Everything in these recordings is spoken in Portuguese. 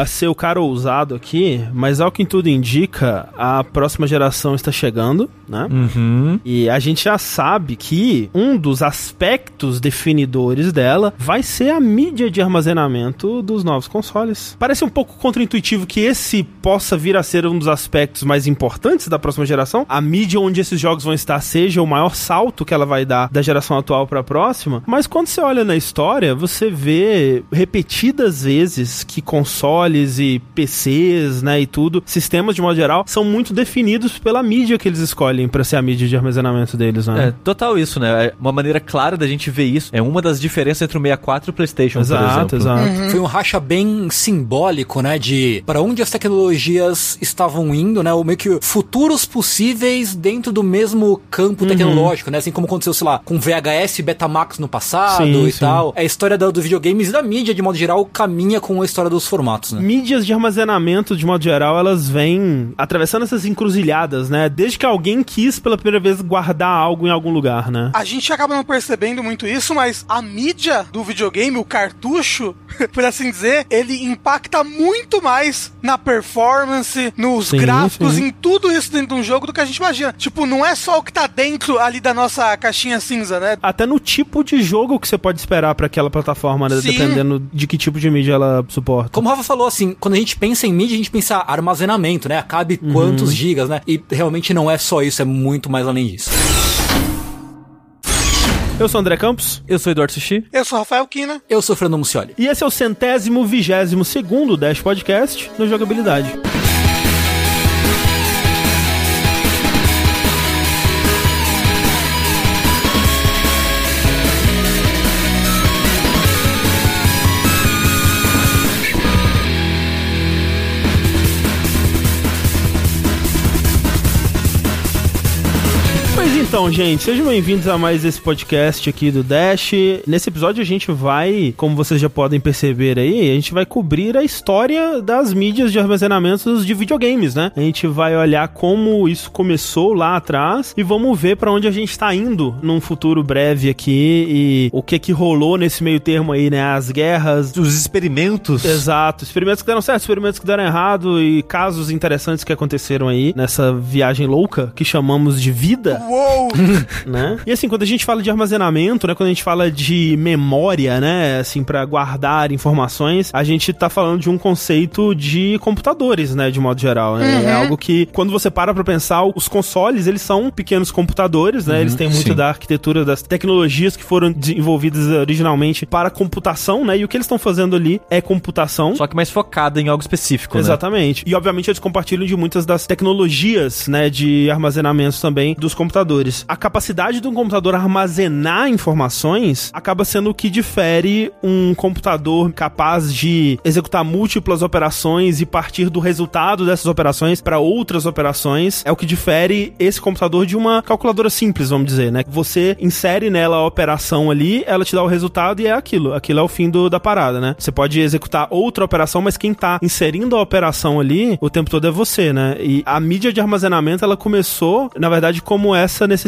a ser o cara ousado aqui, mas ao que tudo indica, a próxima geração está chegando, né? Uhum. E a gente já sabe que um dos aspectos definidores dela vai ser a mídia de armazenamento dos novos consoles. Parece um pouco contraintuitivo que esse possa vir a ser um dos aspectos mais importantes da próxima geração. A mídia onde esses jogos vão estar seja o maior salto que ela vai dar da geração atual para a próxima. Mas quando você olha na história, você vê repetidas vezes que consoles e PCs, né, e tudo, sistemas de modo geral, são muito definidos pela mídia que eles escolhem para ser a mídia de armazenamento deles, né? É, total isso, né? É uma maneira clara da gente ver isso. É uma das diferenças entre o 64 e o PlayStation, exato, por exemplo. Exato, Foi um racha bem simbólico, né, de para onde as tecnologias estavam indo, né, ou meio que futuros possíveis dentro do mesmo campo tecnológico, né, assim como aconteceu, sei lá, com VHS e Betamax no passado Sim, e sim. tal. É a história do, do videogames e da mídia, de modo geral, caminha com a história dos formatos, né. Mídias de armazenamento, de modo geral, elas vêm atravessando essas encruzilhadas, né? Desde que alguém quis pela primeira vez guardar algo em algum lugar, né? A gente acaba não percebendo muito isso, mas a mídia do videogame, o cartucho, por assim dizer, ele impacta muito mais na performance, nos Sim, gráficos, sim. em tudo isso dentro de um jogo do que a gente imagina. Tipo, não é só o que tá dentro ali da nossa caixinha cinza, né? Até no tipo de jogo que você pode esperar pra aquela plataforma, né? Sim. dependendo de que tipo de mídia ela suporta. Como o Rafa falou, assim, quando a gente pensa em mídia, a gente pensa armazenamento, né? Cabe quantos gigas, né? E realmente não é só isso, é muito mais além disso. Eu sou o André Campos. Eu sou Eduardo Sushi. Eu sou Rafael Kina. Eu sou Fernando Mucioli. E esse é o centésimo vigésimo segundo Dash Podcast no Jogabilidade. Então, gente, sejam bem-vindos a mais esse podcast aqui do Dash. Nesse episódio a gente vai, como vocês já podem perceber aí, a gente vai cobrir a história das mídias de armazenamentos de videogames, né? A gente vai olhar como isso começou lá atrás e vamos ver pra onde a gente tá indo num futuro breve aqui e o que que rolou nesse meio termo aí, né? As guerras, Os experimentos. Exato, experimentos que deram certo, experimentos que deram errado e casos interessantes que aconteceram aí nessa viagem louca que chamamos de vida, Uou! né? E assim, quando a gente fala de armazenamento, né, quando a gente fala de memória, né, assim, para guardar informações, a gente tá falando de um conceito de computadores, né, de modo geral, né? É algo que quando você para pra pensar, os consoles, eles são pequenos computadores, né? eles têm muito sim. da arquitetura das tecnologias que foram desenvolvidas originalmente para computação, né? E o que eles estão fazendo ali é computação. Só que mais focada em algo específico, né? Exatamente. E obviamente eles compartilham de muitas das tecnologias, né, de armazenamento também dos computadores. A capacidade de um computador armazenar informações acaba sendo o que difere um computador capaz de executar múltiplas operações e partir do resultado dessas operações para outras operações. É o que difere esse computador de uma calculadora simples, vamos dizer, né? Você insere nela a operação ali, ela te dá o resultado e é aquilo. Aquilo é o fim do- da parada, né? Você pode executar outra operação, mas quem tá inserindo a operação ali o tempo todo é você, né? E a mídia de armazenamento, ela começou, na verdade, como essa necessidade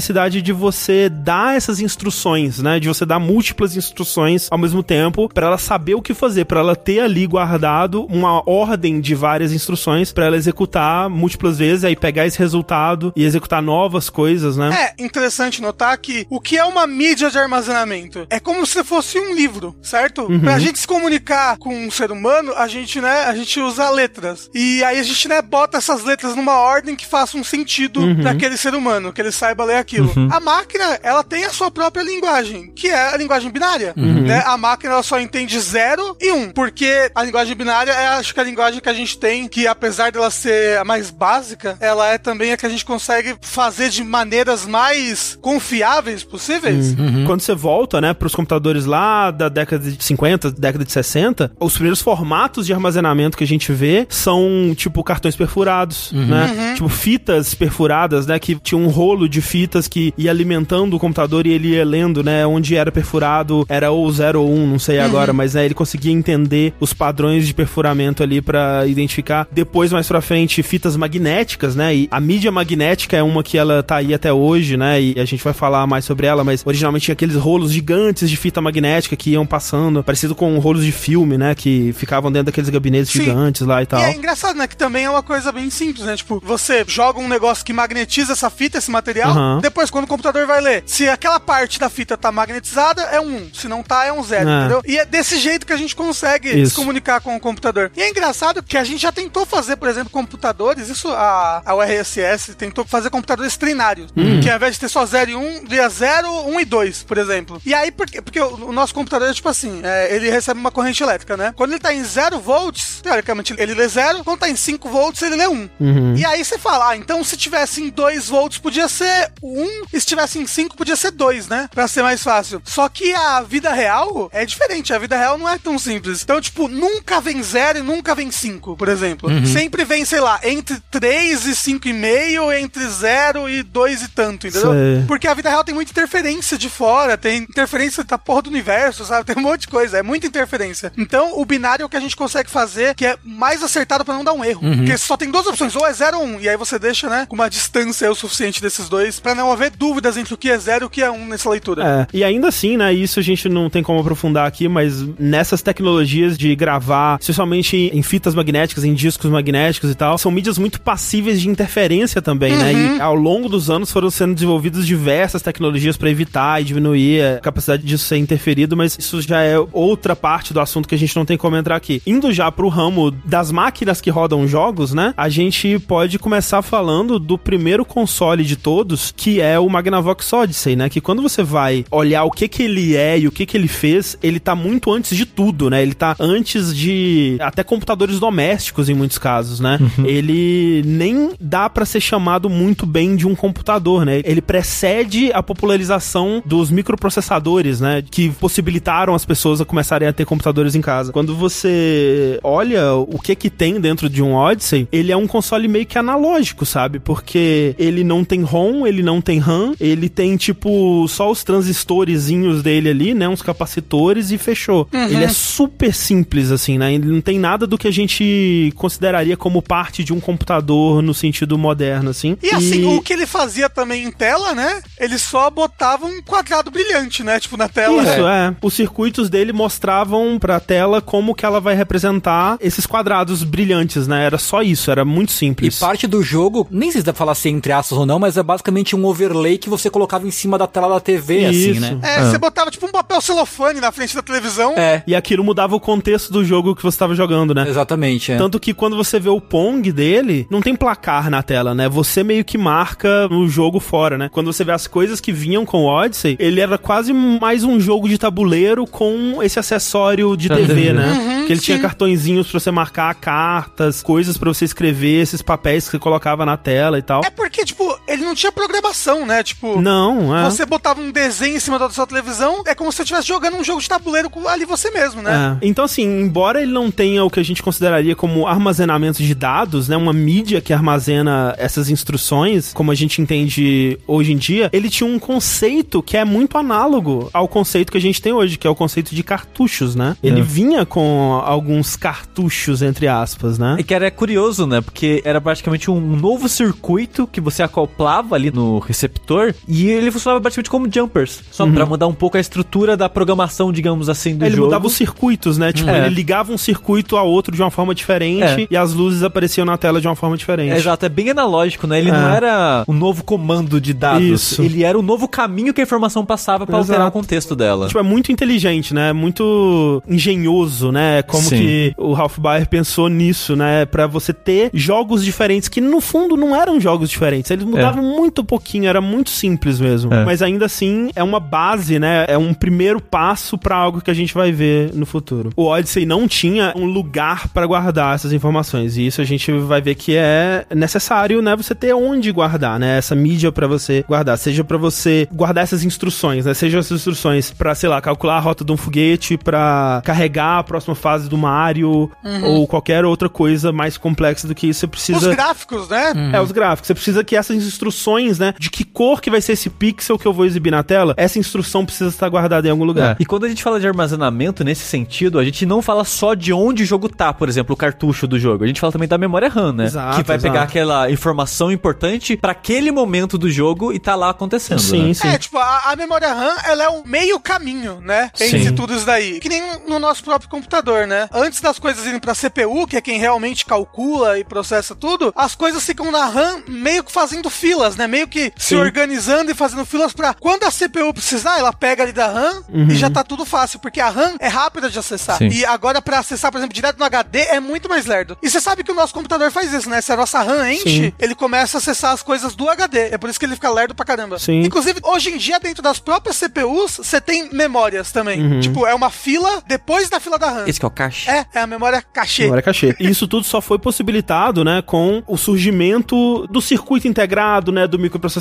de você dar essas instruções, né? De você dar múltiplas instruções ao mesmo tempo para ela saber o que fazer, para ela ter ali guardado uma ordem de várias instruções para ela executar múltiplas vezes, aí pegar esse resultado e executar novas coisas, né? É interessante notar que o que é uma mídia de armazenamento? É como se fosse um livro, certo? Pra gente se comunicar com um ser humano, a gente, né, a gente usa letras. E aí a gente, né, bota essas letras numa ordem que faça um sentido pra aquele ser humano, que ele saiba ler aquilo. A máquina, ela tem a sua própria linguagem, que é a linguagem binária, né? A máquina ela só entende zero e um, porque a linguagem binária é acho que a linguagem que a gente tem, que apesar dela ser a mais básica, ela é também a que a gente consegue fazer de maneiras mais confiáveis possíveis. Quando você volta, né, pros computadores lá da década de 50, década de 60, os primeiros formatos de armazenamento que a gente vê são, tipo, cartões perfurados, né? Tipo, fitas perfuradas, né, que tinha um rolo de fita fitas que ia alimentando o computador e ele ia lendo, né? Onde era perfurado, era ou 0 ou 1, um, não sei agora, mas né, ele conseguia entender os padrões de perfuramento ali para identificar. Depois, mais pra frente, fitas magnéticas, né? E a mídia magnética é uma que ela tá aí até hoje, né? E a gente vai falar mais sobre ela, mas originalmente tinha aqueles rolos gigantes de fita magnética que iam passando, parecido com rolos de filme, né? Que ficavam dentro daqueles gabinetes Sim. gigantes lá e tal. E é engraçado, né? Que também é uma coisa bem simples, né? Tipo, você joga um negócio que magnetiza essa fita, esse material, uhum. Depois quando o computador vai ler, se aquela parte da fita tá magnetizada, é um 1. Se não tá, é um 0, é. entendeu? E é desse jeito que a gente consegue isso. se comunicar com o computador. E é engraçado que a gente já tentou fazer, por exemplo, computadores, isso a, a URSS tentou fazer computadores trinários, hum. que ao invés de ter só 0 e 1, um, via 0, 1 um e 2, por exemplo. E aí, porque, porque o, nosso computador é tipo assim, é, ele recebe uma corrente elétrica, né? Quando ele tá em 0 volts, teoricamente ele lê 0, quando tá em 5 volts, ele lê 1. Um. Uhum. E aí você fala, ah, então se tivesse em 2 volts podia ser 1, um, e se tivesse em 5 podia ser 2, né? Pra ser mais fácil. Só que a vida real é diferente, a vida real não é tão simples. Então, tipo, nunca vem 0 e nunca vem 5, por exemplo. Uhum. Sempre vem, sei lá, entre 3 e 5,5, entre 0 e 2 e tanto, entendeu? Sei. Porque a vida real tem muita interferência de fora, tem interferência da porra do universo, sabe? Tem um monte de coisa, é muita interferência. Então, o binário é o que a gente consegue fazer, que é mais acertado para não dar um erro. Uhum. Porque só tem duas opções, ou é 0 ou 1, um, e aí você deixa, né, com uma distância o suficiente desses dois para não haver dúvidas entre o que é 0 e o que é 1 um nessa leitura. É, e ainda assim, né, isso a gente não tem como aprofundar aqui, mas nessas tecnologias de gravar, especialmente em fitas magnéticas, em discos magnéticos e tal, são mídias muito passíveis de interferência também, uhum. né? E uhum. ao longo dos anos foram sendo desenvolvidas diversas tecnologias para evitar e diminuir a capacidade disso ser interferido, mas isso já é outra parte do assunto que a gente não tem como entrar aqui. Indo já pro ramo das máquinas que rodam jogos, né? A gente pode começar falando do primeiro console de todos, que é o Magnavox Odyssey, né? Que quando você vai olhar o que que ele é e o que que ele fez, ele tá muito antes de tudo, né? Ele tá antes de até computadores domésticos em muitos casos, né? Uhum. Ele nem dá para ser chamado muito bem de um computador, né? Ele precede a popularização dos microprocessadores, né? Que possibilitaram as pessoas a começarem a ter computadores em casa. Quando você olha o que que tem dentro de um Odyssey, ele é um console meio que analógico, sabe? Porque ele não tem ROM, ele não tem RAM, ele tem tipo só os transistorezinhos dele ali, né? Uns capacitores e fechou. Uhum. Ele é super simples, assim, né? Ele não tem nada do que a gente consideraria como parte de um computador no sentido moderno, assim. E assim, o que ele fazia também em tela, né? Ele só botava um quadrado brilhante, né? Tipo, na tela. Isso, é. é. Os circuitos dele mostravam pra tela como que ela vai representar esses quadrados brilhantes, né? Era só isso, era muito simples. E parte do jogo, nem sei se dá pra falar assim entre aspas ou não, mas é basicamente um overlay que você colocava em cima da tela da TV, assim, isso. assim, né? É, ah. você botava tipo um papel celofane na frente da televisão. É. E aquilo mudava o contexto do jogo que você estava jogando, né? Exatamente. É. Tanto que quando você vê o Pong dele, não tem placar na tela, né? Você meio que marca o jogo fora, né? Quando você vê as coisas que vinham com o Odyssey, ele era quase mais um jogo de tabuleiro com esse acessório de TV, né? Uhum, que ele sim. tinha cartõezinhos para você marcar cartas, coisas para você escrever, esses papéis que você colocava na tela e tal. É porque, tipo, ele não tinha programação, né? Tipo, não, é. Você botava um desenho em cima da sua televisão, é como se você estivesse jogando um jogo de tabuleiro ali você mesmo, né? É. Então, assim, embora ele não tenha o que a gente consideraria como armazenamento de dados, né? Uma mídia que armazena essas instruções, como a gente entende hoje em dia, ele tinha um conceito que é muito análogo ao conceito que a gente tem hoje, que é o conceito de cartuchos, né? Ele é. vinha com alguns cartuchos, entre aspas, né? E que era curioso, né? Porque era praticamente um novo circuito que você acoplava ali no receptor e ele funcionava praticamente como jumpers, só uhum. pra mudar um pouco a estrutura da programação, digamos assim, do ele jogo. Ele mudava os circuitos, né? Tipo, é. ele ligava um circuito a outro de uma forma diferente é. e as luzes apareciam na tela de uma forma diferente. É, exato, é bem analógico, né? Ele é. não era um novo comando de dados, Isso. ele era o um novo caminho que a informação passava para alterar o contexto dela. Tipo, é muito inteligente, né? Muito engenhoso, né? Como Sim. que o Ralph Baer pensou nisso, né? Para você ter jogos diferentes que no fundo não eram jogos diferentes, eles mudavam é. muito pouquinho, era muito simples mesmo. É. Mas ainda assim é uma base, né? É um primeiro passo para algo que a gente vai ver no futuro. O Odyssey não tinha um lugar para guardar essas informações e isso a gente vai ver que é necessário, né? Você ter onde guardar, né? Essa mídia para você guardar, seja para você guardar essas instruções, né? Seja essas instruções para, sei lá, calcular a rota de um foguete, para carregar a próxima fase do Mario uhum. ou qualquer outra coisa mais complexa do que isso. Você precisa. Os gráficos, né? Uhum. É, os gráficos. Você precisa que essas instruções, né? De que cor que vai ser esse pixel que eu vou exibir na tela, essa instrução precisa estar guardada em algum lugar. É. E quando a gente fala de armazenamento nesse sentido, a gente não fala só de onde o jogo tá, por exemplo, o cartucho do jogo. A gente fala também da memória RAM, né? Exato, que vai exato. pegar aquela informação importante pra aquele momento do jogo e tá lá acontecendo. Sim, né? sim. É, tipo, a, a memória RAM, ela é um meio caminho, né? Entre Sim. tudo isso daí. Que nem no nosso próprio computador, né? Antes das coisas irem pra CPU, que é quem realmente calcula e processa tudo, as coisas ficam na RAM meio que fazendo filas, né? Meio que se Sim. organizando e fazendo filas pra quando a CPU precisar, ela pega ali da RAM e já tá tudo fácil, porque a RAM é rápida de acessar. Sim. E agora pra acessar, por exemplo, direto no HD é muito mais lerdo. E você sabe que o nosso computador faz isso, né? Se a nossa RAM enche, Sim. ele começa a acessar as coisas do HD. É por isso que ele fica lerdo pra caramba. Sim. Inclusive, hoje em dia, dentro das próprias CPUs, você tem memórias também. Tipo, é uma fila depois da fila da RAM. Esse que é o caixa. É, é a memória cachê. Memória cachê. E isso tudo só foi possibilitado, né, com o surgimento do circuito integrado, né, do microprocessador,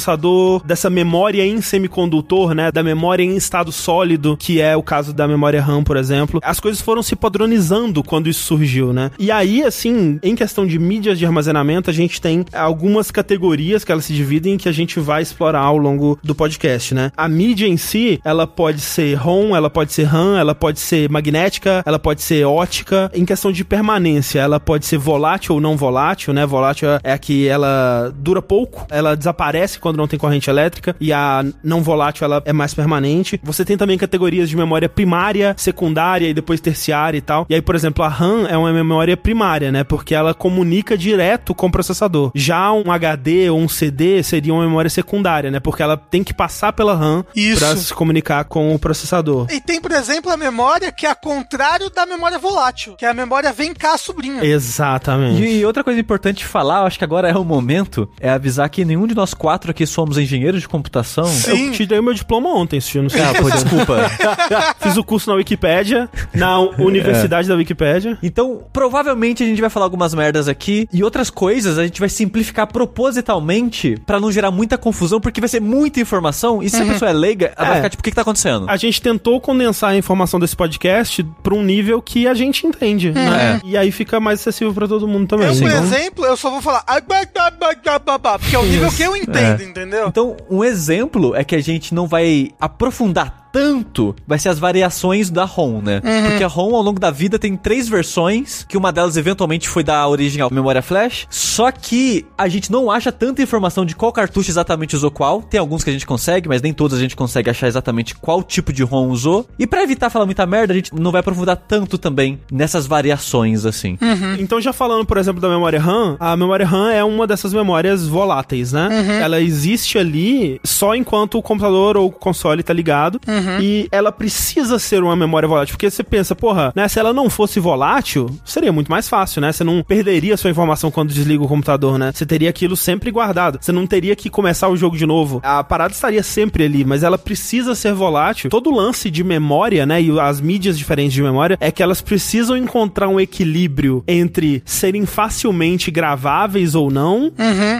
dessa memória em semicondutor, né, da memória em estado sólido, que é o caso da memória RAM, por exemplo. As coisas foram se padronizando quando isso surgiu, né? E aí, assim, em questão de mídias de armazenamento, a gente tem algumas categorias que elas se dividem que a gente vai explorar ao longo do podcast, né? A mídia em si, ela pode ser ROM, ela pode ser RAM, ela pode ser magnética, ela pode ser ótica. Em questão de permanência, ela pode ser volátil ou não volátil, né? Volátil é a que ela dura pouco, ela desaparece quando não tem corrente elétrica, e a não volátil ela é mais permanente. Você tem também categorias de memória primária, secundária e depois terciária e tal. E aí, por exemplo, a RAM é uma memória primária, né? Porque ela comunica direto com o processador. Já um HD ou um CD seria uma memória secundária, né? Porque ela tem que passar pela RAM pra se comunicar com o processador. E tem, por exemplo, a memória que é a contrário da memória volátil, que é a memória vem cá, sobrinho. Exatamente. E outra coisa importante falar, eu acho que agora é o momento, é avisar que nenhum de nós quatro aqui somos engenheiros de computação. Sim. Eu tirei o meu diploma ontem, se eu não sei. Ah, pô, desculpa. Fiz o curso na Wikipédia, na Universidade da Wikipédia. Então, provavelmente a gente vai falar algumas merdas aqui e outras coisas a gente vai simplificar propositalmente pra não gerar muita confusão, porque vai ser muita informação e se a pessoa é leiga, ela vai É. ficar tipo, o que, que tá acontecendo? A gente tentou condensar a informação desse podcast pra um nível que a gente entende, né? E aí fica mais acessível pra todo mundo também. Eu, por exemplo, eu só vou falar "Ah, bah, bah, bah, bah, bah, bah", porque é o nível que eu entendo, entendeu? Então, um exemplo é que a gente não vai aprofundar tanto, vai ser as variações da ROM, né? Porque a ROM, ao longo da vida, tem três versões, que uma delas eventualmente foi da origem à memória flash, só que a gente não acha tanta informação de qual cartucho exatamente usou qual. Tem alguns que a gente consegue, mas nem todos a gente consegue achar exatamente qual tipo de ROM usou. E pra evitar falar muita merda, a gente não vai aprofundar tanto também nessas variações, assim. Então, já falando, por exemplo, da memória RAM, a memória RAM é uma dessas memórias voláteis, né? Ela existe ali só enquanto o computador ou o console tá ligado. E ela precisa ser uma memória volátil. Porque você pensa, porra, né? Se ela não fosse volátil, seria muito mais fácil, né? Você não perderia sua informação quando desliga o computador, né? Você teria aquilo sempre guardado. Você não teria que começar o jogo de novo. A parada estaria sempre ali, mas ela precisa ser volátil. Todo o lance de memória, né? E as mídias diferentes de memória é que elas precisam encontrar um equilíbrio entre serem facilmente graváveis ou não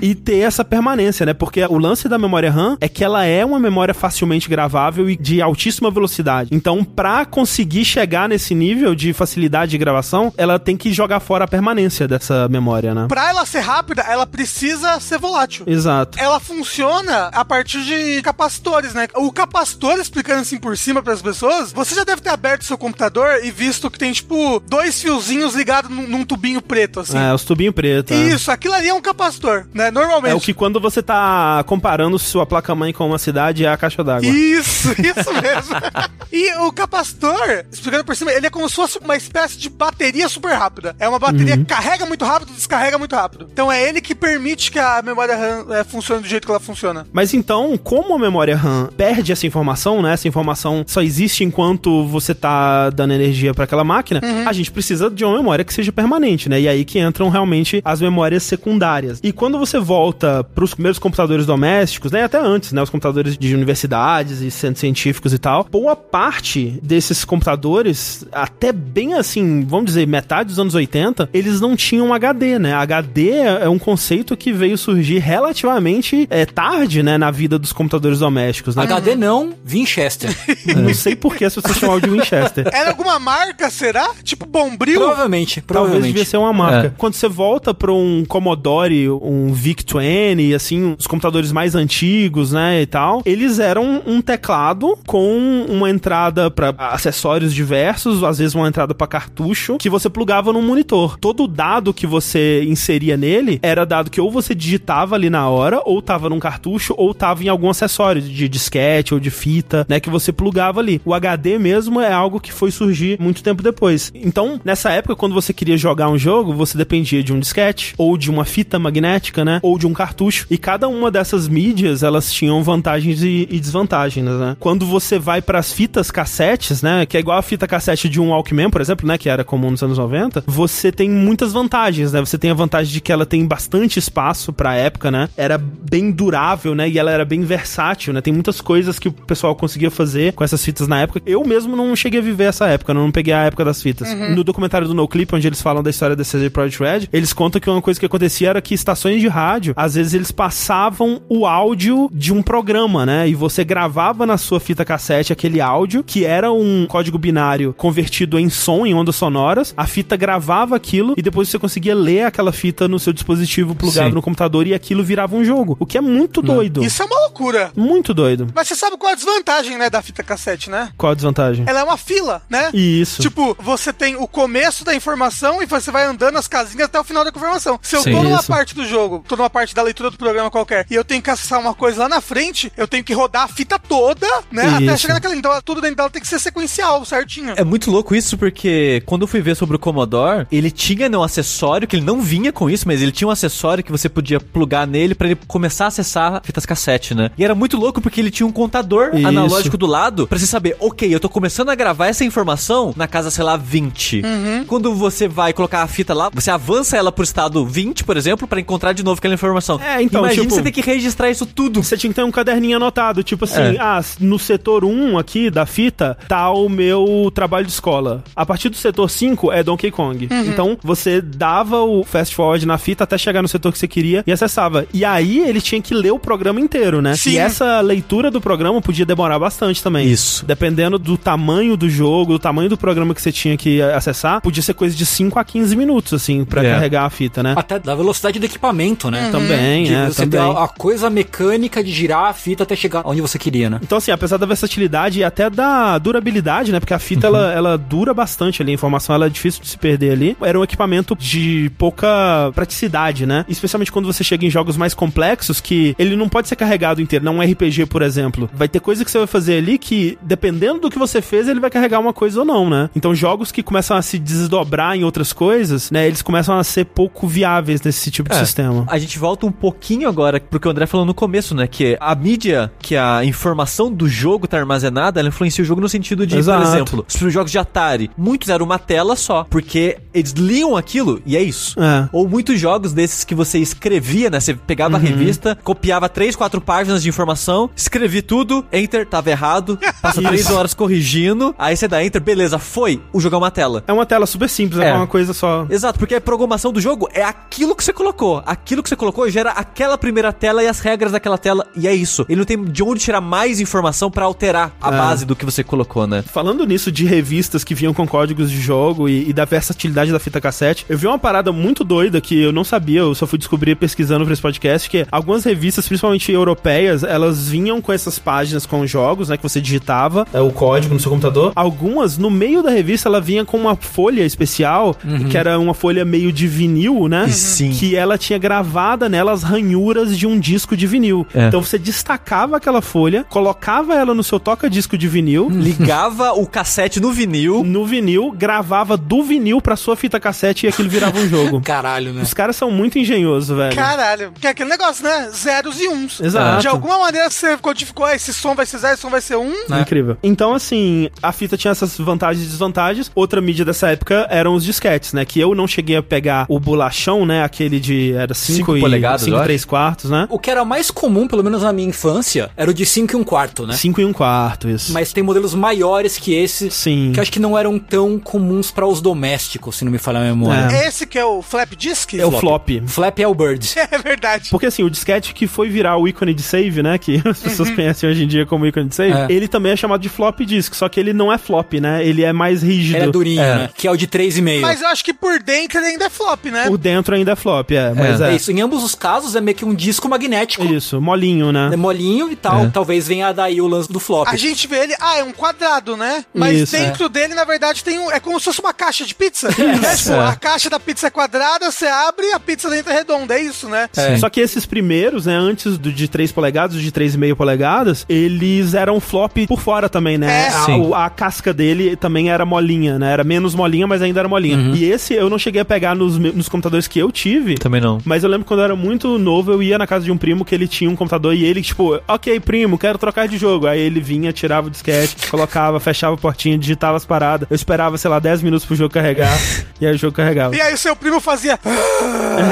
e ter essa permanência, né? Porque o lance da memória RAM é que ela é uma memória facilmente gravável e de altíssima velocidade. Então, pra conseguir chegar nesse nível de facilidade de gravação, ela tem que jogar fora a permanência dessa memória, né? Pra ela ser rápida, ela precisa ser volátil. Exato. Ela funciona a partir de capacitores, né? O capacitor, explicando assim por cima para as pessoas, você já deve ter aberto seu computador e visto que tem, tipo, dois fiozinhos ligados num, num tubinho preto, assim. É, os tubinhos pretos. né? Isso, aquilo ali é um capacitor, né? Normalmente. É o que quando você tá comparando sua placa-mãe com uma cidade é a caixa d'água. Isso, isso mesmo. e o capacitor, explicando por cima, ele é como se fosse uma espécie de bateria super rápida. É uma bateria que carrega muito rápido, descarrega muito rápido. Então é ele que permite que a memória RAM é, funcione do jeito que ela funciona. Mas então, como a memória RAM perde essa informação, né? Essa informação só existe enquanto você tá dando energia para aquela máquina, a gente precisa de uma memória que seja permanente, né? E aí que entram realmente as memórias secundárias. E quando você volta para os primeiros computadores domésticos, né? Até antes, né? Os computadores de universidades e centros científicos domésticos e tal. Boa parte desses computadores, até bem assim, vamos dizer, metade dos anos 80, eles não tinham HD, né? HD é um conceito que veio surgir relativamente é, tarde, né, na vida dos computadores domésticos, né? HD não, Winchester. não sei por que as pessoas chamam de Winchester. Era alguma marca, será? Tipo Bombril? Provavelmente, Talvez provavelmente. devia ser uma marca. É. Quando você volta para um Commodore, um VIC-20, assim, os computadores mais antigos, né, e tal, eles eram um teclado com uma entrada para acessórios diversos, às vezes uma entrada para cartucho, que você plugava no monitor. Todo dado que você inseria nele era dado que ou você digitava ali na hora, ou tava num cartucho, ou tava em algum acessório de disquete ou de fita, né, que você plugava ali. O HD mesmo é algo que foi surgir muito tempo depois. Então, nessa época, quando você queria jogar um jogo, você dependia de um disquete, ou de uma fita magnética, né, ou de um cartucho. E cada uma dessas mídias, elas tinham vantagens e, e desvantagens, né. Quando você vai para as fitas cassetes, né, que é igual a fita cassete de um Walkman, por exemplo, né, que era comum nos anos 90, você tem muitas vantagens, né. Você tem a vantagem de que ela tem bastante espaço pra época, né. Era bem durável, né, e ela era bem versátil, né. Tem muitas coisas que o pessoal conseguia fazer com essas fitas na época. Eu mesmo não cheguei a viver essa época, não peguei a época das fitas. No documentário do No Clip, onde eles falam da história da CD Projekt Red, eles contam que uma coisa que acontecia era que estações de rádio, às vezes eles passavam o áudio de um programa, né? E você gravava na sua fita cassete aquele áudio, que era um código binário convertido em som, em ondas sonoras. A fita gravava aquilo e depois você conseguia ler aquela fita no seu dispositivo plugado Sim. no computador e aquilo virava um jogo. O que é muito doido. Isso é uma loucura. Muito doido. Mas você sabe qual é a desvantagem, né, da fita cassete, né? Qual a desvantagem? Ela é uma fila, né? Isso. Tipo, você tem o começo da informação e você vai andando as casinhas até o final da informação. Se eu Sim, tô numa isso. parte do jogo, tô numa parte da leitura do programa qualquer, e eu tenho que acessar uma coisa lá na frente, eu tenho que rodar a fita toda, né? Até Isso. chegar naquela. Então tudo dentro dela tem que ser sequencial, certinho. É muito louco isso, porque quando eu fui ver sobre o Commodore, ele tinha né, um acessório, que ele não vinha com isso, mas ele tinha um acessório que você podia plugar nele pra ele começar a acessar fitas cassete, né? E era muito louco porque ele tinha um contador Isso. analógico do lado pra você saber, ok, eu tô começando a gravar essa informação na casa, sei lá, 20. Quando você vai colocar a fita lá, você avança ela pro estado 20, por exemplo, pra encontrar de novo aquela informação. É, então, Imagina tipo- você ter que registrar isso tudo. Você tinha que ter um caderninho anotado, tipo assim, É. ah, no setor 1 aqui da fita tá o meu trabalho de escola. A partir do setor 5 é Donkey Kong. Então você dava o fast forward na fita até chegar no setor que você queria e acessava. E aí ele tinha que ler o programa inteiro, né? Sim. E essa leitura do programa podia demorar bastante também. Isso. Dependendo do tamanho do jogo, do tamanho do programa que você tinha que acessar, podia ser coisa de 5 a 15 minutos, assim, pra É. carregar a fita, né? Até da velocidade do equipamento, né? Também, De é, você também. a, a coisa mecânica de girar a fita até chegar onde você queria, né? Então, assim, apesar da versatilidade e até da durabilidade, né? Porque a fita, ela, ela dura bastante ali, a informação ela é difícil de se perder ali. Era um equipamento de pouca praticidade, né? Especialmente quando você chega em jogos mais complexos, que ele não pode ser carregado inteiro, não um RPG, por exemplo. Vai ter coisa que você vai fazer ali que, dependendo do que você fez, ele vai carregar uma coisa ou não, né? Então, jogos que começam a se desdobrar em outras coisas, né? Eles começam a ser pouco viáveis nesse tipo de É. sistema. A gente volta um pouquinho agora pro que o André falou no começo, né? Que a mídia, que a informação do jogo tá armazenada, ela influencia o jogo no sentido de, Exato. por exemplo, os jogos de Atari, muitos eram uma tela só, porque eles liam aquilo e é isso. É. Ou muitos jogos desses que você escrevia, né? Você pegava a revista, copiava três, quatro páginas de informação, escrevi tudo, enter, tava errado, passa três horas corrigindo, aí você dá enter, beleza, foi, o jogo é uma tela. É uma tela super simples, é, É. uma coisa só. Exato, porque a programação do jogo é aquilo que você colocou. Aquilo que você colocou gera aquela primeira tela e as regras daquela tela, e é isso. Ele não tem de onde tirar mais informação pra alterar a É. base do que você colocou, né? Falando nisso de revistas que vinham com códigos de jogo e, e da versatilidade da fita cassete, eu vi uma parada muito doida que eu não sabia, eu só fui descobrir pesquisando pra esse podcast, que algumas revistas, principalmente europeias, elas vinham com essas páginas com jogos, né, que você digitava é, o código no seu computador. Algumas, no meio da revista, ela vinha com uma folha especial, que era uma folha meio de vinil, né? Sim. Que ela tinha gravada nela as ranhuras de um disco de vinil. É. Então você destacava aquela folha, colocava ela no seu toca-disco de vinil, Ligava o cassete no vinil. no vinil, gravava do vinil pra sua fita cassete e aquilo virava um jogo. Caralho, né? Os caras são muito engenhosos, velho. Caralho. Que é aquele negócio, né? Zeros e uns. Exato. De alguma maneira você codificou, ah, esse som vai ser zero, esse som vai ser um. Incrível. Então, assim, a fita tinha essas vantagens e desvantagens. Outra mídia dessa época eram os disquetes, né? Que eu não cheguei a pegar o bolachão, né? Aquele de. Era 5 Cinco e polegadas, 5 eu acho. 3 quartos, né? O que era mais comum, pelo menos na minha infância, era o de 5 e um quarto, né? 5 e 1 Que quarto, isso. Mas tem modelos maiores que esse, Sim. que eu acho que não eram tão comuns para os domésticos, se não me falha a memória. É. Esse que é o flap disk? É o flop. Flap é o Bird. É verdade. Porque assim, o disquete que foi virar o ícone de save, né? Que as pessoas conhecem hoje em dia como ícone de save, É. ele também é chamado de flop disk, só que ele não é flop, né? Ele é mais rígido. Ele é durinho, É. né? Que é o de 3,5. Mas eu acho que por dentro ele ainda é flop, né? Por dentro ainda é flop, é. Mas É é. isso. Em ambos os casos é meio que um disco magnético. Isso, molinho, né? É molinho e tal. É. Talvez venha daí o lance do flop. A gente vê ele, ah, é um quadrado, né? Mas Isso, dentro dele, na verdade, tem um. É como se fosse uma caixa de pizza. É, tipo, É. A caixa da pizza é quadrada, você abre a pizza dentro é redonda. É isso, né? É. Só que esses primeiros, né, antes do de 3 polegadas, de 3,5 polegadas, eles eram flop por fora também, né? É. A, a casca dele também era molinha, né? Era menos molinha, mas ainda era molinha. Uhum. E esse eu não cheguei a pegar nos, nos computadores que eu tive. Também não. Mas eu lembro quando eu era muito novo, eu ia na casa de um primo que ele tinha um computador e ele, tipo, ok, primo, quero trocar de jogo. Aí ele vinha, tirava o disquete, colocava, fechava a portinha, digitava as paradas. Eu esperava, sei lá, 10 minutos pro jogo carregar. e aí o jogo carregava. E aí o seu primo fazia.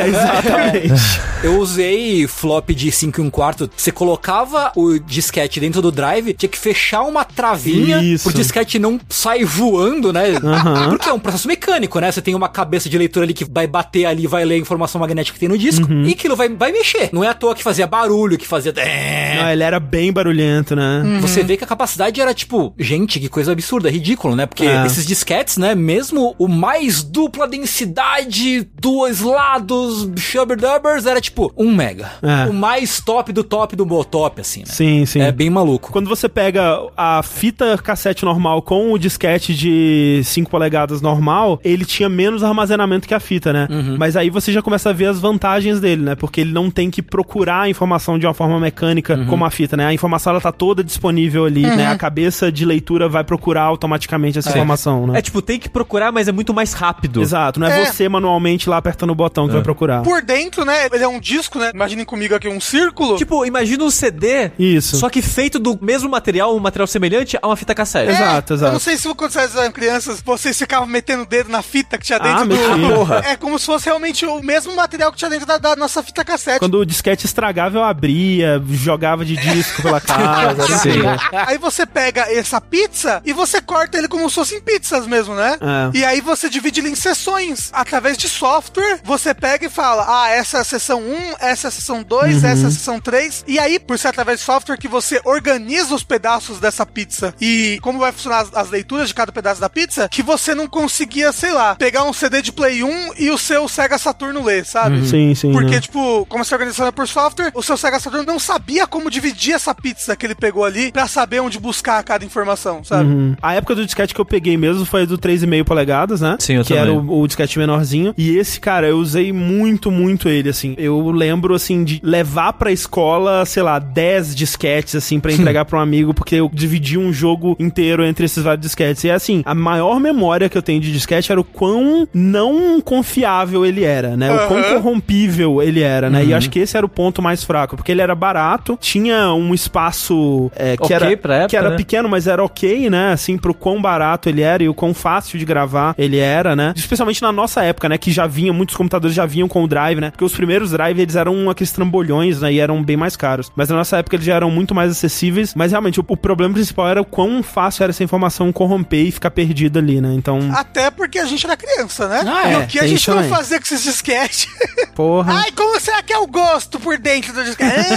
É, exatamente. Eu usei flop de 5 e 1 quarto. Você colocava o disquete dentro do drive, tinha que fechar uma travinha Isso. pro disquete não sair voando, né? Aham. Porque é um processo mecânico, né? Você tem uma cabeça de leitura ali que vai bater ali, vai ler a informação magnética que tem no disco Uhum. e aquilo vai, vai mexer. Não é à toa que fazia barulho, que fazia. Não, ele era bem barulhento, né? Você vê que a capacidade era tipo, gente, que coisa absurda, ridículo, né? Porque É. esses disquetes, né? Mesmo o mais dupla densidade, dois lados, shubber-dubbers, era tipo 1 mega. É. O mais top do top do top, assim, né? Sim, sim. É bem maluco. Quando você pega a fita cassete normal com o disquete de 5 polegadas normal, ele tinha menos armazenamento que a fita, né? Uhum. Mas aí você já começa a ver as vantagens dele, né? Porque ele não tem que procurar a informação de uma forma mecânica Uhum. como a fita, né? A informação ela tá toda disponível ali, né? A cabeça de leitura vai procurar automaticamente essa informação, né? É tipo, tem que procurar, mas é muito mais rápido. Exato, não é, É. você manualmente lá apertando o botão que vai procurar. Por dentro, né? Ele é um disco, né? Imaginem comigo aqui um círculo. Tipo, imagina um CD, Isso. só que feito do mesmo material, um material semelhante a uma fita cassete. É, Exato, Eu exato. não sei se quando vocês eram crianças, vocês ficavam metendo o dedo na fita que tinha dentro Ah, do. Porra. É como se fosse realmente o mesmo material que tinha dentro da, da nossa fita cassete. Quando o disquete estragava, eu abria, jogava de disco pela casa. assim. Aí você pega essa pizza e você corta ele como se fossem pizzas mesmo, né? É. E aí você divide ele em seções. Através de software, você pega e fala: ah, essa é a seção 1, essa é a seção 2, essa é a seção 3. E aí, por ser através de software, que você organiza os pedaços dessa pizza e como vai funcionar as, as leituras de cada pedaço da pizza, que você não conseguia, sei lá, pegar um CD de Play 1 e o seu Sega Saturno ler, sabe? Sim, sim. Porque, né? tipo, como se organizando por software, o seu Sega Saturn não sabia como dividir essa pizza que ele pegou ali pra saber onde buscar cada informação, sabe? Uhum. A época do disquete que eu peguei mesmo foi do 3,5 polegadas, né? Sim, eu Que também. era o, o disquete menorzinho. E esse, cara, eu usei muito, muito ele, assim. Eu lembro, assim, de levar pra escola, sei lá, 10 disquetes, assim, pra entregar pra um amigo, porque eu dividi um jogo inteiro entre esses vários disquetes. E, assim, a maior memória que eu tenho de disquete era o quão não confiável ele era, né? O quão corrompível ele era, né? E eu acho que esse era o ponto mais fraco, porque ele era barato, tinha um espaço é, que Ok era, pra época, que era né? pequeno, mas era ok, né? Assim, pro quão barato ele era e o quão fácil de gravar ele era, né? Especialmente na nossa época, né? Que já vinha, muitos computadores já vinham com o drive, né? Porque os primeiros drive, eles eram aqueles trambolhões, né? E eram bem mais caros. Mas na nossa época eles já eram muito mais acessíveis. Mas realmente, o, o problema principal era o quão fácil era essa informação corromper e ficar perdida ali, né? Então, Até porque a gente era criança, né? Ah, e é, o que a tem gente isso não fazia com esses disquetes? porra. Ai, como será que é o gosto por dentro do disquete?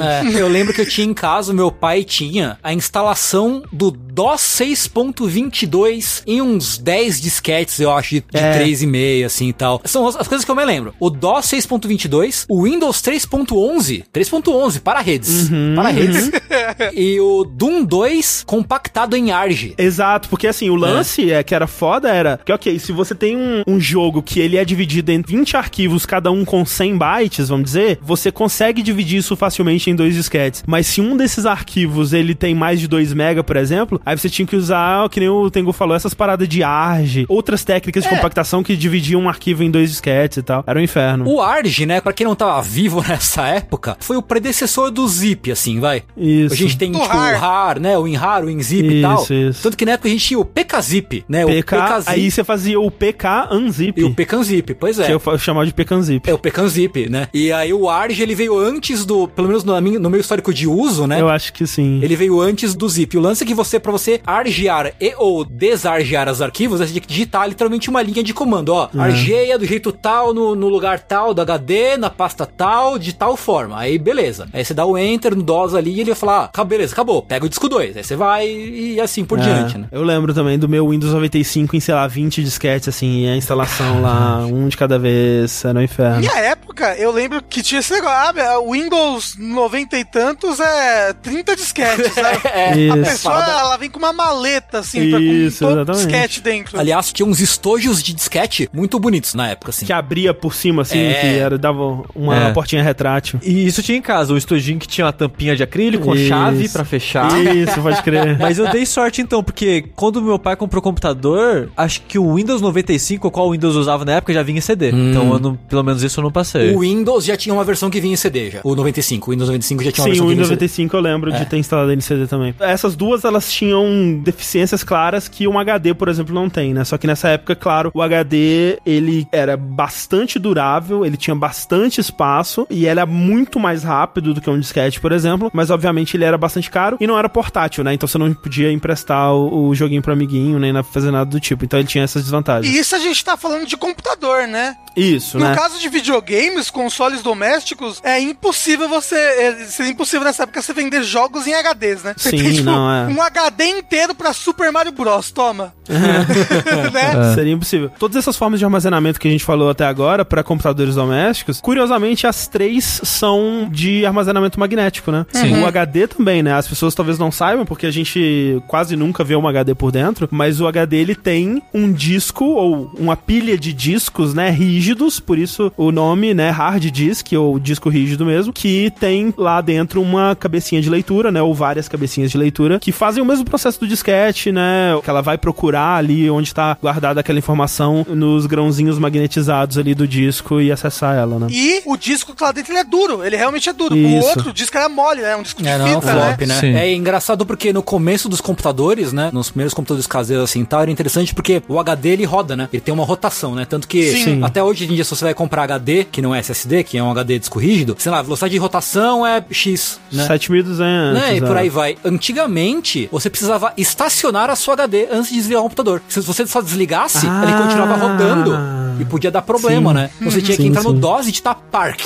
É. É, eu lembro que eu tinha em casa, o meu pai tinha a instalação do DOS 6.22 em uns 10 disquetes, eu acho, de, de É. 3,5, assim e tal. São as, as coisas que eu me lembro. O DOS 6.22, o Windows 3.11, 3.11 para redes, para redes. e o Doom 2 compactado em ARG. Exato, porque assim, o lance é. que era foda era que, ok, se você tem um, um jogo que ele é dividido em 20 arquivos, cada um com 100 bytes, vamos dizer, você consegue dividir isso facilmente em dois disquetes. Mas se um desses arquivos ele tem mais de 2 mega, por exemplo, aí você tinha que usar, que nem o Tengu falou, essas paradas de ARG, outras técnicas de É. compactação que dividiam um arquivo em dois disquetes e tal. Era um inferno. O ARG, né, pra quem não tava vivo nessa época, foi o predecessor do Zip, assim, vai. Isso. A gente tem, Do tipo, RAR. o RAR, né? O WinRAR, o WinZip e Isso, tal. isso. Tanto que na época a gente tinha o PKZip, né? PK, o PKZip aí você fazia o PK Unzip, e o PKZip, pois é. que eu chamava de PKZip. É o PKZip, né? E aí o ARG, ele veio antes do, pelo menos no, no meu histórico de uso, né? Eu acho que sim. Ele veio antes do zip. O lance é que você, pra você argear e ou desargear os arquivos, você tem que digitar literalmente uma linha de comando, ó. É. Argeia do jeito tal, no, no lugar tal do HD, na pasta tal, de tal forma. Aí beleza. Aí você dá o enter no DOS ali e ele vai falar, ah, beleza, acabou, pega o disco 2. Aí você vai e assim por É, diante, né? Eu lembro também do meu Windows 95 em, sei lá, 20 disquetes, assim, e a instalação lá, um de cada vez, era um inferno. Minha época, eu lembro que tinha esse negócio, ah, o Windows 90 e tantos é 30 disquetes, sabe? A Isso. pessoa, ela vem com uma maleta, assim, pra, Isso, com todo exatamente. disquete dentro. Aliás, tinha uns estojos de disquete muito bonitos na época, assim. Que abria por cima, assim, É. que era, dava uma É. portinha retrátil. E isso tinha em casa, o estojinho que tinha uma tampinha de acrílico com chave pra fechar. Isso, pode crer. Mas eu dei sorte então, porque quando meu pai comprou o computador, acho que o Windows 95, o qual o Windows usava na época, já vinha em CD. Então, eu não- pelo menos isso eu não passei. O Windows já tinha uma versão que vinha em CD já. O 95. O Windows 95 já tinha uma Sim, versão o que vinha Windows em CD. 95 eu lembro de ter instalado ele em CD também. Essas duas, elas tinham deficiências claras que um HD, por exemplo, não tem, né? Só que nessa época, claro, o HD, ele era bastante durável, ele tinha bastante espaço e era muito mais rápido do que um disquete, por exemplo, mas obviamente ele era bastante caro e não era portátil, né? Então você não podia emprestar o, o joguinho pro amiguinho, nem na- fazer nada do tipo. Então ele tinha essas desvantagens. E isso a gente tá falando de computador, né? Isso, No né? caso de videogames, consoles domésticos, é impossível você. É, seria impossível nessa época você vender jogos em HDs, né? Você Sim, não, é. um HD inteiro pra Super Mario Bros. Toma. né? É. Seria impossível. Todas essas formas de armazenamento que a gente falou até agora para computadores domésticos, curiosamente as três são de armazenamento magnético, né? Sim. O HD também, né? As pessoas talvez não saibam porque a gente quase nunca vê um HD por dentro, mas o HD ele tem um disco ou uma pilha de discos, né, rígidos, por isso o nome, né, hard disk ou disco rígido mesmo, que tem lá dentro uma cabecinha de leitura, né, ou várias cabecinhas de leitura que fazem o mesmo processo do disquete, né, que ela vai procurar ali onde está guardada aquela informação nos grãozinhos magnetizados ali do disco e acessar ela, né? E o disco que lá dentro ele é duro, ele realmente é duro. O Isso. outro disco era mole, né? Um disco de É, não, fita, flop, né? né? Sim. É engraçado porque no começo dos computadores, né? Nos primeiros computadores caseiros assim e tal, era interessante porque o HD ele roda, né? Ele tem uma rotação, né? Tanto que Sim. até hoje em dia, se você vai comprar HD, que não é SSD, que é um HD disco rígido, sei lá, a velocidade de rotação é X, né? 7200. Né? E por aí vai. Antigamente, você precisava estacionar a sua HD antes de desligar o computador. Se você só desligasse, Ah. ele continuava rodando e podia dar problema, Sim. né? Você tinha que Sim, entrar no sim. DOS e digitar Park.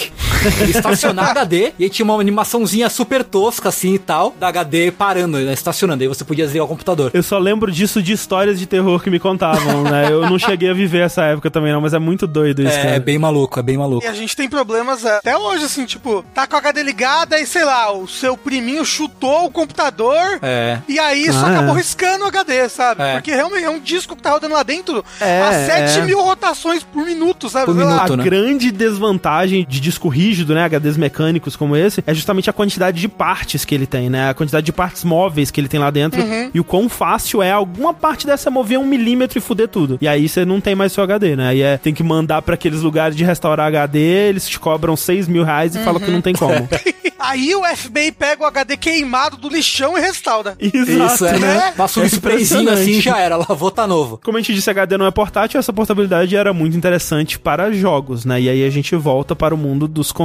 Ele estacionar HD e aí tinha uma animaçãozinha super tosca assim e tal, da HD parando, né? estacionando. Aí você podia desligar o computador. Eu só lembro disso de histórias de terror que me contavam, né? Eu não cheguei a viver essa época também, não, mas é muito doido isso, É, cara. é bem maluco, é bem maluco. E a gente tem problemas é, até hoje, assim, tipo, tá com a HD ligada e sei lá, o seu priminho chutou o computador É. e aí só Ah, acabou é. riscando o HD, sabe? É. Porque realmente é um disco que tá rodando lá dentro É, a 7 é. mil rotações por minuto, sabe? Por Sei lá. minuto. A né? grande desvantagem de disco rígido, né, HDs mecânicos como esse, é justamente a quantidade de partes que ele tem, né, a quantidade de partes móveis que ele tem lá dentro e o quão fácil é alguma parte dessa mover um milímetro e fuder tudo. E aí você não tem mais seu HD, né, aí é, tem que mandar pra aqueles lugares de restaurar HD, eles te cobram 6 mil reais e falam que não tem como. Aí o FBI pega o HD queimado do lixão e restaura. Exato, Isso, é, né? Passa um É sprayzinho assim já era, lavou, tá novo. Como a gente disse, HD não é portátil, essa portabilidade era muito interessante para jogos, né? E aí a gente volta para o mundo dos consoles,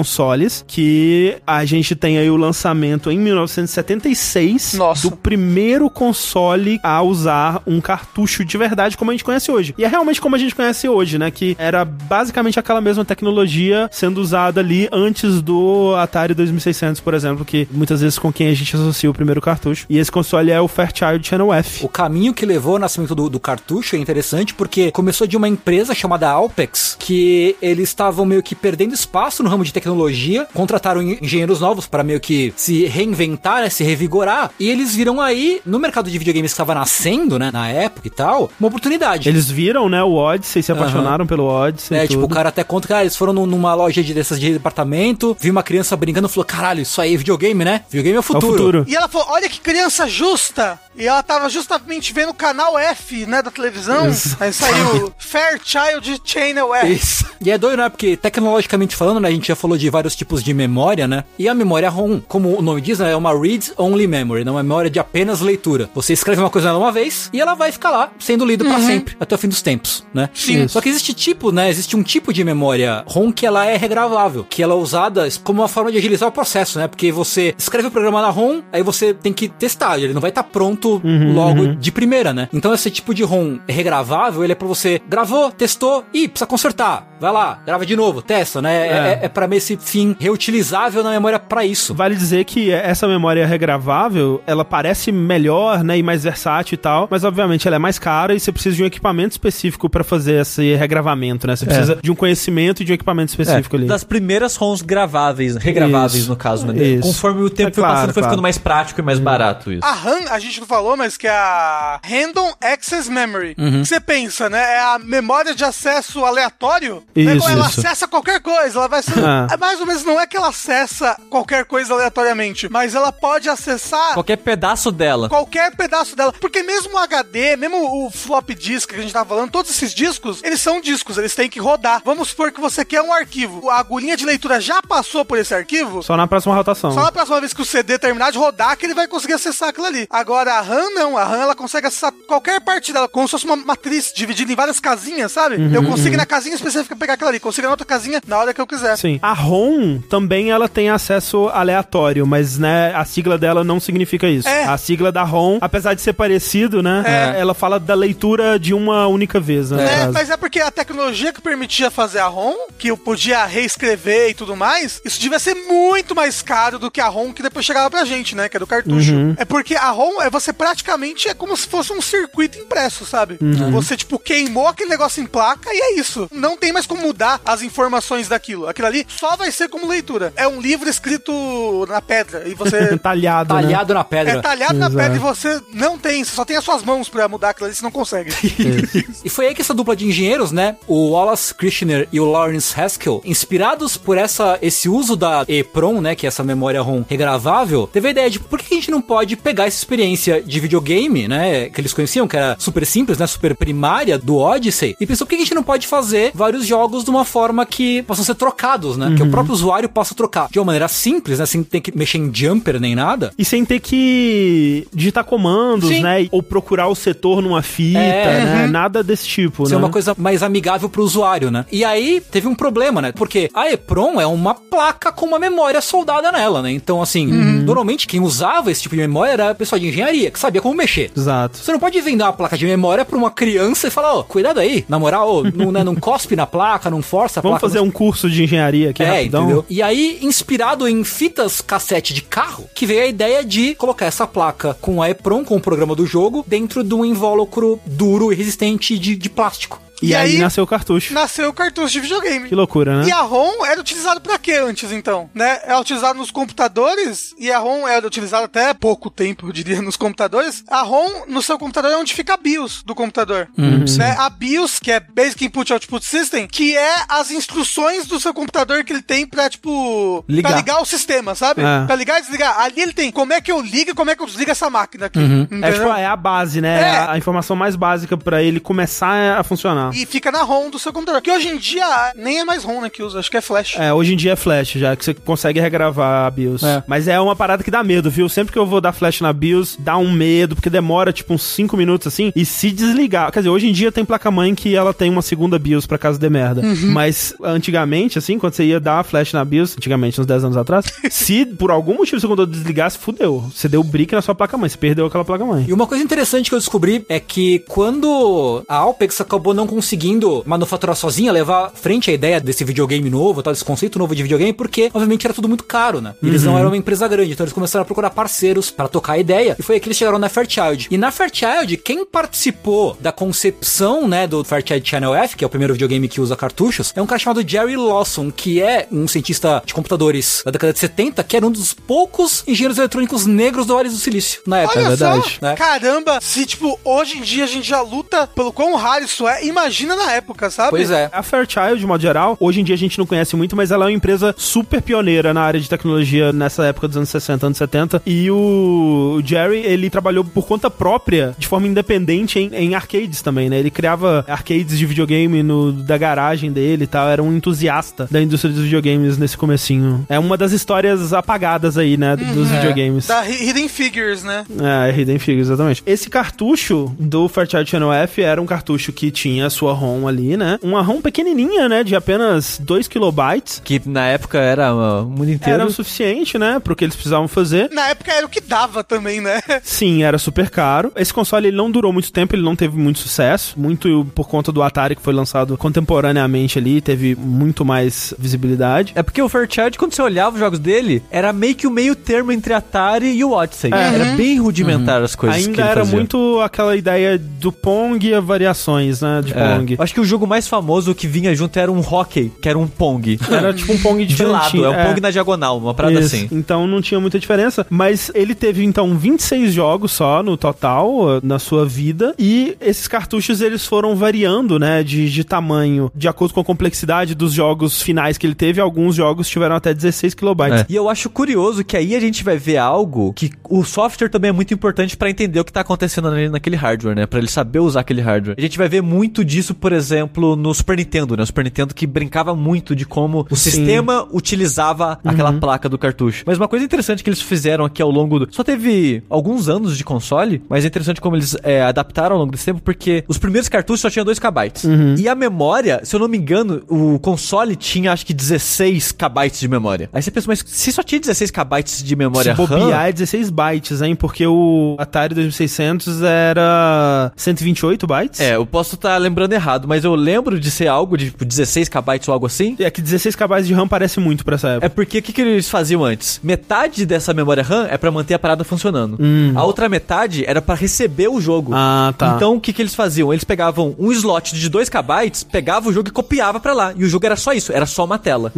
que a gente tem aí o lançamento em 1976 Nossa. do primeiro console a usar um cartucho de verdade como a gente conhece hoje. E é realmente como a gente conhece hoje, né? Que era basicamente aquela mesma tecnologia sendo usada ali antes do Atari 2600, por exemplo, que muitas vezes com quem a gente associa o primeiro cartucho. E esse console é o Fairchild Channel F. O caminho que levou ao nascimento do, do cartucho é interessante porque começou de uma empresa chamada Alpex, que eles estavam meio que perdendo espaço no ramo de tecnologia, contrataram en- engenheiros novos para meio que se reinventar, né, se revigorar, e eles viram aí, no mercado de videogames que estava nascendo, né, na época e tal, uma oportunidade. Eles viram, né, o Odyssey, se apaixonaram pelo Odyssey. É, e tipo, o cara até conta que ah, eles foram num- numa loja de, dessas de departamento, viu uma criança brincando e falou: caralho, isso aí é videogame, né? Videogame é o É o futuro. futuro. E ela falou: Olha que criança justa! E ela tava justamente vendo o canal F, né, da televisão. Aí saiu Fairchild Channel F. Isso. E é doido, né? Porque tecnologicamente falando, né? A gente já falou falou de vários tipos de memória, né? E a memória ROM, como o nome diz, né, é uma read-only memory, não é uma memória de apenas leitura. Você escreve uma coisa nela uma vez e ela vai ficar lá sendo lida uhum. para sempre, até o fim dos tempos, né? Sim. Só que existe tipo, né? Existe um tipo de memória ROM que ela é regravável, que ela é usada como uma forma de agilizar o processo, né? Porque você escreve o programa na ROM, aí você tem que testar, ele não vai estar tá pronto uhum, logo uhum. de primeira, né? Então esse tipo de ROM regravável, ele é para você gravou, testou e precisa consertar. Vai lá, grava de novo, testa, né? É, é, é para esse fim reutilizável na memória para isso. Vale dizer que essa memória regravável, ela parece melhor, né, e mais versátil e tal, mas obviamente ela é mais cara e você precisa de um equipamento específico para fazer esse regravamento, né? Você é. precisa de um conhecimento e de um equipamento específico é, ali. Das primeiras ROMs graváveis, regraváveis isso, no caso, né? Isso. Conforme o tempo é foi claro, passando, foi claro. ficando mais prático e mais barato isso. A RAM, a gente não falou, mas que é a Random Access Memory. Uhum. Você pensa, né? É a memória de acesso aleatório. Isso, né? Ela isso. acessa qualquer coisa, ela vai ser... É mais ou menos, não é que ela acessa qualquer coisa aleatoriamente, mas ela pode acessar... Qualquer pedaço dela. Qualquer pedaço dela. Porque mesmo o HD, mesmo o flop disk que a gente tava falando, todos esses discos, eles são discos, eles têm que rodar. Vamos supor que você quer um arquivo. A agulhinha de leitura já passou por esse arquivo. Só na próxima rotação. Só na próxima vez que o CD terminar de rodar que ele vai conseguir acessar aquilo ali. Agora a RAM não, a RAM ela consegue acessar qualquer parte dela, como se fosse uma matriz dividida em várias casinhas, sabe? Uhum, eu consigo uhum. na casinha específica pegar aquilo ali, consigo na outra casinha na hora que eu quiser. Sim. A ROM também ela tem acesso aleatório, mas né, a sigla dela não significa isso. É. A sigla da ROM, apesar de ser parecido, né, é. ela fala da leitura de uma única vez, né? É, mas é porque a tecnologia que permitia fazer a ROM, que eu podia reescrever e tudo mais, isso devia ser muito mais caro do que a ROM que depois chegava pra gente, né, que é do cartucho. Uhum. É porque a ROM é você praticamente é como se fosse um circuito impresso, sabe? Uhum. Você tipo queimou aquele negócio em placa e é isso. Não tem mais como mudar as informações daquilo. Aquilo ali só vai ser como leitura. É um livro escrito na pedra e você talhado, talhado né? na pedra. É talhado Exato. na pedra e você não tem, você só tem as suas mãos para mudar aquilo ali, você não consegue. e foi aí que essa dupla de engenheiros, né, o Wallace Kirchner e o Lawrence Haskell, inspirados por essa esse uso da EPROM, né, que é essa memória ROM regravável, teve a ideia de por que a gente não pode pegar essa experiência de videogame, né, que eles conheciam, que era super simples, né, super primária do Odyssey, e pensou por que a gente não pode fazer vários jogos de uma forma que possam ser trocados, né, uhum. Que o próprio usuário possa trocar de uma maneira simples, né, sem ter que mexer em jumper nem nada. E sem ter que digitar comandos, Sim. né, ou procurar o setor numa fita, é, né, uhum. nada desse tipo, Ser né. uma coisa mais amigável pro usuário, né. E aí teve um problema, né, porque a EPROM é uma placa com uma memória soldada nela, né, então assim, uhum. normalmente quem usava esse tipo de memória era pessoal de engenharia, que sabia como mexer. Exato. Você não pode vender uma placa de memória pra uma criança e falar, ó, oh, cuidado aí, na moral, oh, não, né, não cospe na placa, não força a Vamos placa. fazer não... um curso de engenharia aqui é, rapidão. Entendeu? E aí, inspirado em fitas cassete de carro, que veio a ideia de colocar essa placa com a EPROM, com o programa do jogo, dentro de um invólucro duro e resistente de, de plástico. E, e aí, aí, nasceu o cartucho. Nasceu o cartucho de videogame. Que loucura, né? E a ROM era utilizada para quê antes, então? Né? Era utilizada nos computadores e a ROM era utilizada até pouco tempo, eu diria, nos computadores. A ROM no seu computador é onde fica a BIOS do computador. Uhum. Né? A BIOS, que é Basic Input Output System, que é as instruções do seu computador que ele tem pra, tipo, ligar, pra ligar o sistema, sabe? É. Pra ligar e desligar. Ali ele tem como é que eu ligo e como é que eu desligo essa máquina aqui. Uhum. É, tipo, é a base, né? É. A, a informação mais básica para ele começar a funcionar. E fica na ROM do seu computador. Que hoje em dia nem é mais ROM, né, que usa, acho que é flash. É, hoje em dia é flash já, que você consegue regravar a BIOS. É. Mas é uma parada que dá medo, viu? Sempre que eu vou dar flash na BIOS, dá um medo, porque demora tipo uns 5 minutos assim, e se desligar. Quer dizer, hoje em dia tem placa-mãe que ela tem uma segunda BIOS pra caso de merda. Uhum. Mas antigamente, assim, quando você ia dar flash na BIOS, antigamente, uns 10 anos atrás, se por algum motivo seu computador desligasse, fudeu. Você deu brick na sua placa-mãe, você perdeu aquela placa-mãe. E uma coisa interessante que eu descobri é que quando a Alpex acabou não conseguindo manufaturar sozinha, levar frente à ideia desse videogame novo, tal, desse conceito novo de videogame, porque, obviamente, era tudo muito caro, né? Eles uhum. não eram uma empresa grande, então eles começaram a procurar parceiros para tocar a ideia, e foi aí que eles chegaram na Fairchild. E na Fairchild, quem participou da concepção, né, do Fairchild Channel F, que é o primeiro videogame que usa cartuchos, é um cara chamado Jerry Lawson, que é um cientista de computadores da década de 70, que era um dos poucos engenheiros eletrônicos negros do Vale do Silício, na época. Olha é verdade. Só, né? Caramba, se, tipo, hoje em dia a gente já luta pelo quão raro isso é, imagina imagina na época, sabe? Pois é. A Fairchild, de modo geral, hoje em dia a gente não conhece muito, mas ela é uma empresa super pioneira na área de tecnologia nessa época dos anos 60, anos 70. E o Jerry, ele trabalhou por conta própria, de forma independente, em, em arcades também, né? Ele criava arcades de videogame no, da garagem dele e tal. Era um entusiasta da indústria dos videogames nesse comecinho. É uma das histórias apagadas aí, né? Dos videogames. Da Hidden Figures, né? É, Hidden Figures, exatamente. Esse cartucho do Fairchild Channel F era um cartucho que tinha sua ROM ali, né? Uma ROM pequenininha, né? De apenas 2 kilobytes. Que na época era uh, o mundo inteiro. Era o suficiente, né? Pro que eles precisavam fazer. Na época era o que dava também, né? Sim, era super caro. Esse console ele não durou muito tempo, ele não teve muito sucesso. Muito por conta do Atari, que foi lançado contemporaneamente ali, teve muito mais visibilidade. É porque o Fairchild, quando você olhava os jogos dele, era meio que o meio termo entre Atari e o Odyssey. É. Era bem rudimentar as coisas que Ainda ele era fazia. muito aquela ideia do Pong e a variações, né? De. Pong. Acho que o jogo mais famoso que vinha junto era um hockey, que era um Pong. Era tipo um Pong De lado, é um Pong na diagonal, uma parada Isso. assim. Então não tinha muita diferença. Mas ele teve então 26 jogos só no total uh, na sua vida. E esses cartuchos eles foram variando, né? De, de tamanho, de acordo com a complexidade dos jogos finais que ele teve. Alguns jogos tiveram até 16 kilobytes. É. E eu acho curioso que aí a gente vai ver algo que o software também é muito importante pra entender o que tá acontecendo ali naquele hardware, né? Pra ele saber usar aquele hardware. A gente vai ver muito disso, por exemplo, no Super Nintendo, né? O Super Nintendo que brincava muito de como o Sim. sistema utilizava aquela placa do cartucho. Mas uma coisa interessante que eles fizeram aqui ao longo do... Só teve alguns anos de console, mas é interessante como eles é, adaptaram ao longo desse tempo, porque os primeiros cartuchos só tinham 2 KB. E a memória, se eu não me engano, o console tinha acho que 16 KB de memória. Aí você pensa, mas se só tinha 16 KB de memória Se RAM... bobear é 16 bytes, hein? Porque o Atari 2600 era 128 bytes. É, eu posso estar lembrando errado, mas eu lembro de ser algo de tipo, 16 KB ou algo assim. É que 16 KB de RAM parece muito pra essa época. É porque o que, que eles faziam antes? Metade dessa memória RAM é pra manter a parada funcionando. A outra metade era pra receber o jogo. Ah, tá. Então o que, que eles faziam? Eles pegavam um slot de 2 KB, pegavam o jogo e copiava pra lá. E o jogo era só isso, era só uma tela.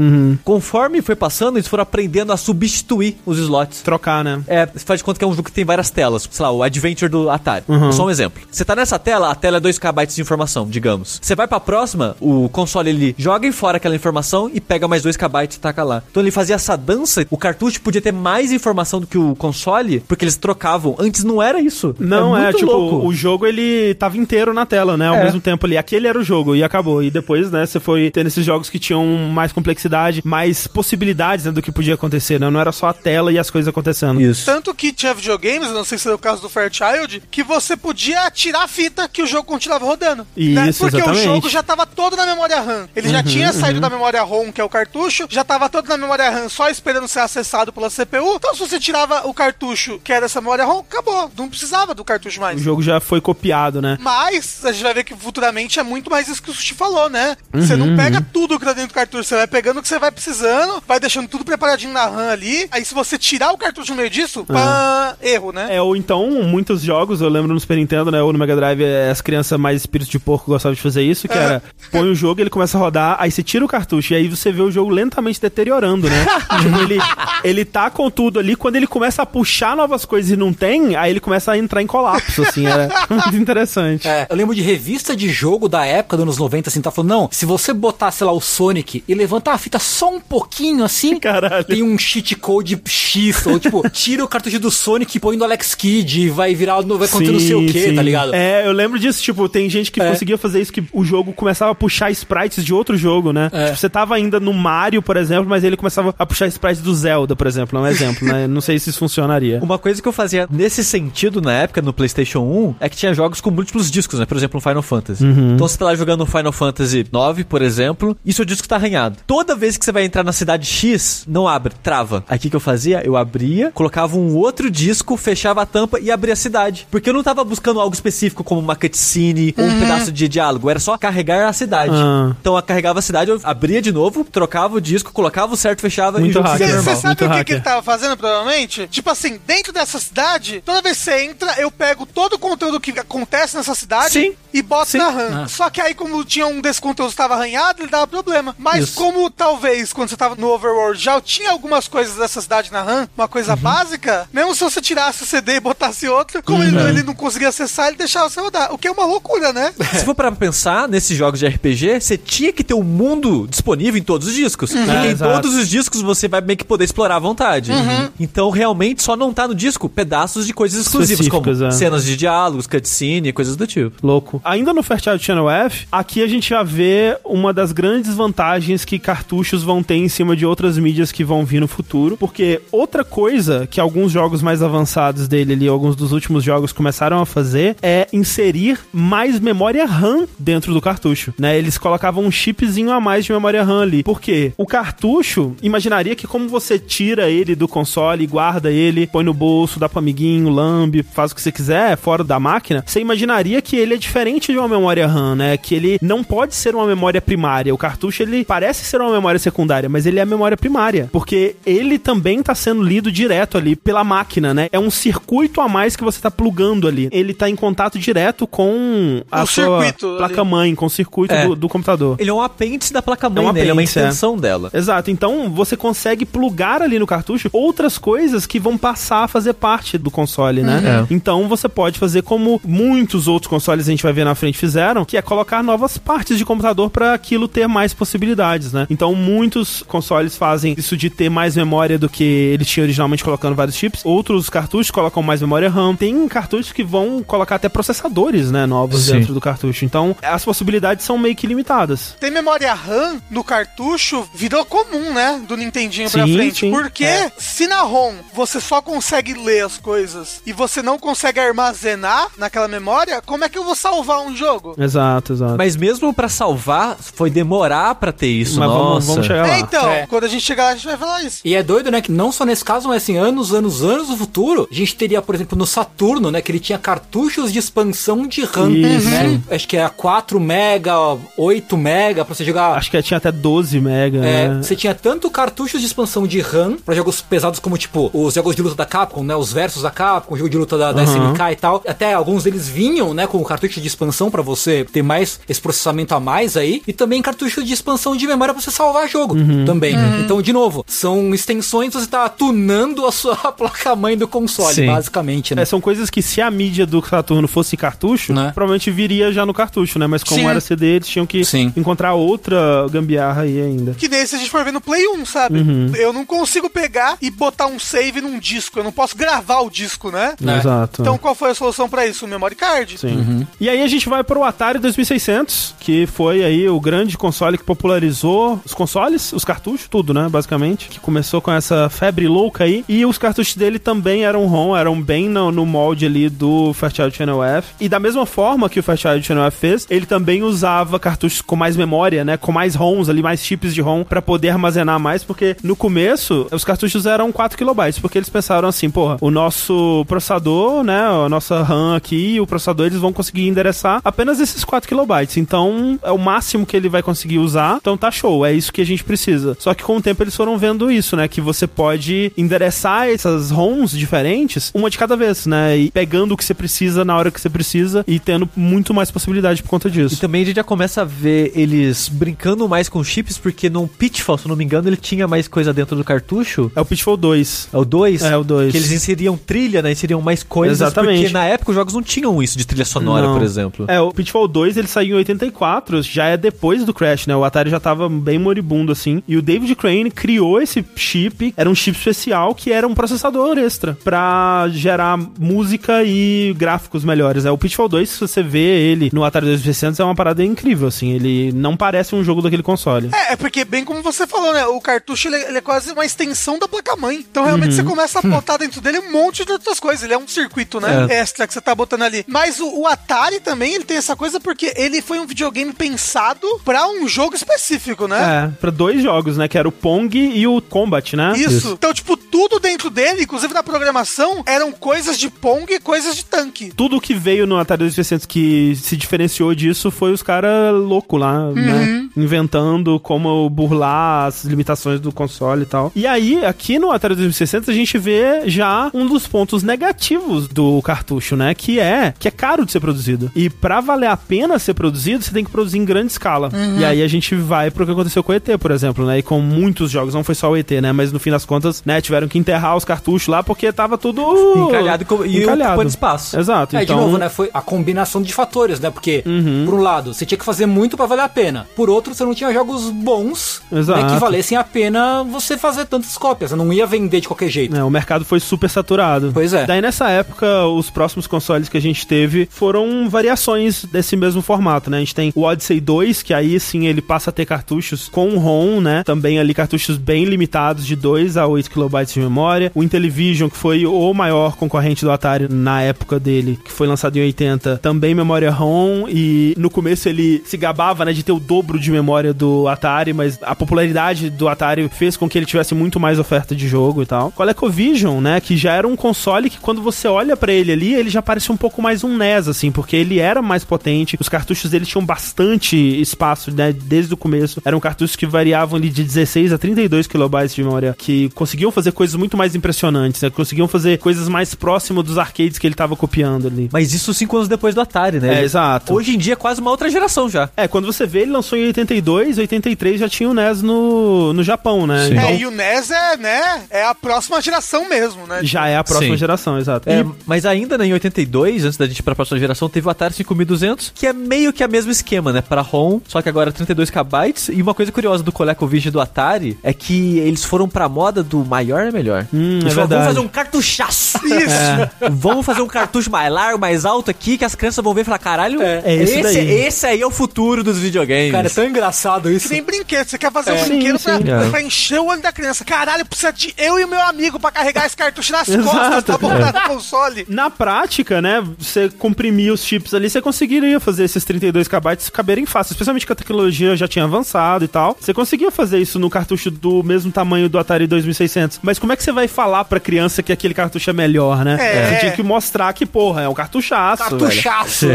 Conforme foi passando, eles foram aprendendo a substituir os slots. Trocar, né? É, você faz de conta que é um jogo que tem várias telas. Sei lá, o Adventure do Atari. Só um exemplo. Você tá nessa tela, a tela é 2 KB de informação, digamos. Você vai pra próxima, o console ele joga em fora aquela informação e pega mais 2 KB e taca lá. Então ele fazia essa dança, o cartucho podia ter mais informação do que o console, porque eles trocavam. Antes não era isso. Não, é, muito tipo, louco. o jogo ele tava inteiro na tela, né? Ao É. mesmo tempo ali. Aquele era o jogo e acabou. E depois, né, você foi tendo esses jogos que tinham mais complexidade, mais possibilidades né, do que podia acontecer, né? Não era só a tela e as coisas acontecendo. Isso. Tanto que tinha videogames, não sei se é o caso do Fairchild, que você podia tirar a fita que o jogo continuava rodando. né? Isso, Porque exatamente. o jogo já tava todo na memória RAM. Ele já tinha saído da memória ROM, que é o cartucho, já tava todo na memória RAM, só esperando ser acessado pela CPU. Então, se você tirava o cartucho, que era essa memória ROM, acabou. Não precisava do cartucho O mais. jogo já foi copiado, né? Mas a gente vai ver que futuramente é muito mais isso que o Sushi falou, né? Você não pega tudo que tá dentro do cartucho, você vai pegando o que você vai precisando, vai deixando tudo preparadinho na RAM ali. Aí se você tirar o cartucho no meio disso, pã, erro, né? É, ou então, muitos jogos, eu lembro no Super Nintendo, né, ou no Mega Drive, é, as crianças mais espírito de porco gostavam de fazer isso, que era, põe o jogo, ele começa a rodar, aí você tira o cartucho, e aí você vê o jogo lentamente deteriorando, né? tipo, ele, ele tá com tudo ali, quando ele começa a puxar novas coisas e não tem, aí ele começa a entrar em colapso, assim, era muito interessante. É, eu lembro de revista de jogo da época dos anos 90, assim, tá falando, não, se você botar, sei lá, o Sonic e levantar a fita só um pouquinho assim, Caralho. tem um cheat code X, ou tipo, tira o cartucho do Sonic e põe no Alex Kidd e vai virar, vai acontecer não sei o que, sim. tá ligado? É, eu lembro disso, tipo, tem gente que É. conseguia fazer isso, que o jogo começava a puxar sprites de outro jogo, né? É. Tipo, você tava ainda no Mario, por exemplo, mas ele começava a puxar sprites do Zelda, por exemplo, é um exemplo, né? Não sei se isso funcionaria. Uma coisa que eu fazia nesse sentido na época no PlayStation 1 é que tinha jogos com múltiplos discos, né? Por exemplo, no Final Fantasy. Então você tá lá jogando Final Fantasy 9, por exemplo, e seu disco tá arranhado. Toda vez que você vai entrar na cidade X, não abre, trava. O que, que eu fazia? Eu abria, colocava um outro disco, fechava a tampa e abria a cidade. Porque eu não tava buscando algo específico como uma cutscene ou um pedaço de diálogo, era só carregar a cidade. Ah. Então eu carregava a cidade, eu abria de novo, trocava o disco, colocava o certo, fechava Muito e o jogo hacker. Você sabe muito o que, hacker. que ele tava fazendo, provavelmente? Tipo assim, dentro dessa cidade, toda vez que você entra, eu pego todo o conteúdo que acontece nessa cidade Sim. e bota na RAM. Ah. Só que aí, como tinha um desses conteúdos estava arranhado, ele dava problema. Mas Isso. como talvez quando você tava no Overworld já tinha algumas coisas dessa cidade na RAM, uma coisa uhum. básica, mesmo se você tirasse o CD e botasse outro, como uhum. ele, ele, não conseguia acessar, ele deixava você rodar. O que é uma loucura, né? Se for para pensar nesses jogos de RPG, você tinha que ter o um mundo disponível em todos os discos. Uhum. Porque é, em todos os discos você vai meio que poder explorar à vontade. Uhum. Então realmente só não tá no disco pedaços de coisas exclusivas, como é. cenas de diálogos, cutscene, coisas do tipo. Louco. Ainda no Fairchild Channel F, aqui a gente já vê uma das grandes vantagens que cartuchos vão ter em cima de outras mídias que vão vir no futuro, porque outra coisa que alguns jogos mais avançados dele ali, alguns dos últimos jogos começaram a fazer é inserir mais memória RAM dentro do cartucho, né? Eles colocavam um chipzinho a mais de memória RAM ali. Por quê? O cartucho, imaginaria que como você tira ele do console, guarda ele, põe no bolso, dá pro amiguinho, lambe, faz o que você quiser fora da máquina, você imaginaria que ele é diferente de uma memória RAM, né? Que ele não pode ser uma memória primária. O cartucho, ele parece ser uma memória secundária, mas ele é a memória primária, porque ele também tá sendo lido direto ali pela máquina, né? É um circuito a mais que você tá plugando ali. Ele tá em contato direto com a o sua placa-mãe, com o circuito é. do, do, computador. Ele é um apêndice da placa-mãe, é, um né? ele é uma extensão é. dela. Exato. Então, você consegue plugar ali no cartucho outras coisas que vão passar a fazer parte do console, né? Uhum. É. Então, você pode fazer como muitos outros consoles a gente vai ver na frente fizeram, que é colocar novas partes de computador para aquilo ter mais possibilidades, né? Então, muitos consoles fazem isso de ter mais memória do que eles tinham originalmente colocando vários chips. Outros cartuchos colocam mais memória RAM. Tem cartuchos que vão colocar até processadores, né, novos Sim. dentro do cartucho. Então, as possibilidades são meio que limitadas. Tem memória RAM no cartucho, virou comum, né, do Nintendinho sim, pra frente. Sim. Porque é. se na ROM você só consegue ler as coisas e você não consegue armazenar naquela memória, como é que eu vou salvar um jogo? Exato, exato. Mas mesmo para salvar, foi demorar para ter isso, Mas Nossa. Vamos, vamos chegar lá. É, então, é. quando a gente chegar lá, a gente vai falar isso. E é doido, né, que não só nesse caso, mas assim, anos, anos, anos no futuro, a gente teria, por exemplo, no Saturno, né, que ele tinha cartuchos de expansão de RAM, isso. né? Acho que era 4 mega, 8 mega pra você jogar. Acho que tinha até 12 mega. É, né? você tinha tanto cartuchos de expansão de RAM para jogos pesados como tipo os jogos de luta da Capcom, né, os versos da Capcom, o jogo de luta da, da uhum. SNK e tal. Até alguns deles vinham, né, com cartucho de expansão para você ter mais esse processamento a mais aí e também cartucho de expansão de memória para você salvar jogo uhum. também. Uhum. Então, de novo, são extensões você tá tunando a sua placa-mãe do console, Sim. basicamente, né? É, são coisas que se a mídia do Saturno fosse cartucho, né? provavelmente viria já no cartucho, né? Mas como Sim. era CD, eles tinham que Sim. encontrar outra gambiarra aí ainda. Que nem se a gente for ver no Play 1, sabe? Uhum. Eu não consigo pegar e botar um save num disco. Eu não posso gravar o disco, né? É. Exato. Então qual foi a solução para isso? O memory card. Sim. Uhum. E aí a gente vai pro Atari 2600, que foi aí o grande console que popularizou os consoles, os cartuchos, tudo, né? Basicamente. Que começou com essa febre louca aí. E os cartuchos dele também eram ROM, eram bem no, no molde ali do Fairchild Channel F. E da mesma forma que o Fairchild Channel F fez, ele também usava cartuchos com mais memória, né? Com mais ROMs ali, mais chips de ROM para poder armazenar mais, porque no começo os cartuchos eram 4 kilobytes, porque eles pensaram assim, porra, o nosso processador, né? A nossa RAM aqui, o processador, eles vão conseguir endereçar apenas esses 4 kilobytes. Então, é o máximo que ele vai conseguir usar. Então tá show, é isso que a gente precisa. Só que com o tempo eles foram vendo isso, né? Que você pode endereçar essas ROMs diferentes, uma de cada vez, né? E pegando o que você precisa na hora que você precisa e tendo muito mais possibilidade por conta disso. E também a gente já começa a ver eles brincando mais com chips, porque no Pitfall, se eu não me engano, ele tinha mais coisa dentro do cartucho. É o Pitfall 2. É o 2? É o 2. Que eles inseriam trilha, né? Inseriam mais coisas. Exatamente. Porque na época os jogos não tinham isso de trilha sonora, não. por exemplo. É, o Pitfall 2 ele saiu em 84, já é depois do Crash, né? O Atari já tava bem moribundo assim. E o David Crane criou esse chip, era um chip especial que era um processador extra para gerar música e gráficos melhores. É o Pitfall 2, se você vê ele no Atari 2600 é uma parada incrível assim, ele não parece um jogo daquele console. É, é porque bem como você falou, né, o cartucho ele, é, ele é quase uma extensão da placa-mãe. Então realmente uhum. você começa a botar dentro dele um monte de outras coisas, ele é um circuito, né, é. extra que você tá botando ali. Mas o, o, Atari também, ele tem essa coisa porque ele foi um videogame pensado para um jogo específico, né? É, para dois jogos, né, que era o Pong e o Combat, né? Isso. Isso. Então, tipo, tudo dentro dele, inclusive na programação, eram coisas de Pong e coisas de tanque. Tudo que veio no Atari 2600 que se diferenciou disso foi os caras loucos lá, né? uhum. né? inventando como burlar as limitações do console e tal. E aí, aqui no Atari 2600, a gente vê já um dos pontos negativos do cartucho, né? Que é que é caro de ser produzido. E pra valer a pena ser produzido, você tem que produzir em grande escala. Uhum. E aí a gente vai pro que aconteceu com o ET, por exemplo, né? E com muitos jogos, não foi só o ET, né? Mas no fim das contas, né, tiveram que enterrar os cartuchos lá porque tava tudo Encalhado e encalhado. ocupando espaço. Exato. É, então, de novo, né? Foi a combinação de fatores, né? Porque, por um lado, você tinha que fazer muito pra valer a pena. Por outro, você não tinha jogos bons né, que valessem a pena você fazer tantas cópias. Você não ia vender de qualquer jeito. É, o mercado foi super saturado. Pois é. Daí nessa época, os próximos consoles que a gente teve foram variações desse mesmo formato, né? A gente tem o Odyssey 2, que aí sim ele passa a ter cartuchos com ROM, né? Também ali cartuchos bem limitados de 2 a 8 KB de memória. O Intellivision, que foi o maior concorrente do Atari na época dele, que foi lançado em 80, também memória ROM e no começo ele se gabava, né, de ter o dobro de memória do Atari, mas a popularidade do Atari fez com que ele tivesse muito mais oferta de jogo e tal. ColecoVision, né, que já era um console que quando você olha pra ele ali, ele já parece um pouco mais um NES assim, porque ele era mais potente, os cartuchos dele tinham bastante espaço, né, desde o começo. Eram cartuchos que variavam ali de 16 a 32 kilobytes de memória, que conseguiam fazer coisas muito mais impressionantes, né, conseguiam fazer coisas mais próximo dos arcades que ele tava copiando ali. Mas isso cinco anos depois do Atari, né? É, exato. Hoje em dia é quase uma outra geração já. É, quando você vê, ele lançou em 82, 83 já tinha o NES no, no Japão, né? Sim. Então, É, e o NES é, né? É a próxima geração mesmo, né? já é a próxima Sim. geração, exato. É, E- mas ainda né, em 82, antes da gente ir pra próxima geração, teve o Atari 5200, que é meio que a mesmo esquema, né? Para ROM, só que agora 32 KB. E uma coisa curiosa do ColecoVision e do Atari é que eles foram pra moda do maior é melhor. Hum, eles é falaram, vamos fazer um cartuchaço. Isso. Vamos fazer um cartucho mais largo, mais alto aqui, que as crianças vão ver e falar, caralho, É, é esse esse, daí." esse aí é o futuro dos videogames. Cara, é tão engraçado Que isso. nem brinquedo. Você quer fazer É. um brinquedo Sim, pra, sim. É. pra encher o olho da criança. Caralho, precisa de eu e meu amigo pra carregar esse cartucho nas Exato. costas pra botar no console. Na prática, né, você comprimir os chips ali, você conseguiria fazer esses 32 KB caberem fácil, especialmente que a tecnologia já tinha avançado e tal. Você conseguia fazer isso no cartucho do mesmo tamanho do Atari 2600. Mas como é que você vai falar pra criança que aquele cartucho é melhor, né? É. Você tinha que mostrar que, porra, é um cartuchaço. Cartuchaço.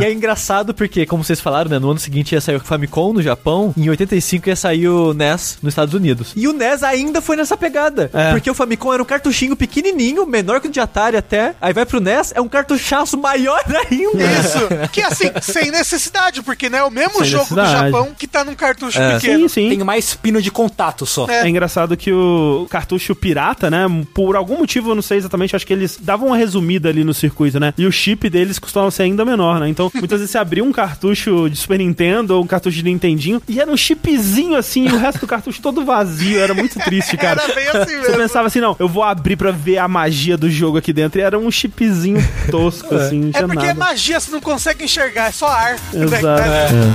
E é engraçado porque, como vocês falaram, né, no ano seguinte ia sair o Famicom no Japão, e em 85 ia sair o NES nos Estados Unidos. E o NES ainda foi nessa pegada. É. Porque o Famicom era um cartuchinho pequenininho, menor que o de Atari até. Aí vai pro NES, é um cartuchaço maior ainda. Isso. Que assim, sem necessidade, porque né, é o mesmo Sem jogo do. Japão que tá num cartucho É. pequeno. Sim, sim. Tem mais pino de contato só. É. É engraçado que o cartucho pirata, né? Por algum motivo, eu não sei exatamente, acho que eles davam uma resumida ali no circuito, né? E o chip deles costumava ser ainda menor, né? Então, muitas vezes você abria um cartucho de Super Nintendo ou um cartucho de Nintendinho e era um chipzinho assim, e o resto do cartucho todo vazio. Era muito triste, cara. Era bem assim Você mesmo. pensava assim, não, eu vou abrir pra ver a magia do jogo aqui dentro. E era um chipzinho tosco, assim, não É porque é nada. magia, você não consegue enxergar, é só ar. Exato. Né?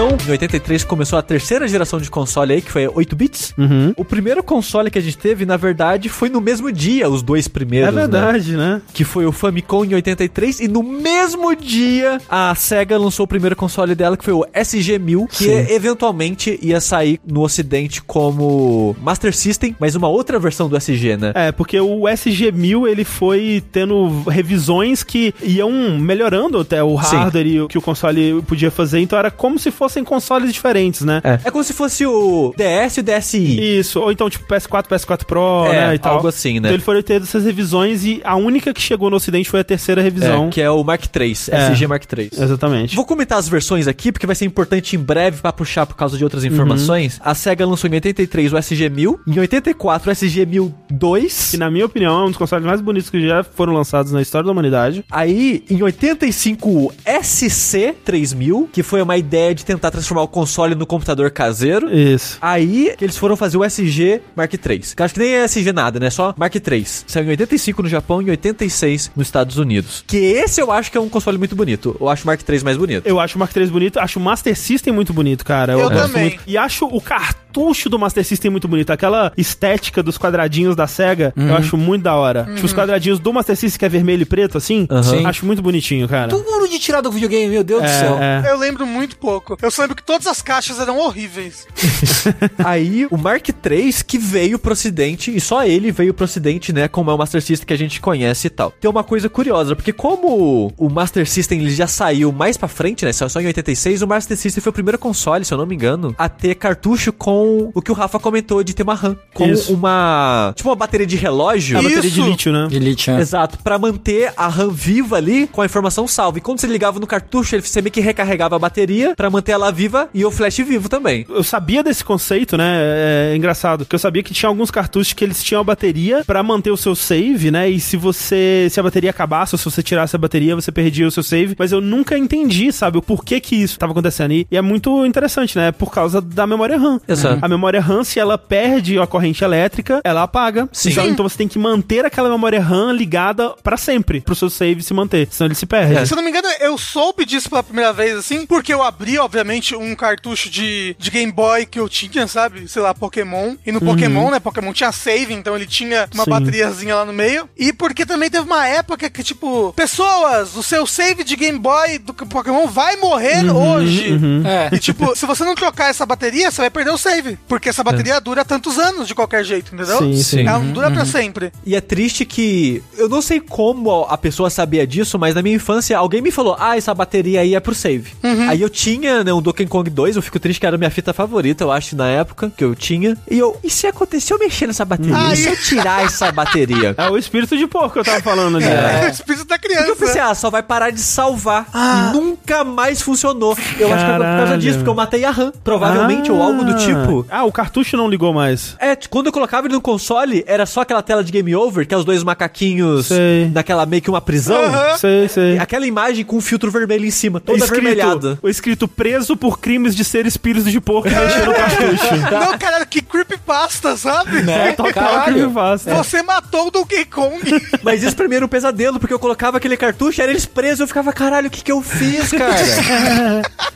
Então, em 83 começou a terceira geração de console aí, que foi 8 bits. Uhum. O primeiro console que a gente teve, na verdade, foi no mesmo dia, os dois primeiros. É né? verdade, né? que foi o Famicom em 83, e no mesmo dia a SEGA lançou o primeiro console dela, que foi o SG-1000, que Sim. eventualmente ia sair no ocidente como Master System, mas uma outra versão do SG, né? É, porque o SG-1000 ele foi tendo revisões que iam melhorando até o Sim. hardware e o que o console podia fazer, então era como se fossem consoles diferentes, né? É. É como se fosse o DS e o DSi. Isso, ou então tipo PS4, PS4 Pro, É, né, e tal. algo assim, né? Então ele foi tendo essas revisões e a única que chegou no ocidente foi a terceira revisão. É, que é o Mark III, É. SG Mark III. Exatamente. Vou comentar as versões aqui, porque vai ser importante em breve pra puxar por causa de outras informações. A SEGA lançou em 83 o SG-1000, em 84 o SG-1002, Que na minha opinião é um dos consoles mais bonitos que já foram lançados na história da humanidade. Aí, em 85, o SC3000, que foi uma ideia de tentar transformar o console no computador caseiro. Isso. Aí, que eles foram fazer o SG Mark III. Que eu acho que nem é SG nada, né? Só Mark III. Saiu em 85 no Japão e em 86 nos Estados Unidos. Que esse eu acho que é um console muito bonito. Eu acho o Mark III mais bonito. Eu acho o Mark III bonito, acho o Master System muito bonito, cara. Eu gosto também. muito. E acho o cartucho cartucho do Master System é muito bonito. Aquela estética dos quadradinhos da SEGA, eu acho muito da hora. Tipo, os quadradinhos do Master System que é vermelho e preto, assim, Aham. acho muito bonitinho, cara. Duro de tirar do videogame, meu Deus do céu. É, é. Eu lembro muito pouco. Eu só lembro que todas as caixas eram horríveis. Aí o Mark III que veio pro ocidente, e só ele veio pro ocidente, né? Como é o Master System que a gente conhece e tal. Tem uma coisa curiosa, porque como o Master System ele já saiu mais pra frente, né? Saiu só em 86, o Master System foi o primeiro console, se eu não me engano, a ter cartucho com o que o Rafa comentou de ter uma RAM. Com Isso. uma. Tipo uma bateria de relógio. A bateria de lítio, né? De Elite, né? Exato, pra manter a RAM viva ali com a informação salva. E quando você ligava no cartucho, ele você meio que recarregava a bateria pra manter ela viva e o flash vivo também. Eu sabia desse conceito, né? É engraçado. Que eu sabia que tinha alguns cartuchos que eles tinham a bateria pra manter o seu save, né? E se você. Se a bateria acabasse ou se você tirasse a bateria, você perdia o seu save. Mas eu nunca entendi, sabe, o porquê que isso tava acontecendo. E, e é muito interessante, né? Por causa da memória RAM. Exato. A memória RAM, se ela perde a corrente elétrica, ela apaga. Sim. Então, então você tem que manter aquela memória RAM ligada pra sempre, pro seu save se manter. Senão ele se perde. Se eu não me engano, eu soube disso pela primeira vez, assim, porque eu abri, obviamente, um cartucho de, de Game Boy que eu tinha, sabe? Sei lá, Pokémon. E no Pokémon, né? Pokémon tinha save, então ele tinha uma Sim. bateriazinha lá no meio. E porque também teve uma época que, tipo, pessoas, o seu save de Game Boy do Pokémon vai morrer hoje. É. E tipo, se você não trocar essa bateria, você vai perder o save. Porque essa bateria dura tantos anos de qualquer jeito, entendeu? Sim, sim. Ela não dura pra sempre. E é triste que. Eu não sei como a pessoa sabia disso, mas na minha infância alguém me falou: Ah, essa bateria aí é pro save. Aí eu tinha, né, um Donkey Kong 2, eu fico triste que era a minha fita favorita, eu acho, na época que eu tinha. E eu, e se acontecer eu mexer nessa bateria? Ai. E se eu tirar essa bateria? É o espírito de porco que eu tava falando ali. É. né? o espírito da Porque criança. eu pensei, ah, só vai parar de salvar. E nunca mais funcionou. Eu acho que é por causa Caralho. disso, porque eu matei a RAM, provavelmente, ou algo do tipo. Ah, o cartucho não ligou mais. É, quando eu colocava ele no console, era só aquela tela de game over, que é os dois macaquinhos Sei. naquela meio que uma prisão. Aham. Sei, sei. Aquela imagem com um filtro vermelho em cima, toda avermelhada. o escrito preso por crimes de ser espírito de porco mexendo no cartucho. Não, cara, que creepypasta, sabe? Né? Total Caralho. creepypasta. Você matou o Donkey Kong. Mas isso pra mim era um pesadelo, porque eu colocava aquele cartucho, era eles presos, eu ficava, caralho, o que que eu fiz, cara?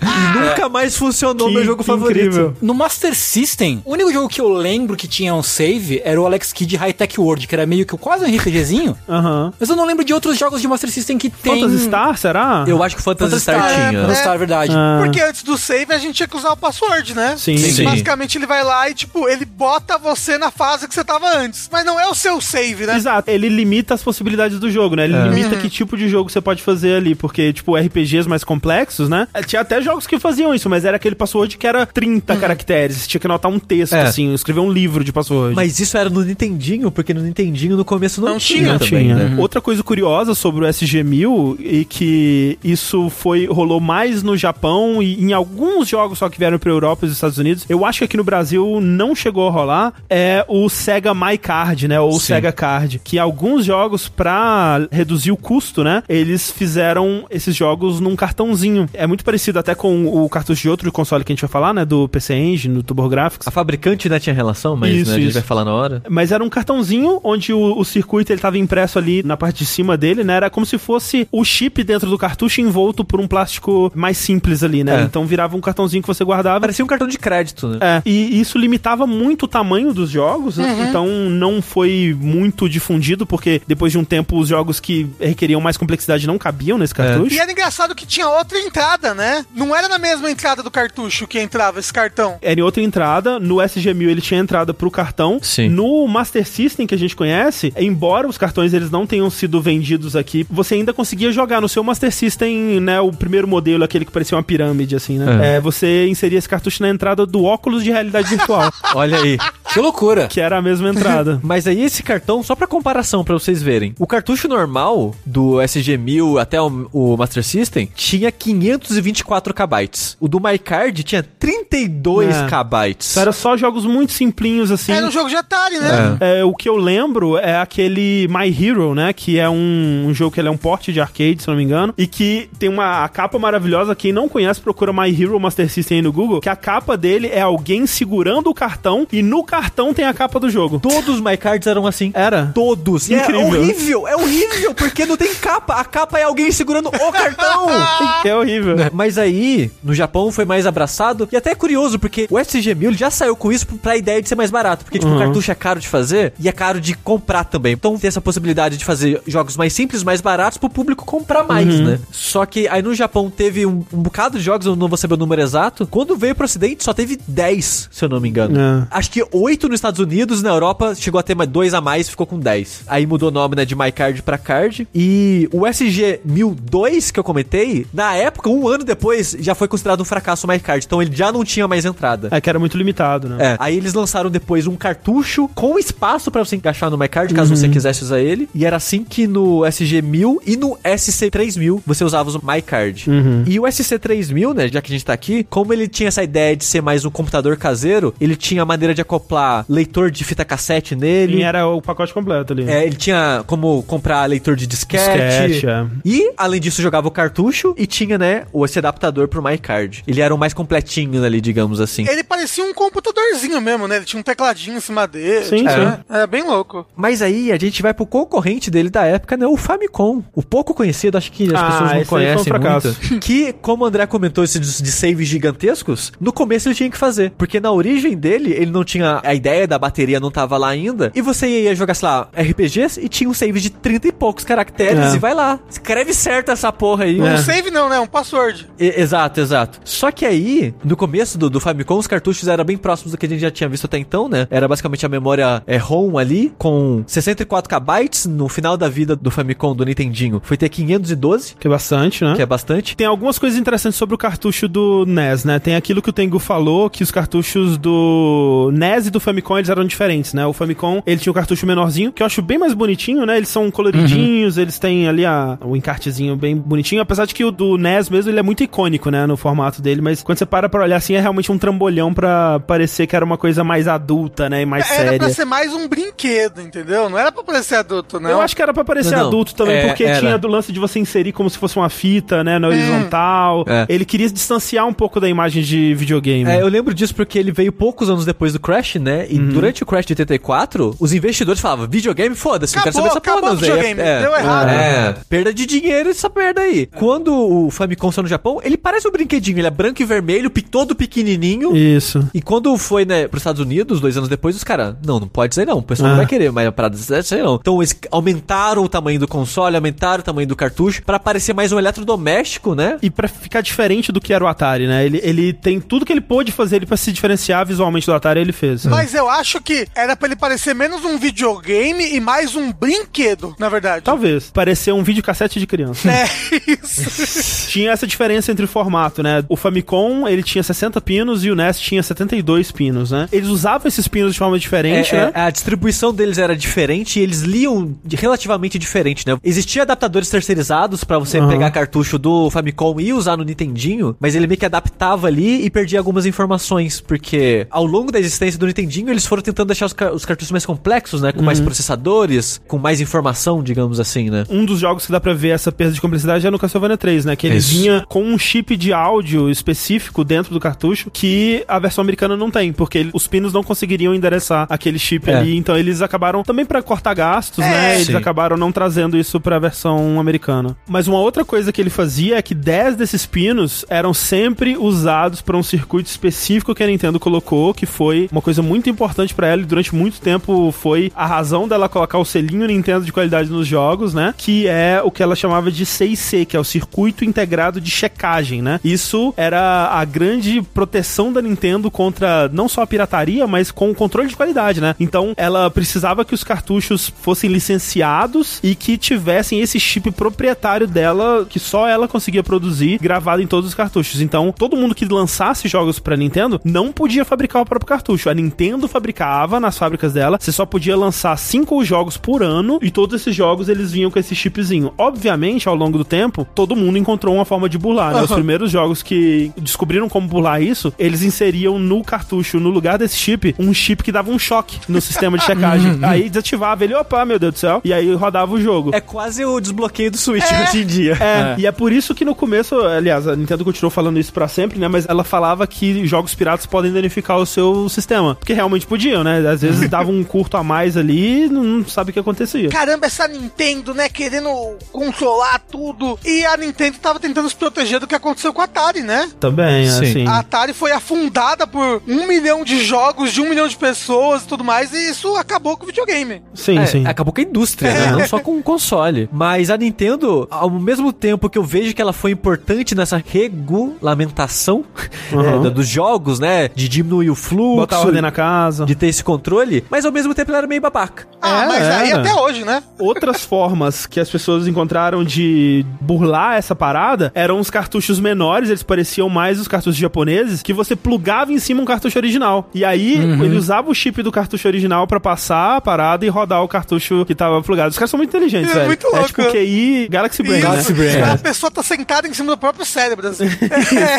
e nunca mais funcionou Que- meu jogo favorito. incrível. No Master System, o único jogo que eu lembro que tinha um save era o Alex Kidd High Tech World, que era meio que quase um RPGzinho. Aham. Mas eu não lembro de outros jogos de Master System que tem. Phantasy Star, será? Eu acho que o Phantasy, Star Star, tinha. Phantasy Star, é verdade. Ah. Porque antes do save a gente tinha que usar o password, né? Sim, Sim. sim. Basicamente ele vai lá e, tipo, ele bota você na fase que você tava antes. Mas não é o seu save, né? Exato, ele limita as possibilidades do jogo, né? Ele limita que tipo de jogo você pode fazer ali, porque, tipo, RPGs mais complexos, né? Eh, Tinha até jogos que faziam isso, mas era aquele password que era 30 caracteres, você tinha que anotar um texto, É. assim, escrever um livro de password. Mas isso era no Nintendinho, porque no Nintendinho no começo não, Não tinha, tinha. Não também, tinha. né? Outra coisa curiosa sobre o SG-1000 e que isso foi rolou mais no Japão e em alguns jogos só que vieram pra Europa e os Estados Unidos. Eu acho que aqui no Brasil não chegou a rolar. É o Sega My Card, né? Ou Sim. Sega Card. Que alguns jogos, pra reduzir o custo, né? Eles fizeram esses jogos num cartãozinho. É muito parecido até com o cartucho de outro console que a gente vai falar, né? Do PC Engine, do TurboGrafx. A fabricante né, tinha relação, mas Isso, né, a gente isso. vai falar na hora. Mas era um cartãozinho onde o, o circuito ele tava impresso ali na parte de cima dele, né? Era como se fosse o chip dentro do cartucho envolto por um plástico mais simples ali, né? É. Então virava um cartãozinho que você guardava. Parecia um cartão de crédito, né? É, e isso limitava muito o tamanho dos jogos, né? então não foi muito difundido, porque depois de um tempo os jogos que requeriam mais complexidade não cabiam nesse cartucho. E era engraçado que tinha outra entrada, né? Não era na mesma entrada do cartucho que entrava esse cartão. Era em outra entrada, no SG-1000 ele tinha entrada pro cartão. Sim. No Master System que a gente conhece, embora os cartões eles não tenham sido vendidos aqui, você ainda conseguia jogar no seu Master System, né, o primeiro modelo, aquele que parecia uma pirâmide, assim, né? É, você inseria esse cartucho na entrada do óculos de realidade virtual, Olha aí. Que loucura. que era a mesma entrada. Mas aí esse cartão, só pra comparação pra vocês verem, o cartucho normal do SG-1000 até o, o Master System tinha 524 KB. O do MyCard tinha 32 É. KB. Era só jogos muito simplinhos, assim. Era um jogo de Atari, né? É, o que eu lembro é aquele My Hero, né? Que é um, um jogo que ele é um porte de arcade, se não me engano. E que tem uma a capa maravilhosa. Quem não conhece, procura My Hero Master System aí no Google. Que a capa dele é alguém segurando o cartão. E no cartão cartão tem a capa do jogo. Todos os MyCards eram assim. Era. Todos. E É Incrível. horrível, é horrível, porque não tem capa. A capa é alguém segurando o cartão. É horrível. Mas aí, no Japão foi mais abraçado. E até é curioso, porque o SG-1000 já saiu com isso pra ideia de ser mais barato. Porque, tipo, o cartucho é caro de fazer e é caro de comprar também. Então tem essa possibilidade de fazer jogos mais simples, mais baratos, pro público comprar mais, né? Só que aí no Japão teve um, um bocado de jogos, eu não vou saber o número exato. Quando veio pro ocidente, só teve 10, se eu não me engano. É. Acho que 8 nos Estados Unidos, na Europa chegou a ter mais dois a mais, ficou com 10. Aí mudou o nome, né, de MyCard pra Card. E o SG 1002 que eu comentei, na época, um ano depois, já foi considerado um fracasso o MyCard. Então ele já não tinha mais entrada. É que era muito limitado, né? É. Aí eles lançaram depois um cartucho com espaço pra você encaixar no MyCard, caso você quisesse usar ele. E era assim que no SG-1000 e no SC-3000 você usava o MyCard. E o SC-3000, né, já que a gente tá aqui, como ele tinha essa ideia de ser mais um computador caseiro, ele tinha a maneira de acoplar leitor de fita cassete nele. E era o pacote completo ali. É, ele tinha como comprar leitor de disquete. Disquete, é. E, além disso, jogava o cartucho e tinha, né, o- esse adaptador pro MyCard. Ele era o mais completinho ali, digamos assim. Ele parecia um computadorzinho mesmo, né? Ele tinha um tecladinho em cima dele. Sim, sim. né? É bem louco. Mas aí a gente vai pro concorrente dele da época, né? O Famicom. O pouco conhecido, acho que as Ah, pessoas não um conhecem fracasso. muito. Que, como o André comentou, esse de de saves gigantescos, no começo ele tinha que fazer. Porque na origem dele, ele não tinha. A ideia da bateria não tava lá ainda. E você ia jogar, sei lá, RPGs e tinha um save de 30 e poucos caracteres. É. E vai lá. Escreve certo essa porra aí. Um save não, né? Um password. E- exato, exato. Só que aí, no começo do, do Famicom, os cartuchos eram bem próximos do que a gente já tinha visto até então, né? Era basicamente a memória é, ROM ali, com 64 KB no final da vida do Famicom, do Nintendinho. Foi ter 512, Que é bastante, né? que é bastante. Tem algumas coisas interessantes sobre o cartucho do NES, né? Tem aquilo que o Tengu falou, que os cartuchos do NES e do Famicom, eles eram diferentes, né? O Famicom, ele tinha o cartucho menorzinho, que eu acho bem mais bonitinho, né? Eles são coloridinhos, eles têm ali a, o encartezinho bem bonitinho, apesar de que o do NES mesmo, ele é muito icônico, né? No formato dele, mas quando você para pra olhar assim, é realmente um trambolhão pra parecer que era uma coisa mais adulta, né? E mais Era séria. pra ser mais um brinquedo, entendeu? Não era pra parecer adulto, não. Eu acho que era pra parecer Não, não. adulto também, É, porque era. tinha do lance de você inserir como se fosse uma fita, né, na horizontal. É. Ele queria se distanciar um pouco da imagem de videogame. É, eu lembro disso porque ele veio poucos anos depois do Crash, né? E durante o Crash de 84, os investidores falavam: videogame, foda-se, não quero saber essa porra, não, videogame, deu errado. É, perda de dinheiro essa merda aí. Quando o Famicom saiu no Japão, ele parece um brinquedinho, ele é branco e vermelho, todo pequenininho. Isso. E quando foi, né, pros Estados Unidos, dois anos depois, os caras, não, não pode ser não, o pessoal Ah. não vai querer mais a parada aí não. Então eles aumentaram o tamanho do console, aumentaram o tamanho do cartucho, pra parecer mais um eletrodoméstico, né? E pra ficar diferente do que era o Atari, né? Ele, ele tem tudo que ele pôde fazer ele pra se diferenciar visualmente do Atari, ele fez. Mas eu acho que era pra ele parecer menos um videogame e mais um brinquedo, na verdade. Talvez. Parecer um videocassete de criança. É isso. Tinha essa diferença entre o formato, né? O Famicom, ele tinha 60 pinos e o NES tinha 72 pinos, né? Eles usavam esses pinos de forma diferente, É, né? é, a distribuição deles era diferente e eles liam de- relativamente diferente, né? Existia adaptadores terceirizados pra você Aham. pegar cartucho do Famicom e usar no Nintendinho, mas ele meio que adaptava ali e perdia algumas informações, porque ao longo da existência do Nintendinho eles foram tentando deixar os, os cartuchos mais complexos, né? Com mais Uhum. processadores, com mais informação, digamos assim, né? Um dos jogos que dá pra ver essa perda de complexidade é no Castlevania 3, né? Que ele Isso. vinha com um chip de áudio específico dentro do cartucho que a versão americana não tem, porque ele- os pinos não conseguiriam endereçar aquele chip É. ali, então eles acabaram também pra cortar gastos, É, né? Eles sim. acabaram não trazendo isso pra versão americana. Mas uma outra coisa que ele fazia é que 10 desses pinos eram sempre usados pra um circuito específico que a Nintendo colocou, que foi uma coisa muito importante pra ela e durante muito tempo foi a razão dela colocar o selinho Nintendo de qualidade nos jogos, né? Que é o que ela chamava de CIC, que é o Circuito Integrado de Checagem, né? Isso era a grande proteção da Nintendo contra não só a pirataria, mas com o controle de qualidade, né? Então ela precisava que os cartuchos fossem licenciados e que tivessem esse chip proprietário dela, que só ela conseguia produzir, gravado em todos os cartuchos. Então todo mundo que lançasse jogos pra Nintendo não podia fabricar o próprio cartucho. A Nintendo fabricava nas fábricas dela, você só podia lançar cinco jogos por ano e todos esses jogos eles vinham com esse chipzinho. Obviamente, ao longo do tempo, todo mundo encontrou uma forma de burlar, né? Os primeiros jogos que descobriram como burlar isso, eles inseriam no cartucho, no lugar desse chip, um chip que dava um choque no sistema de checagem. aí desativava ele, opa, meu Deus do céu, e aí rodava o jogo. É quase o desbloqueio do Switch hoje em dia. É, e é por isso que no começo, aliás, a Nintendo continuou falando isso pra sempre, né? Mas ela falava que jogos piratas podem danificar o seu sistema. Porque Porque realmente podiam, né? Às vezes dava um curto a mais ali e não sabe o que acontecia. Caramba, essa Nintendo, né, querendo controlar tudo. E a Nintendo tava tentando se proteger do que aconteceu com a Atari, né? Também, Sim. assim. A Atari foi afundada por um milhão de jogos, de um milhão de pessoas e tudo mais, e isso acabou com o videogame. Sim, É, sim. acabou com a indústria, né? Não só com o console. Mas a Nintendo, ao mesmo tempo que eu vejo que ela foi importante nessa regulamentação Uhum. é, dos jogos, né? De diminuir o fluxo, Botar ordem na casa. De ter esse controle, mas ao mesmo tempo ela era meio babaca. Ah, É, mas aí era. até hoje, né? Outras formas que as pessoas encontraram de burlar essa parada eram os cartuchos menores, eles pareciam mais os cartuchos japoneses, que você plugava em cima um cartucho original. E aí, ele usava o chip do cartucho original pra passar a parada e rodar o cartucho que tava plugado. Os caras são muito inteligentes, É velho. muito é louco. tipo QI Galaxy Brain, Isso, né? Galaxy Brain, A é. pessoa tá sentada em cima do próprio cérebro, assim.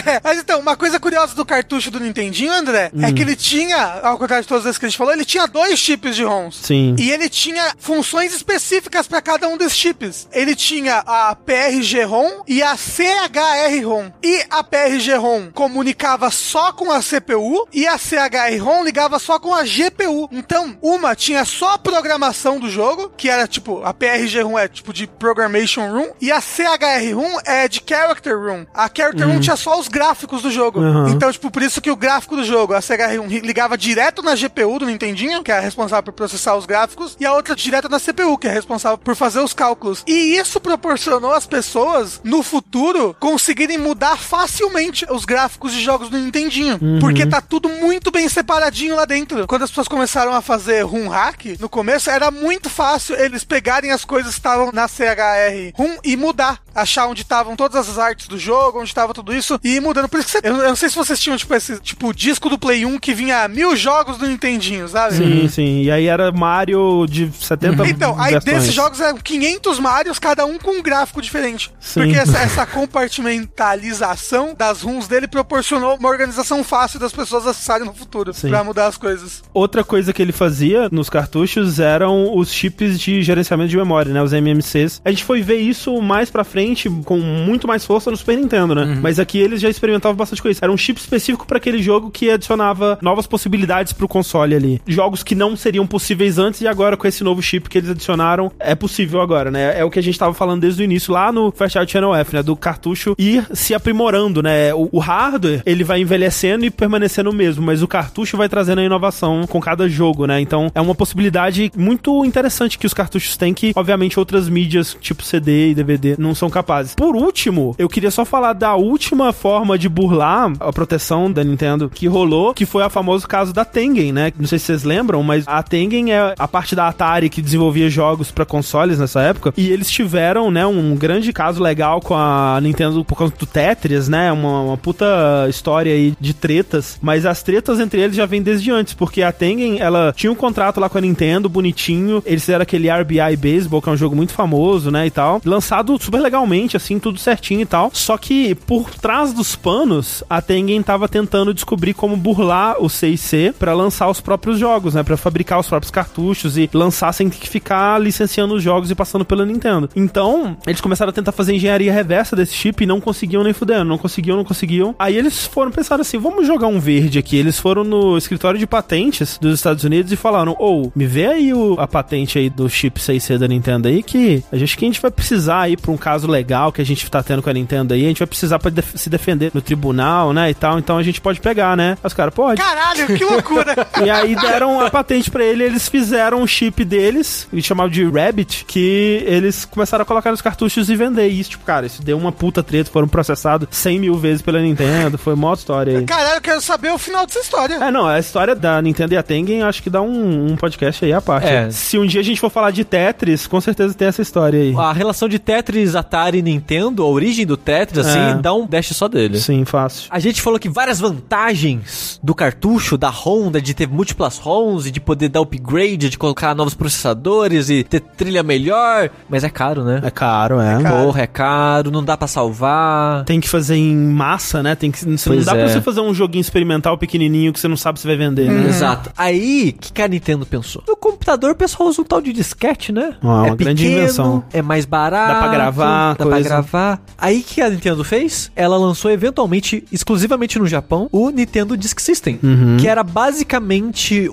É, Mas então, uma coisa curiosa do cartucho do Nintendinho, André, é que ele tinha, ao contrário de todas as que a gente falou, ele tinha dois chips de ROMs. Sim. E ele tinha funções específicas pra cada um desses chips. Ele tinha a PRG-ROM e a CHR-ROM. E a PRG-ROM comunicava só com a CPU e a CHR-ROM ligava só com a GPU. Então, uma tinha só a programação do jogo, que era tipo, a PRG-ROM é tipo de Programmation Room, e a CHR-ROM é de Character Room. A Character Room tinha só os gráficos do jogo. Uhum. Então, tipo, por isso que o gráfico do jogo, a CHR-ROM ligava direto na GPU do Nintendinho, que é a responsável por processar os gráficos, e a outra direto na CPU, que é responsável por fazer os cálculos. E isso proporcionou às pessoas, no futuro, conseguirem mudar facilmente os gráficos de jogos do Nintendinho. Porque tá tudo muito bem separadinho lá dentro. Quando as pessoas começaram a fazer ROM hack, no começo era muito fácil eles pegarem as coisas que estavam na CHR ROM e mudar. Achar onde estavam todas as artes do jogo, onde estava tudo isso, e ir mudando. Por isso que você, eu, eu não sei se vocês tinham, tipo, esse tipo disco do Play 1 que vinha mil jogos do Nintendinho, sabe? Sim, sim. E aí era Mario de 70 Então, aí versões. desses jogos eram 500 Marios, cada um com um gráfico diferente. Sim. Porque essa, essa compartimentalização das runs dele proporcionou uma organização fácil das pessoas acessarem no futuro Sim. pra mudar as coisas. Outra coisa que ele fazia nos cartuchos eram os chips de gerenciamento de memória, né? Os MMCs. A gente foi ver isso mais pra frente, com muito mais força no Super Nintendo, né? Mas aqui eles já experimentavam bastante coisa. Era um chip específico pra aquele jogo que adicionava novas possibilidades pro console ali. Jogos que não seriam possíveis antes e agora com esse novo chip que eles adicionaram, é possível agora, né? É o que a gente tava falando desde o início lá no Fast Out Channel F, né? Do cartucho ir se aprimorando, né? O, o hardware, ele vai envelhecendo e permanecendo o mesmo, mas o cartucho vai trazendo a inovação com cada jogo, né? Então é uma possibilidade muito interessante que os cartuchos têm que, obviamente, outras mídias, tipo CD e DVD, não são capazes. Por último, eu queria só falar da última forma de burlar a proteção da Nintendo que rolou, que foi o famoso caso da da Tengen, né? Não sei se vocês lembram, mas a Tengen é a parte da Atari que desenvolvia jogos para consoles nessa época. E eles tiveram, né, um grande caso legal com a Nintendo por causa do Tetris, né? Uma, uma puta história aí de tretas. Mas as tretas entre eles já vem desde antes, porque a Tengen, ela tinha um contrato lá com a Nintendo, bonitinho. Eles fizeram aquele RBI Baseball, que é um jogo muito famoso, né? E tal. Lançado super legalmente, assim, tudo certinho e tal. Só que por trás dos panos, a Tengen tava tentando descobrir como burlar o 6C para lançar os próprios jogos, né? Para fabricar os próprios cartuchos e lançar sem ter que ficar licenciando os jogos e passando pela Nintendo. Então, eles começaram a tentar fazer engenharia reversa desse chip e não conseguiam nem fudendo, não conseguiam, não conseguiam. Aí eles foram pensar assim, vamos jogar um verde aqui. Eles foram no escritório de patentes dos Estados Unidos e falaram: "Ou, oh, me vê aí o, a patente aí do chip 6C da Nintendo aí que a gente que a gente vai precisar aí para um caso legal que a gente tá tendo com a Nintendo aí, a gente vai precisar para def se defender no tribunal, né, e tal. Então a gente pode pegar, né?" Os caras, pode. Caralho, que loucura! E aí deram a patente pra ele, eles fizeram um chip deles, que chamavam de Rabbit, que eles começaram a colocar nos cartuchos e vender. E isso, tipo, cara, isso deu uma puta treta, foram processados 100 mil vezes pela Nintendo, foi mó história aí. Caralho, eu quero saber o final dessa história. É, não, a história da Nintendo e a Tengen acho que dá um, um podcast aí à parte. É. Se um dia a gente for falar de Tetris, com certeza tem essa história aí. A relação de Tetris, Atari e Nintendo, a origem do Tetris, assim, É. dá um dash só dele. Sim, fácil. A gente falou que várias vantagens do cartucho, da Honda, de ter múltiplas ROMs e de poder dar upgrade, de colocar novos processadores e ter trilha melhor, mas é caro, né? É caro, é. Porra, é caro, não dá pra salvar. Tem que fazer em massa, né? Tem que, não dá pra é. você fazer um joguinho experimental pequenininho que você não sabe se vai vender, né? Exato. Aí, o que, que a Nintendo pensou? No computador, o pessoal usa um tal de disquete, né? Ah, uma é grande invenção. É mais barato. Dá pra gravar, Dá pra coisa. gravar. Aí, o que a Nintendo fez? Ela lançou, eventualmente, exclusivamente no Japão, o Nintendo Disk System. Uhum. Que era basicamente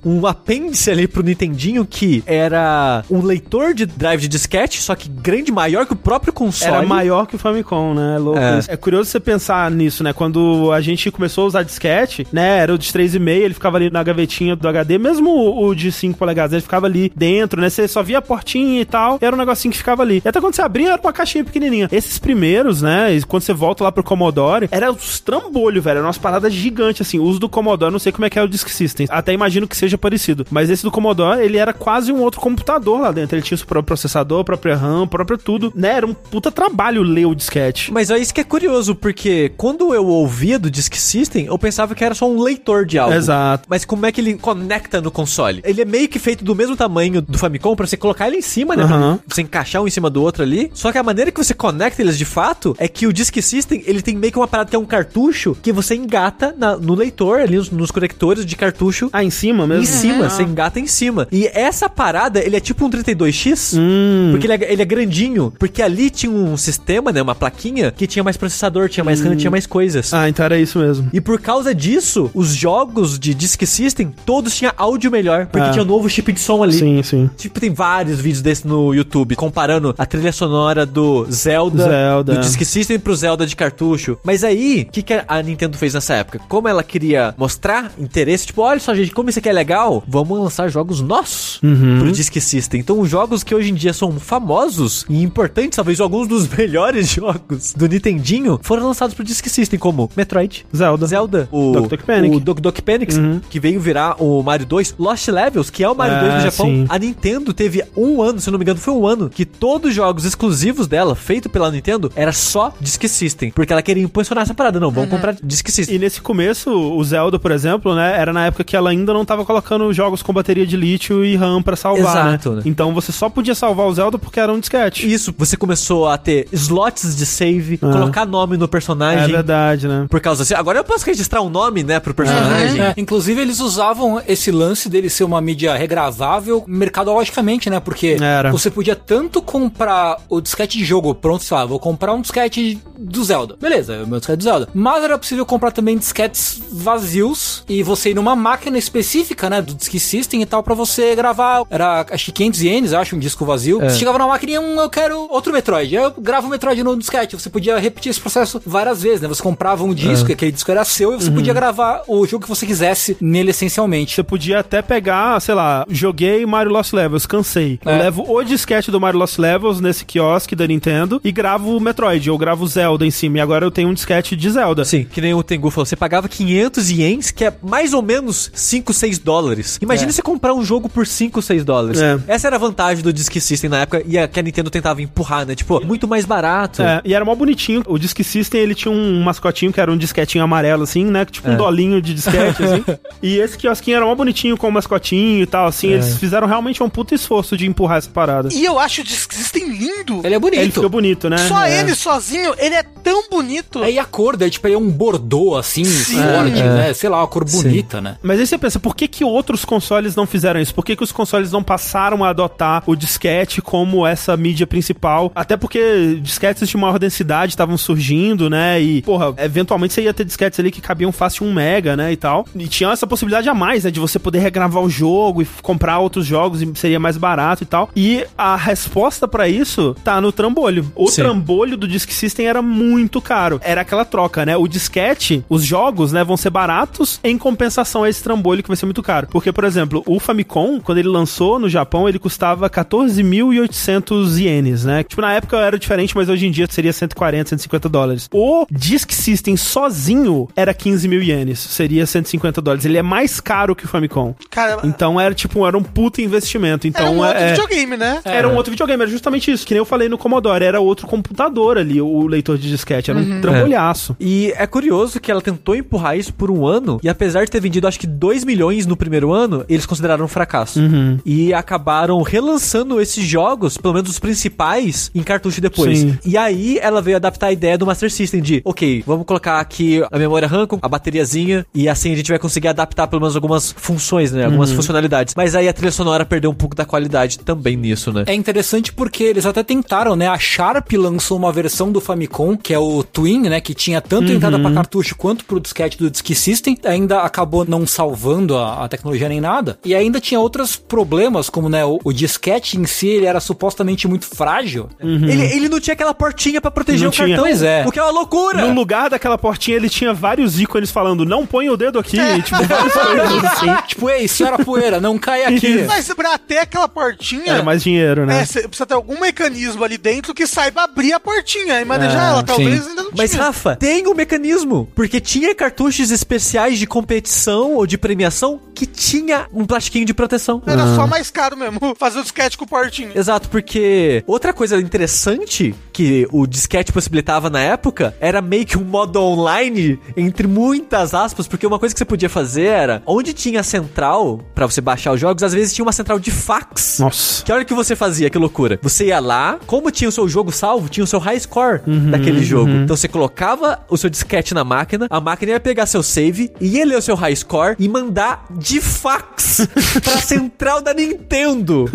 um apêndice ali pro Nintendinho que era um leitor de drive de disquete, só que grande, maior que o próprio console. Era maior que o Famicom, né? É louco É. É curioso você pensar nisso, né? Quando a gente começou a usar disquete, né? Era o de 3,5, ele ficava ali na gavetinha do HD, mesmo o, de 5 polegadas, ele ficava ali dentro, né? Você só via a portinha e tal, era um negocinho que ficava ali. E até quando você abria, era uma caixinha pequenininha. Esses primeiros, né? e Quando você volta lá pro Commodore, era os trambolho, velho. Era umas paradas gigantes, assim. O uso do Commodore, não sei como é que é o Disk System. Até imagino que seja parecido. Mas esse do Commodore, ele era quase um outro computador lá dentro. Ele tinha o próprio processador, própria RAM, próprio tudo. Né? Era um puta trabalho ler o disquete. Mas é isso que é curioso, porque quando eu ouvia do Disk System, eu pensava que era só um leitor de algo. Exato. Mas como é que ele conecta no console? Ele é meio que feito do mesmo tamanho do Famicom pra você colocar ele em cima, né? Aham. Pra você encaixar um em cima do outro ali. Só que a maneira que você conecta eles de fato é que o Disk System, ele tem meio que uma parada que é um cartucho que você engata na- no leitor ali, nos, nos conectores de cartucho. Ah, em cima mesmo? Em cima, você engata em cima. E essa parada, ele é tipo um 32X, Hum. porque ele é, ele é grandinho. Porque ali tinha um sistema, né? Uma plaquinha que tinha mais processador, tinha mais RAM, tinha mais coisas. Ah, então era isso mesmo. E por causa disso, os jogos de Disk System, todos tinham áudio melhor, porque Ah. tinha um novo chip de som ali. Sim, sim. Tipo, tem vários vídeos desses no YouTube, comparando a trilha sonora do Zelda, Zelda. do Disk System pro Zelda de cartucho. Mas aí, o que, que a Nintendo fez nessa época? Como ela queria mostrar interesse, tipo, olha só, gente, como isso aqui é legal, vamos lançar jogos nossos Uhum. pro Disk System. Então, jogos que hoje em dia são famosos e importantes, talvez alguns dos melhores jogos do Nintendinho, foram lançados pro Disk System, como Metroid, Zelda. Zelda, o Doc Doc Panic. o Doc Doc Panic, Uhum. que veio virar o Mario 2, Lost Levels, que é o Mario É, 2 no Japão. sim. A Nintendo teve um ano, se eu não me engano, foi um ano, que todos os jogos exclusivos dela, feito pela Nintendo, era só Disk System, porque ela queria impulsionar essa parada. Não, vamos comprar Disk System. E nesse começo, o Zelda, por exemplo, né, era na época que ela ainda não tava colocando jogos com bateria de lítio e RAM pra salvar, Exato, né? né? Então você só podia salvar o Zelda porque era um disquete. Isso, você começou a ter slots de save, Ah. colocar nome no É personagem. verdade, né? por causa assim, agora eu posso registrar um nome, né, pro personagem. É, inclusive, eles usavam esse lance dele ser uma mídia regravável mercadologicamente, né? Porque Era. você podia tanto comprar o disquete de jogo pronto, sei lá, vou comprar um disquete do Zelda. Beleza, é o meu disquete do Zelda. Mas era possível comprar também disquetes vazios e você ir numa máquina específica, né? Do Disk System e tal, pra você gravar. Era acho que 500 ienes, eu acho, um disco vazio. Você chegava na máquina e um, eu quero outro Metroid. Eu gravo o Metroid no disquete. Você podia repetir esse processo várias vezes, né? Você comprava um disco, e aquele disco era seu, e você podia gravar o jogo que você quisesse nele essencialmente. Você podia até pegar, sei lá, joguei Mario Lost Levels, cansei. Eu É. levo o disquete do Mario Lost Levels nesse quiosque da Nintendo e gravo o Metroid, ou gravo o Zelda em cima. E agora eu tenho um disquete de Zelda. Sim, que nem o Tengu falou, você pagava 500 ienes, que é mais ou menos 5, 6 dólares. Imagina É. você comprar um jogo por 5, 6 dólares. É. Essa era a vantagem do Disk System na época e a que a Nintendo tentava empurrar, né? Tipo, muito mais barato. É, e era mó bonitinho. O Disk System, ele tinha um mascotinho que era um disquetinho amarelo, assim, né? Tipo É. um dolinho de disquete, assim. E esse quiosquinho era mó bonitinho com o mascotinho e tal, assim. É. Eles fizeram realmente um puta esforço de empurrar essa parada. E eu acho o Disk System lindo. Ele é bonito. Ele fica bonito, né? Só É. ele sozinho, ele é tão bonito. Aí a cor dele, tipo, ele é um bordô, assim, Sim. forte, É. né? Sei lá, uma cor bonita, né? Mas aí você pensa, por que, que outros consoles não fizeram isso? Por que, que os consoles não passaram a adotar o disquete como essa mídia principal? Até porque disquetes de maior densidade estavam surgindo, né? E, porra, eventualmente você ia ter disquetes ali que cabiam fácil um mega, né? E tal. E tinha essa possibilidade a mais, né? De você poder regravar o jogo e comprar outros jogos e seria mais barato e tal. E a resposta pra isso tá no trambolho. O Sim. trambolho do Disk System era muito caro. Era aquela troca, né? O disquete, os jogos, né, vão ser baratos em compensação a esse trambolho que vai ser muito caro. Porque, por exemplo, o Famicom, quando ele lançou no Japão, ele custava 14.800 ienes, né? Tipo, na época era diferente, mas hoje em dia seria 140, 150 dólares. O Disk System sozinho era 15 mil ienes, seria 150 dólares. Ele é mais caro que o Famicom. Cara, Então era tipo, era um puta investimento. Então é um outro é, videogame, né? era um outro videogame, era justamente isso. Que nem eu falei no Commodore, era outro computador ali, o leitor de disquete. Era um trambolhaço. E é curioso que ela tentou empurrar isso por um ano, e apesar de ter vendido acho que 2 milhões no primeiro ano, eles consideraram um fracasso. Uhum. E acabaram relançando esses jogos, pelo menos os principais, em cartucho depois. Sim. E aí ela veio adaptar a ideia do Master System de, ok, vamos colocar aqui a memória RAM com a bateriazinha, e assim a gente vai conseguir adaptar pelo menos algumas funções, né? Algumas funcionalidades. Mas aí a trilha sonora perdeu um pouco da qualidade também nisso, né? É interessante porque eles até tentaram, né? A Sharp lançou uma versão do Famicom, que é o Twin, né? Que tinha tanto entrada pra cartucho quanto pro disquete do Disk System. Ainda acabou não salvando a, a tecnologia nem nada. E ainda tinha outros problemas, como né, o, o disquete em si, ele era supostamente muito frágil. Ele, ele não tinha aquela portinha pra proteger Não o tinha. cartão. Pois é. O que é uma loucura. No lugar daquela portinha, ele tinha vários ícones falando, não põe o dedo aqui, tipo, várias coisas assim. Tipo, ei, senhora poeira, não cai aqui. Mas pra ter aquela portinha. Era mais dinheiro, né? É, cê precisa ter algum mecanismo ali dentro que saiba abrir a portinha e manejar É, ela. Talvez sim. ainda não Mas, tinha. Rafa, tem um mecanismo. Porque tinha cartuchos especiais de competição ou de premiação que tinha um plastiquinho de proteção. Era Ah. só mais caro mesmo fazer o disquete com portinha. Exato, porque outra coisa interessante que o disquete possibilitava na época era meio que um modo online, entre muitas aspas, porque uma coisa que você podia fazer era, onde tinha a central pra você baixar os jogos, às vezes tinha uma central de fax. Nossa. Que hora que você fazia, que loucura. Você ia lá, como tinha o seu jogo salvo, tinha o seu high score Uhum, daquele jogo. Então você colocava o seu disquete na máquina, a máquina ia pegar seu save, ia ler o seu high score e mandar de fax pra central da Nintendo.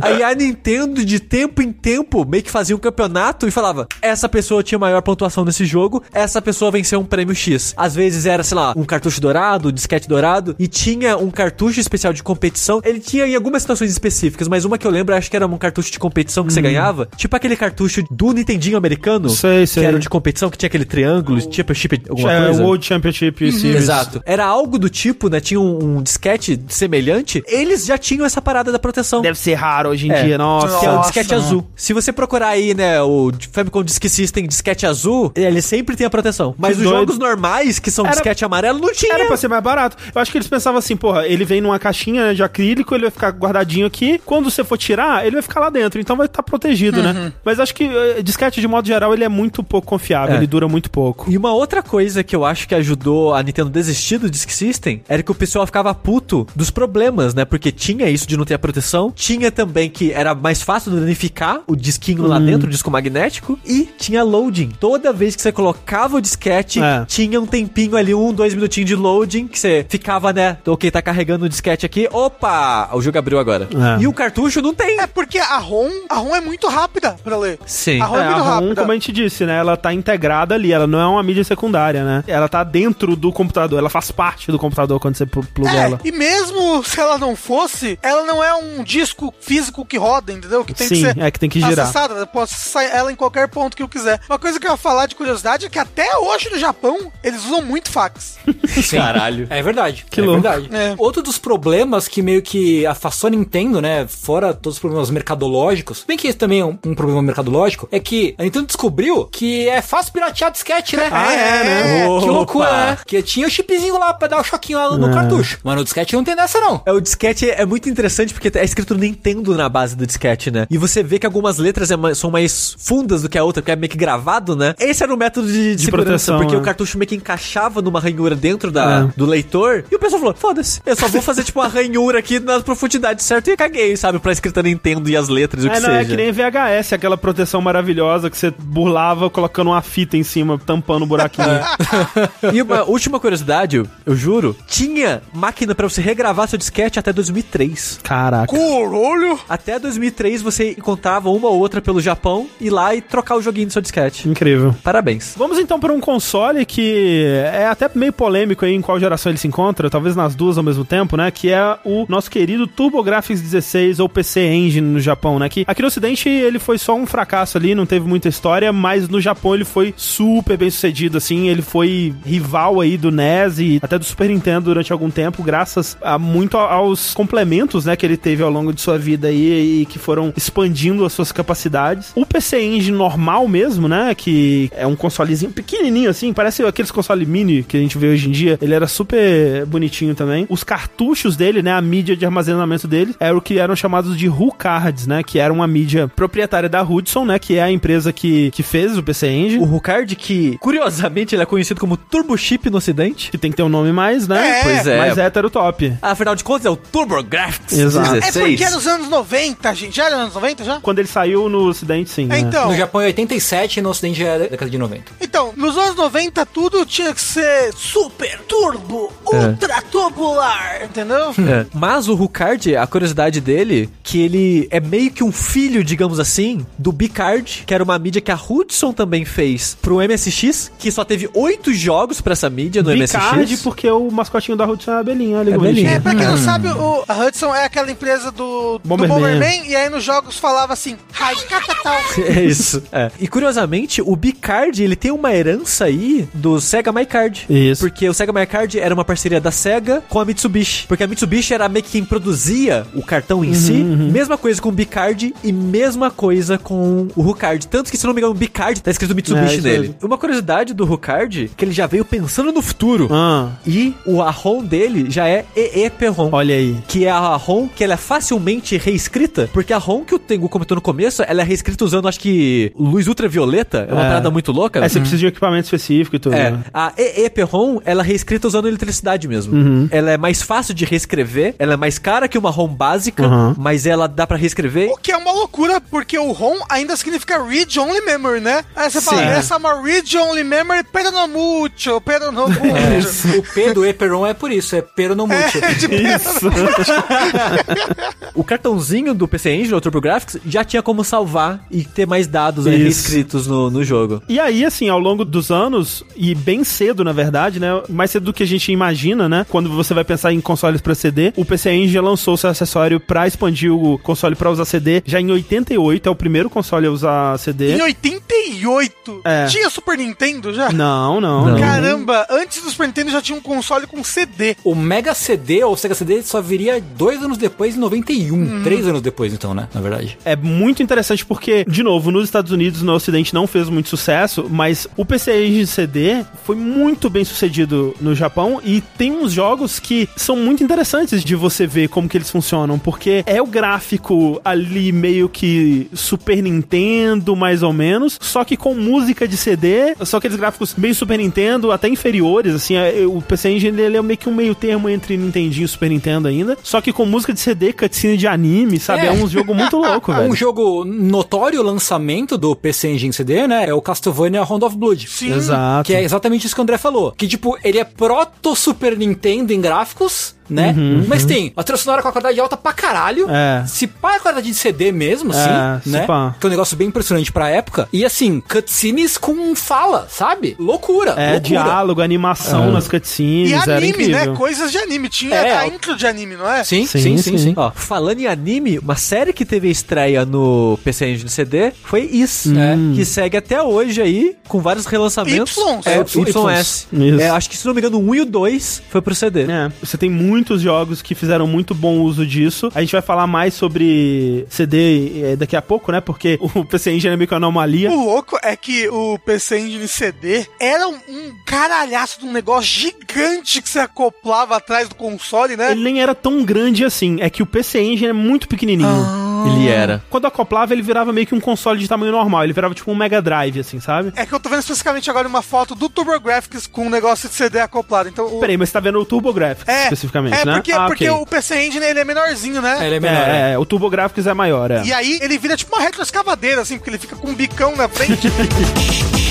Aí a Nintendo, de tempo em tempo, meio que fazia um campeonato e falava: essa pessoa tinha maior pontuação nesse jogo, essa pessoa venceu um prêmio X. Às vezes era, sei lá, um cartucho dourado, um disquete dourado, e tinha um cartucho especial de competição. Ele tinha em algumas situações específicas, mas uma que eu lembro, acho que era um cartucho de competição que você ganhava. Tipo aquele cartucho do Nintendinho americano. Sei, sei. Que era de competição, que tinha aquele triângulo, tipo chip alguma É, coisa. World Championship Series. Exato. Era algo do tipo, né? Tinha um, um disquete semelhante. Eles já tinham essa parada da proteção. Deve ser raro hoje em É. dia, nossa. Que é o Nossa. disquete azul. Se você procurar aí, né, o Famicom Disk System disquete azul, ele sempre tem a proteção. Mas Que os doido. jogos normais, que são Era- disquete amarelo, não tinha. Era pra ser mais barato. Eu acho que eles pensavam assim, porra, ele vem numa caixinha né, de acrílico, ele vai ficar guardadinho aqui. Quando você for tirar, ele vai ficar lá dentro, então vai estar protegido, né? Mas acho que eh, disquete, de modo geral, ele é muito pouco confiável, É. ele dura muito pouco. E uma outra coisa que eu acho que ajudou a Nintendo desistir do Disk System era que o pessoal ficava puto dos problemas, né? Porque tinha isso de não ter a proteção, tinha também que era mais fácil danificar o disquinho lá dentro, o disco magnético, e tinha loading. Toda vez que você colocava o disquete, É. tinha um tempinho ali, um, dois minutinhos de loading, que você ficava, né? Ok, tá carregando o disquete aqui. Opa! O jogo abriu agora. É. E o cartucho não tem. É porque a ROM, a ROM é muito rápida pra ler. Sim. A ROM é, É, muito a ROM, rápida. como a gente disse, né? Ela tá integrada ali, ela não é uma mídia secundária, né? Ela tá dentro do computador, ela faz parte do computador quando você pl- pluga É, ela. e mesmo se ela não fosse, ela não é um disco físico que roda, entendeu? Que tem Sim, que ser é que tem que girar. acessada. Eu posso acessar ela em qualquer ponto que eu quiser. Uma coisa que eu ia falar de curiosidade é que até hoje no Japão, eles usam muito fax. Sim. Caralho. É verdade. Que é louco. verdade. É. Outro dos problemas que meio que afastou a Nintendo, né? Fora todos os problemas mercadológicos, bem que esse também é um, um problema mercadológico, é que a Nintendo descobriu que é fácil piratear disquete, né? Ah, é, né? Que Opa. loucura, né? Que tinha o chipzinho lá pra dar o choquinho lá no É. cartucho. Mas no disquete não tem dessa, não. É, o disquete é muito interessante porque é escrito Nintendo na base do disquete, né? E você vê que algumas letras é mais- são mais fundas do que a outra, porque é meio que gravado, né? Esse era o método de, De segurança, proteção, porque é. o cartucho meio que encaixava numa ranhura dentro da, É. do leitor. E o pessoal falou: foda-se, eu só vou fazer tipo uma ranhura aqui na profundidade, certo? E caguei, sabe? Pra escrita Nintendo e as letras, o que É, não, seja. é que nem VHS, aquela proteção maravilhosa que você burlava colocando uma fita em cima, tampando o buraquinho. E uma última curiosidade, eu- eu juro, tinha máquina pra você regravar seu disquete até 2003. Caraca. Corolho! Até 2003 você encontrava uma ou outra pelo Japão, ir lá e trocar o joguinho do seu disquete. Incrível. Parabéns. Vamos então para um console que é até meio polêmico aí em qual geração ele se encontra, talvez nas duas ao mesmo tempo, né? Que é o nosso querido TurboGrafx 16 ou PC Engine no Japão, né? Que aqui no Ocidente ele foi só um fracasso ali, não teve muita história, mas no Japão ele foi super bem sucedido, assim. Ele foi rival aí do NES e até do Super Nintendo durante algum tempo, graças a muito aos complementos, né? Que ele teve ao longo de sua vida aí e que foram expandindo as suas capacidades. O PC Engine normal mesmo, né? Que é um consolezinho pequenininho assim, parece aqueles console mini que a gente vê hoje em dia. Ele era super bonitinho também. Os cartuchos dele, né? A mídia de armazenamento dele era o que eram chamados de RU Cards, né? Que era uma mídia proprietária da Hudson, né? Que é a empresa que, que fez o PC Engine. O Rucard, que curiosamente ele é conhecido como Turbo Chip no ocidente. Que tem que ter um nome mais, né? É. Pois é. Mais hétero top. Afinal de contas é o TurboGrafx Exato. É 16. porque é nos anos 90, gente. Já era nos anos 90 já? Quando ele saiu no ocidente, sim. É, né? então, No Japão é 87 e no Ocidente já é década de 90. então, nos anos 90 tudo tinha que ser super turbo, É. ultra tubular, entendeu? É. Mas o Rucard, a curiosidade dele, que ele é meio que um filho, digamos assim, do Bicard, que era uma mídia que a Hudson também fez pro MSX, que só teve oito jogos pra essa mídia no Bicard, MSX. porque o, o mascotinho da Hudson é a abelhinha, olha É que a abelhinha. É, pra quem não Hum. sabe, o, a Hudson é aquela empresa do, do Bomberman. Bomberman, e aí nos jogos falava assim, Hai Catatal. É isso. É. E curiosamente, o Bicard, ele tem uma herança aí do Sega My Card. Isso. Porque o Sega My Card era uma parceria da Sega com a Mitsubishi. Porque a Mitsubishi era meio que quem produzia o cartão em si. Mesma coisa com o Bicard e mesma coisa com o Rucard. Tanto que, se não me engano, o Bicard tá escrito É, Mitsubishi isso nele. mesmo. Uma curiosidade do Rucard, que ele já veio pensando no futuro. Ah, E o a ROM dele já é EE ROM. olha aí. Que é a ROM que ela é facilmente reescrita, porque a ROM que o Tengu comentou no começo, ela é reescrita usando, acho que, luz ultravioleta. É uma É. parada muito louca. É, você precisa de um equipamento específico e tudo. É, né? a EEP-ROM, ela é reescrita usando eletricidade mesmo. Uhum. Ela é mais fácil de reescrever, ela é mais cara que uma ROM básica, Uhum. mas ela dá pra reescrever. O que é uma loucura, porque o ROM ainda significa Read Only Memory, né? Aí você fala, Sim. essa é uma Read Only Memory, pero no mucho, pero no mucho. É, o P do Eperon é por isso, é pero no mútil. É, de Isso. O cartãozinho do PC Engine, o TurboGrafx, já tinha como salvar e ter mais dados né, Isso. reescritos no, no jogo. E aí, assim, ao longo dos anos, e bem cedo, na verdade, né? Mais cedo do que a gente imagina, né? Quando você vai pensar em consoles pra CD, o PC Engine lançou seu acessório pra expandir o console pra usar CD já em 88, é o primeiro console a usar CD. Em 88, É. tinha Super Nintendo já? Não, Não. não. Caramba, antes do Super Nintendo já tinha um console com CD. O Mega CD ou o Sega CD só viria dois anos depois, em 91. Três anos depois, então, né? Na verdade. É muito interessante porque, de novo, nos Estados Unidos, no Ocidente, não fez muito sucesso, mas o PC Engine CD foi muito bem sucedido no Japão e tem uns jogos que são muito interessantes de você ver como que eles funcionam, porque é o gráfico ali meio que Super Nintendo, mais ou menos, só que com música de CD, só aqueles gráficos meio Super Nintendo, até inferiores, assim, é- o PC Engine ele é meio que um meio termo entre Nintendinho e Super Nintendo ainda, só que com música de CD, cutscene de anime, sabe? É, É. um jogo muito louco, velho. Um jogo notório lançamento do PC Engine CD, né? É o Castlevania Round of Blood. Sim. Exato. Que é exatamente isso que o André falou. Que, tipo, ele é proto Super Nintendo em gráficos, né? Mas tem a trilha sonora com a qualidade alta pra caralho. Uhum, É. Se pá é qualidade de CD mesmo, É, assim, né? pá. Que é um negócio bem impressionante pra época. E, assim, cutscenes com fala, sabe? Loucura. É, loucura. diálogo, animação nas cutscenes, E era anime, né? Coisas de anime. Tinha É, a intro de anime, não é? Sim, Sim, sim, sim, sim. sim. Ó, falando em anime, uma série que teve estreia no PC Engine CD foi Is, É. que segue até hoje aí, com vários relançamentos. É, É, YS. Isso. É, acho que se não me engano, o 1 e o 2 foi pro CD. É, você tem muitos jogos que fizeram muito bom uso disso. A gente vai falar mais sobre CD eh, daqui a pouco, né? Porque o PC Engine é meio que uma anomalia. O louco é que o PC Engine CD era um, um caralhaço de um negócio gigante que você acoplava atrás do console, né? Ele nem era tão grande assim. É que o PC Engine é muito pequenininho. Ah. Ele era. Quando acoplava, ele virava meio que um console de tamanho normal. Ele virava tipo um Mega Drive, assim, sabe? É que eu tô vendo especificamente agora uma foto do TurboGrafx com um negócio de CD acoplado. Então, o... Peraí, mas você tá vendo o TurboGrafx é, especificamente, é né? porque, Ah, porque ok. o PC Engine ele é menorzinho, né? Ele é menor. É, é, o TurboGrafx é maior, é. E aí ele vira tipo uma retroescavadeira, assim, porque ele fica com um bicão na frente.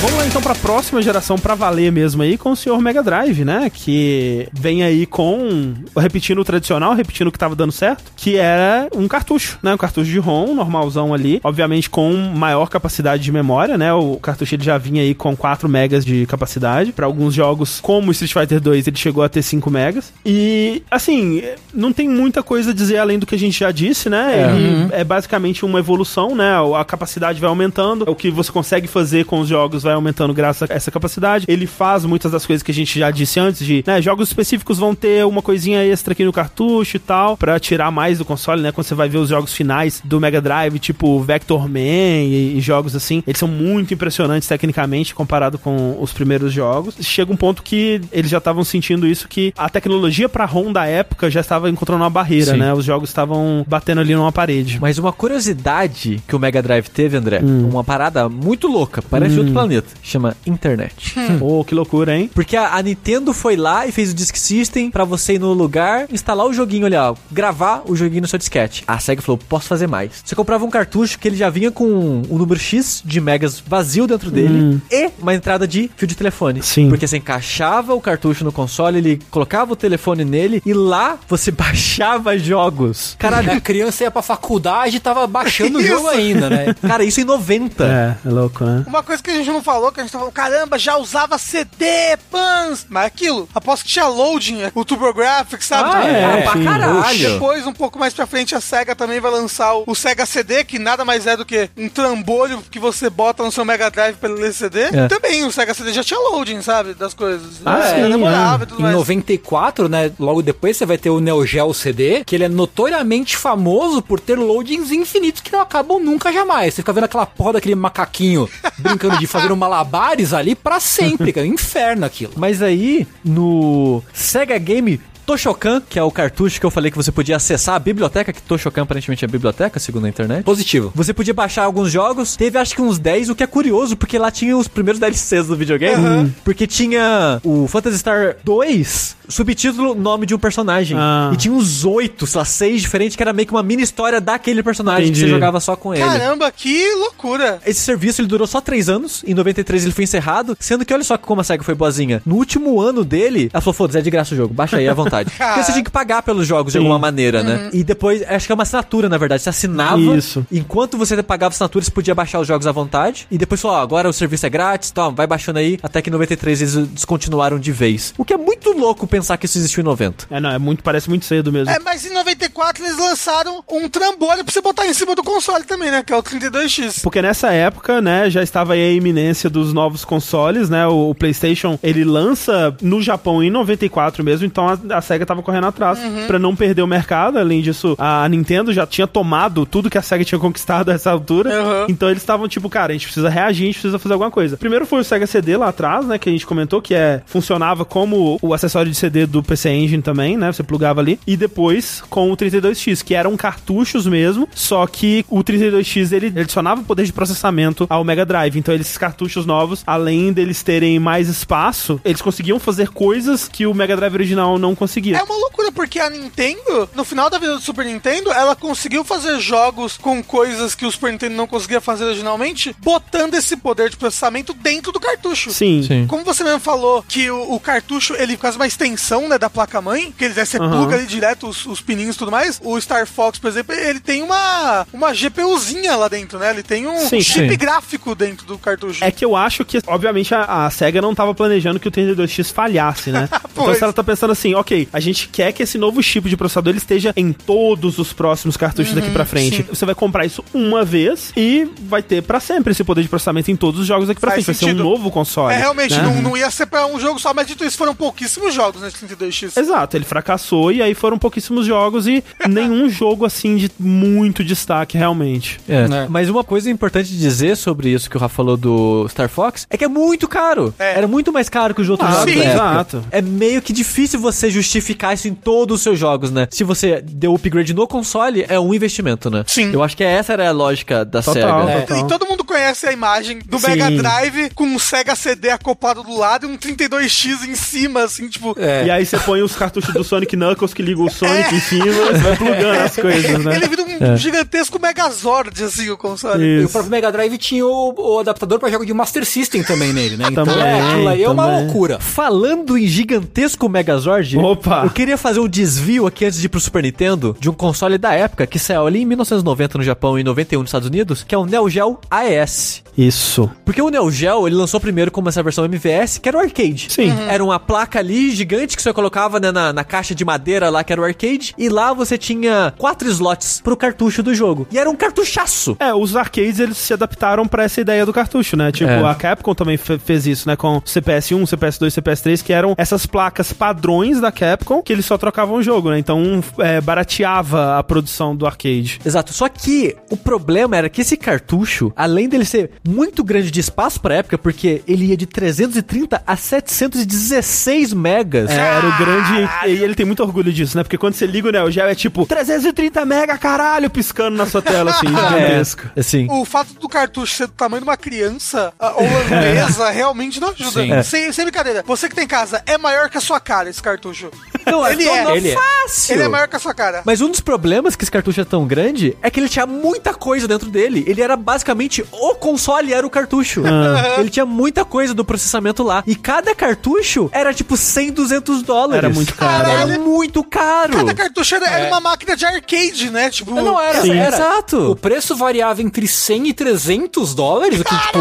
Vamos lá então pra próxima geração pra valer mesmo aí com o senhor Mega Drive, né? Que vem aí com repetindo o tradicional, repetindo o que tava dando certo, que era um cartucho, né? Um cartucho de ROM normalzão ali, obviamente com maior capacidade de memória, né? O cartucho ele já vinha aí com 4 megas de capacidade. Pra alguns jogos, como Street Fighter 2, ele chegou a ter 5 megas. E assim, não tem muita coisa a dizer além do que a gente já disse, né? Ele é basicamente uma evolução, né? A capacidade vai aumentando, o que você consegue fazer com os jogos vai aumentando graças a essa capacidade. Ele faz muitas das coisas que a gente já disse antes, de, né, jogos específicos vão ter uma coisinha extra aqui no cartucho e tal, pra tirar mais do console, né? Quando você vai ver os jogos finais do Mega Drive, tipo Vector Man e, e jogos assim, eles são muito impressionantes tecnicamente comparado com os primeiros jogos. Chega um ponto que eles já estavam sentindo isso que a tecnologia pra ROM da época já estava encontrando uma barreira, Sim. né? Os jogos estavam batendo ali numa parede. Mas uma curiosidade que o Mega Drive teve, André, Hum. uma parada muito louca, parece outro planeta. Bonito. Chama internet. Ô, que loucura, hein? Porque a, a Nintendo foi lá e fez o Disk System pra você ir no lugar, instalar o joguinho ali, ó, gravar o joguinho no seu disquete. A SEGA falou, posso fazer mais. Você comprava um cartucho que ele já vinha com um número X de megas vazio dentro dele e uma entrada de fio de telefone. Sim. Porque você encaixava o cartucho no console, ele colocava o telefone nele e lá você baixava jogos. Caralho, A criança ia pra faculdade e tava baixando o jogo ainda, né? cara, isso em 90. É, é louco, né? Uma coisa que a gente não falou, que a gente tá falando, caramba, já usava CD, pans. Mas aquilo, após que tinha loading, o TurboGrafx, sabe? Ah, é, É, pra sim. caralho. Depois, um pouco mais pra frente, a SEGA também vai lançar o, o Sega CD, que nada mais é do que um trambolho que você bota no seu Mega Drive pelo LCD. É. Também o Sega CD já tinha loading, sabe? Das coisas. Ah, É, sim, demorava e tudo Em mais. 94, né? Logo depois você vai ter o Neo Geo CD, que ele é notoriamente famoso por ter loadings infinitos que não acabam nunca jamais. Você fica vendo aquela porra daquele macaquinho brincando de fazer um malabares ali pra sempre, cara. Inferno aquilo. Mas aí, no Sega Game Toshokan, que é o cartucho que eu falei que você podia acessar a biblioteca, que Toshokan aparentemente é biblioteca, segundo a internet. Positivo. Você podia baixar alguns jogos, teve acho que uns 10, o que é curioso, porque lá tinha os primeiros DLCs do videogame. Porque tinha o Phantasy Star 2, subtítulo nome de um personagem. Ah. E tinha uns 8, sei lá, 6 diferentes, que era meio que uma mini história daquele personagem que Entendi. você jogava só com ele. Caramba, que loucura. Esse serviço ele durou só 3 anos, em 93 ele foi encerrado, sendo que olha só como a SEGA foi boazinha. No último ano dele, ela falou: foda-se, é de graça o jogo, baixa aí à vontade. Porque você tinha que pagar pelos jogos de Sim. alguma maneira, né? E depois, acho que é uma assinatura, na verdade. Você assinava. Isso. Enquanto você pagava assinatura, você podia baixar os jogos à vontade. E depois falou: ó, agora o serviço é grátis, toma, vai baixando aí. Até que em 93 eles descontinuaram de vez. O que é muito louco pensar que isso existiu em 90. É, não, é muito, parece muito cedo mesmo. É, mas em 94 eles lançaram um trambolho pra você botar em cima do console também, né? Que é o 32X. Porque nessa época, né, já estava aí a iminência dos novos consoles, né? O, o PlayStation, ele lança no Japão em 94 mesmo, então a, a SEGA tava correndo atrás pra não perder o mercado. Além disso, a Nintendo já tinha tomado tudo que a SEGA tinha conquistado a essa altura. Uhum. Então eles estavam tipo, cara, a gente precisa reagir, a gente precisa fazer alguma coisa. Primeiro foi o Sega CD lá atrás, né, que a gente comentou que é funcionava como o acessório de CD do PC Engine também, né? Você plugava ali. E depois com o 32X, que eram cartuchos mesmo, só que o 32X ele adicionava poder de processamento ao Mega Drive. Então esses cartuchos novos, além deles terem mais espaço, eles conseguiam fazer coisas que o Mega Drive original não conseguia. É uma loucura, porque a Nintendo, no final da vida do Super Nintendo, ela conseguiu fazer jogos com coisas que o Super Nintendo não conseguia fazer originalmente, botando esse poder de processamento dentro do cartucho. Sim. Como você mesmo falou que o, o cartucho, ele faz uma extensão, né, da placa-mãe, que ele, né, você Aham. pluga ali direto os, os pininhos e tudo mais. O Star Fox, por exemplo, ele tem uma, uma GPUzinha lá dentro, né? Ele tem um Sim, chip sim. gráfico dentro do cartucho. É que eu acho que, obviamente, a, a SEGA não tava planejando que o 32X falhasse, né? então, se ela tá pensando assim, ok, a gente quer que esse novo chip de processador ele esteja em todos os próximos cartuchos daqui pra frente. sim. Você vai comprar isso uma vez e vai ter pra sempre esse poder de processamento em todos os jogos daqui pra Faz frente. Vai ser sentido. um novo console. É, realmente, né? não, não ia ser pra um jogo só, mas dito isso, foram pouquíssimos jogos nesse 32X. Exato, ele fracassou e aí foram pouquíssimos jogos e nenhum jogo assim de muito destaque realmente. É. Né? Mas uma coisa importante de dizer sobre isso que o Rafa falou do Star Fox é que é muito caro. É. Era muito mais caro que os outros Ah, jogos sim. da época. exato. É meio que difícil você justificar isso em todos os seus jogos, né? Se você deu upgrade no console, é um investimento, né? Sim. Eu acho que essa era a lógica da Total, SEGA. É. total. E todo mundo conhece a imagem do Sim. Mega Drive com um Sega CD acoplado do lado e um 32X em cima, assim, tipo. É. E aí você põe os cartuchos do Sonic Knuckles que ligam o Sonic em cima, você vai plugando as coisas, né? Ele vira um gigantesco Megazord, assim, o console. E o Isso. próprio Mega Drive tinha o, o adaptador pra jogo de Master System também nele, né? Então Também, é, aquilo aí é uma loucura. Falando em gigantesco Megazord, Opa! eu queria fazer um desvio aqui antes de ir pro Super Nintendo de um console da época que saiu ali em 1990 no Japão e 91 nos Estados Unidos, que é o Neo Geo AES. Isso. Porque o Neo Geo, ele lançou primeiro como essa versão MVS, que era o arcade. Sim. Uhum. Era uma placa ali gigante que você colocava né, na, na caixa de madeira lá, que era o arcade. E lá você tinha quatro slots pro cartucho do jogo. E era um cartuchaço. É, os arcades eles se adaptaram pra essa ideia do cartucho, né? Tipo, É. a Capcom também fe- fez isso, né? Com CPS1, CPS2, CPS3, que eram essas placas padrões da Capcom que eles só trocavam o jogo, né? Então, um, é, barateava a produção do arcade. Exato. Só que o problema era que esse cartucho, além dele ser muito grande de espaço pra época, porque ele ia de 330 a 716 megas. É, era o grande. E ele tem muito orgulho disso, né? Porque quando você liga o Neo Geo é tipo 330 mega, caralho, piscando na sua tela, assim, gigantesco. Assim. O fato do cartucho ser do tamanho de uma criança holandesa realmente não ajuda. Sim. Sem, sem brincadeira. Você que tem em casa, é maior que a sua cara esse cartucho. Não, Ele é. não Ele é. fácil. Ele é maior que a sua cara. Mas um dos problemas que esse cartucho é tão grande é que ele tinha muita coisa dentro dele. Ele era basicamente o console era o cartucho. Ele tinha muita coisa do processamento lá. E cada cartucho era tipo 100, 200 dólares. Era muito caro. Caralho. Era muito caro. Cada cartucho era, era uma máquina de arcade, né? Tipo, Não era, Sim. era. Exato. O preço variava entre 100 e 300 dólares, o que, tipo,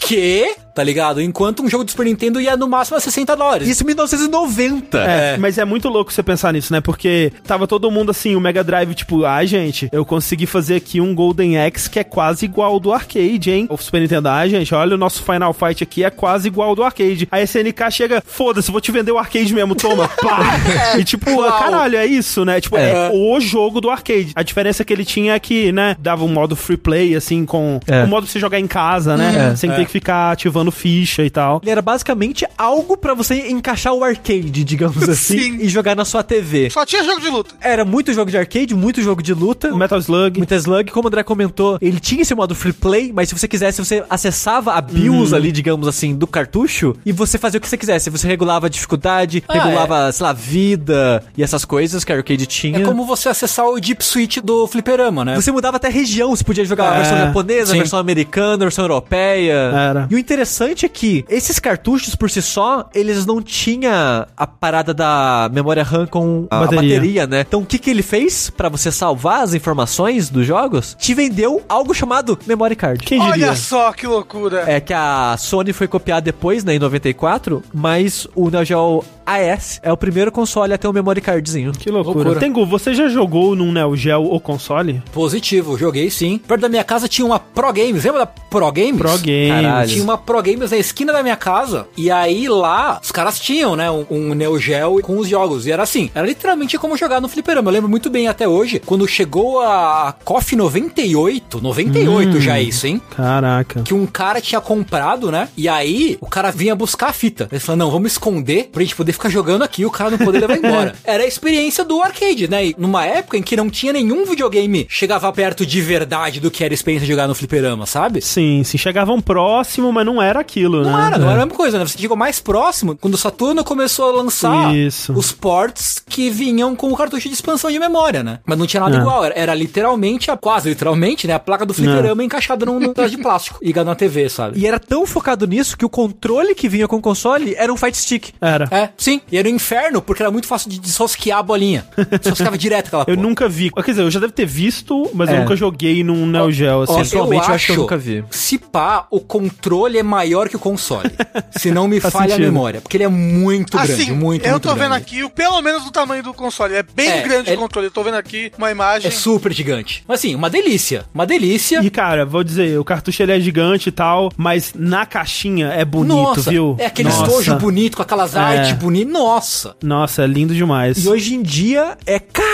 que, tá ligado? Enquanto um jogo do Super Nintendo ia no máximo a 60 dólares. Isso em 1990. É, mas é muito louco você pensar nisso, né? Porque tava todo mundo assim, o Mega Drive, tipo, ai, gente, eu consegui fazer aqui um Golden Axe que é quase igual ao do arcade, hein? O Super Nintendo, ai, gente, olha o nosso Final Fight aqui é quase igual ao do arcade. Aí a SNK chega, foda-se, vou te vender o arcade mesmo, toma, pá! e tipo, caralho, é isso, né? Tipo, é. o jogo do arcade. A diferença que ele tinha é que, né, dava um modo free play, assim, com É. o modo pra você jogar em casa, né? Sem ter que ficar ativando ficha e tal. Ele era basicamente algo pra você encaixar o arcade, digamos assim, Sim. e jogar na sua TV. Só tinha jogo de luta. Era muito jogo de arcade, muito jogo de luta. Metal Slug. Muita slug, como o André comentou, ele tinha esse modo free play, mas se você quisesse, você acessava a BIOS ali, digamos assim, do cartucho, e você fazia o que você quisesse. Você regulava a dificuldade, Ah, regulava, sei lá, vida e essas coisas que a arcade tinha. É como você acessar o Deep Switch do fliperama, né? Você mudava até região, você podia jogar a É, versão japonesa, a sim. versão americana, a versão europeia. Era. E o interessante é que esses cartuchos por si só, eles não tinham a parada da memória RAM com a Bateria. bateria, né? Então o que que ele fez pra você salvar as informações dos jogos? Te vendeu algo chamado memory card. Quem diria? Olha só que loucura. É que a Sony foi copiar depois, né, em 94, mas o Neo Geo AS é o primeiro console a ter um memory cardzinho. Que loucura. Loucura. Tengu, você já jogou num Neo Geo ou console? Positivo, joguei sim. Perto da minha casa tinha uma Pro Games, lembra da Pro Games? Pro Games. Caralho. Tinha uma Pro Games na esquina da minha casa. E aí lá, os caras tinham, né, um, um Neo Geo com os jogos. E era assim, era literalmente como jogar no fliperama. Eu lembro muito bem até hoje, quando chegou a KOF 98, 98 já é isso, hein? Caraca. que um cara tinha comprado, né? E aí o cara vinha buscar a fita. Ele falou: não, vamos esconder pra gente poder ficar jogando aqui e o cara não poder levar embora. Era a experiência do arcade, né? E numa época em que não tinha nenhum videogame chegava perto de verdade do que era a experiência de jogar no fliperama, sabe? Sim, sim, chegavam próximo, mas não era aquilo, né? Não era, não era a mesma coisa, né? Você chegou mais próximo quando o Saturno começou a lançar Isso. os ports que vinham com o cartucho de expansão de memória, né? Mas não tinha nada É. igual, era, era literalmente, a, quase literalmente, né? A placa do fliperama encaixada num, num pedaço de plástico ligado na TV, sabe? E era tão focado nisso que o controle que vinha com o console era um fight stick. Era. É, sim. E era um inferno, porque era muito fácil de desrosquear a bolinha. Desrosqueava direto aquela Eu porra. nunca vi. Quer dizer, eu já deve ter visto, mas eu É. nunca joguei num Neo Geo, assim. Pessoalmente, eu acho que eu nunca vi. Se pá, o controle é maior que o console. se não me Faz falha sentido. a memória. Porque ele é muito grande, Assim, muito, eu muito tô vendo grande. aqui, o- pelo menos do tamanho do console. É bem É, grande é- o controle. Eu tô vendo aqui uma imagem. É super gigante. Mas assim, uma delícia. Uma delícia. E, cara, vou dizer, o cartucho ele é gigante e tal, mas na caixinha é bonito, Nossa, viu? é aquele Nossa. estojo bonito, com aquelas É. artes bonitas. Nossa. Nossa, é lindo demais. E hoje em dia é caro.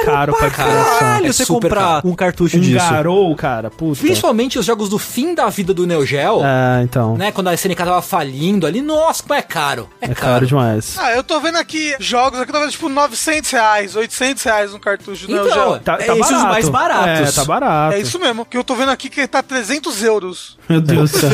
é caro pra. Caralho, É você comprar caro. um cartucho Um disso. garou, cara, puta. Principalmente os jogos do fim da vida do Neo Geo. É, então. Né, quando a SNK tava falindo ali, nossa, como é caro. É, É caro demais. Ah, eu tô vendo aqui jogos aqui, tô vendo tipo 900 reais, 800 reais um cartucho Neo Então, Geo. Tá, É tá esses barato. mais baratos. É, tá barato. É isso mesmo, que eu tô vendo aqui que tá 300 euros. Meu Deus do céu.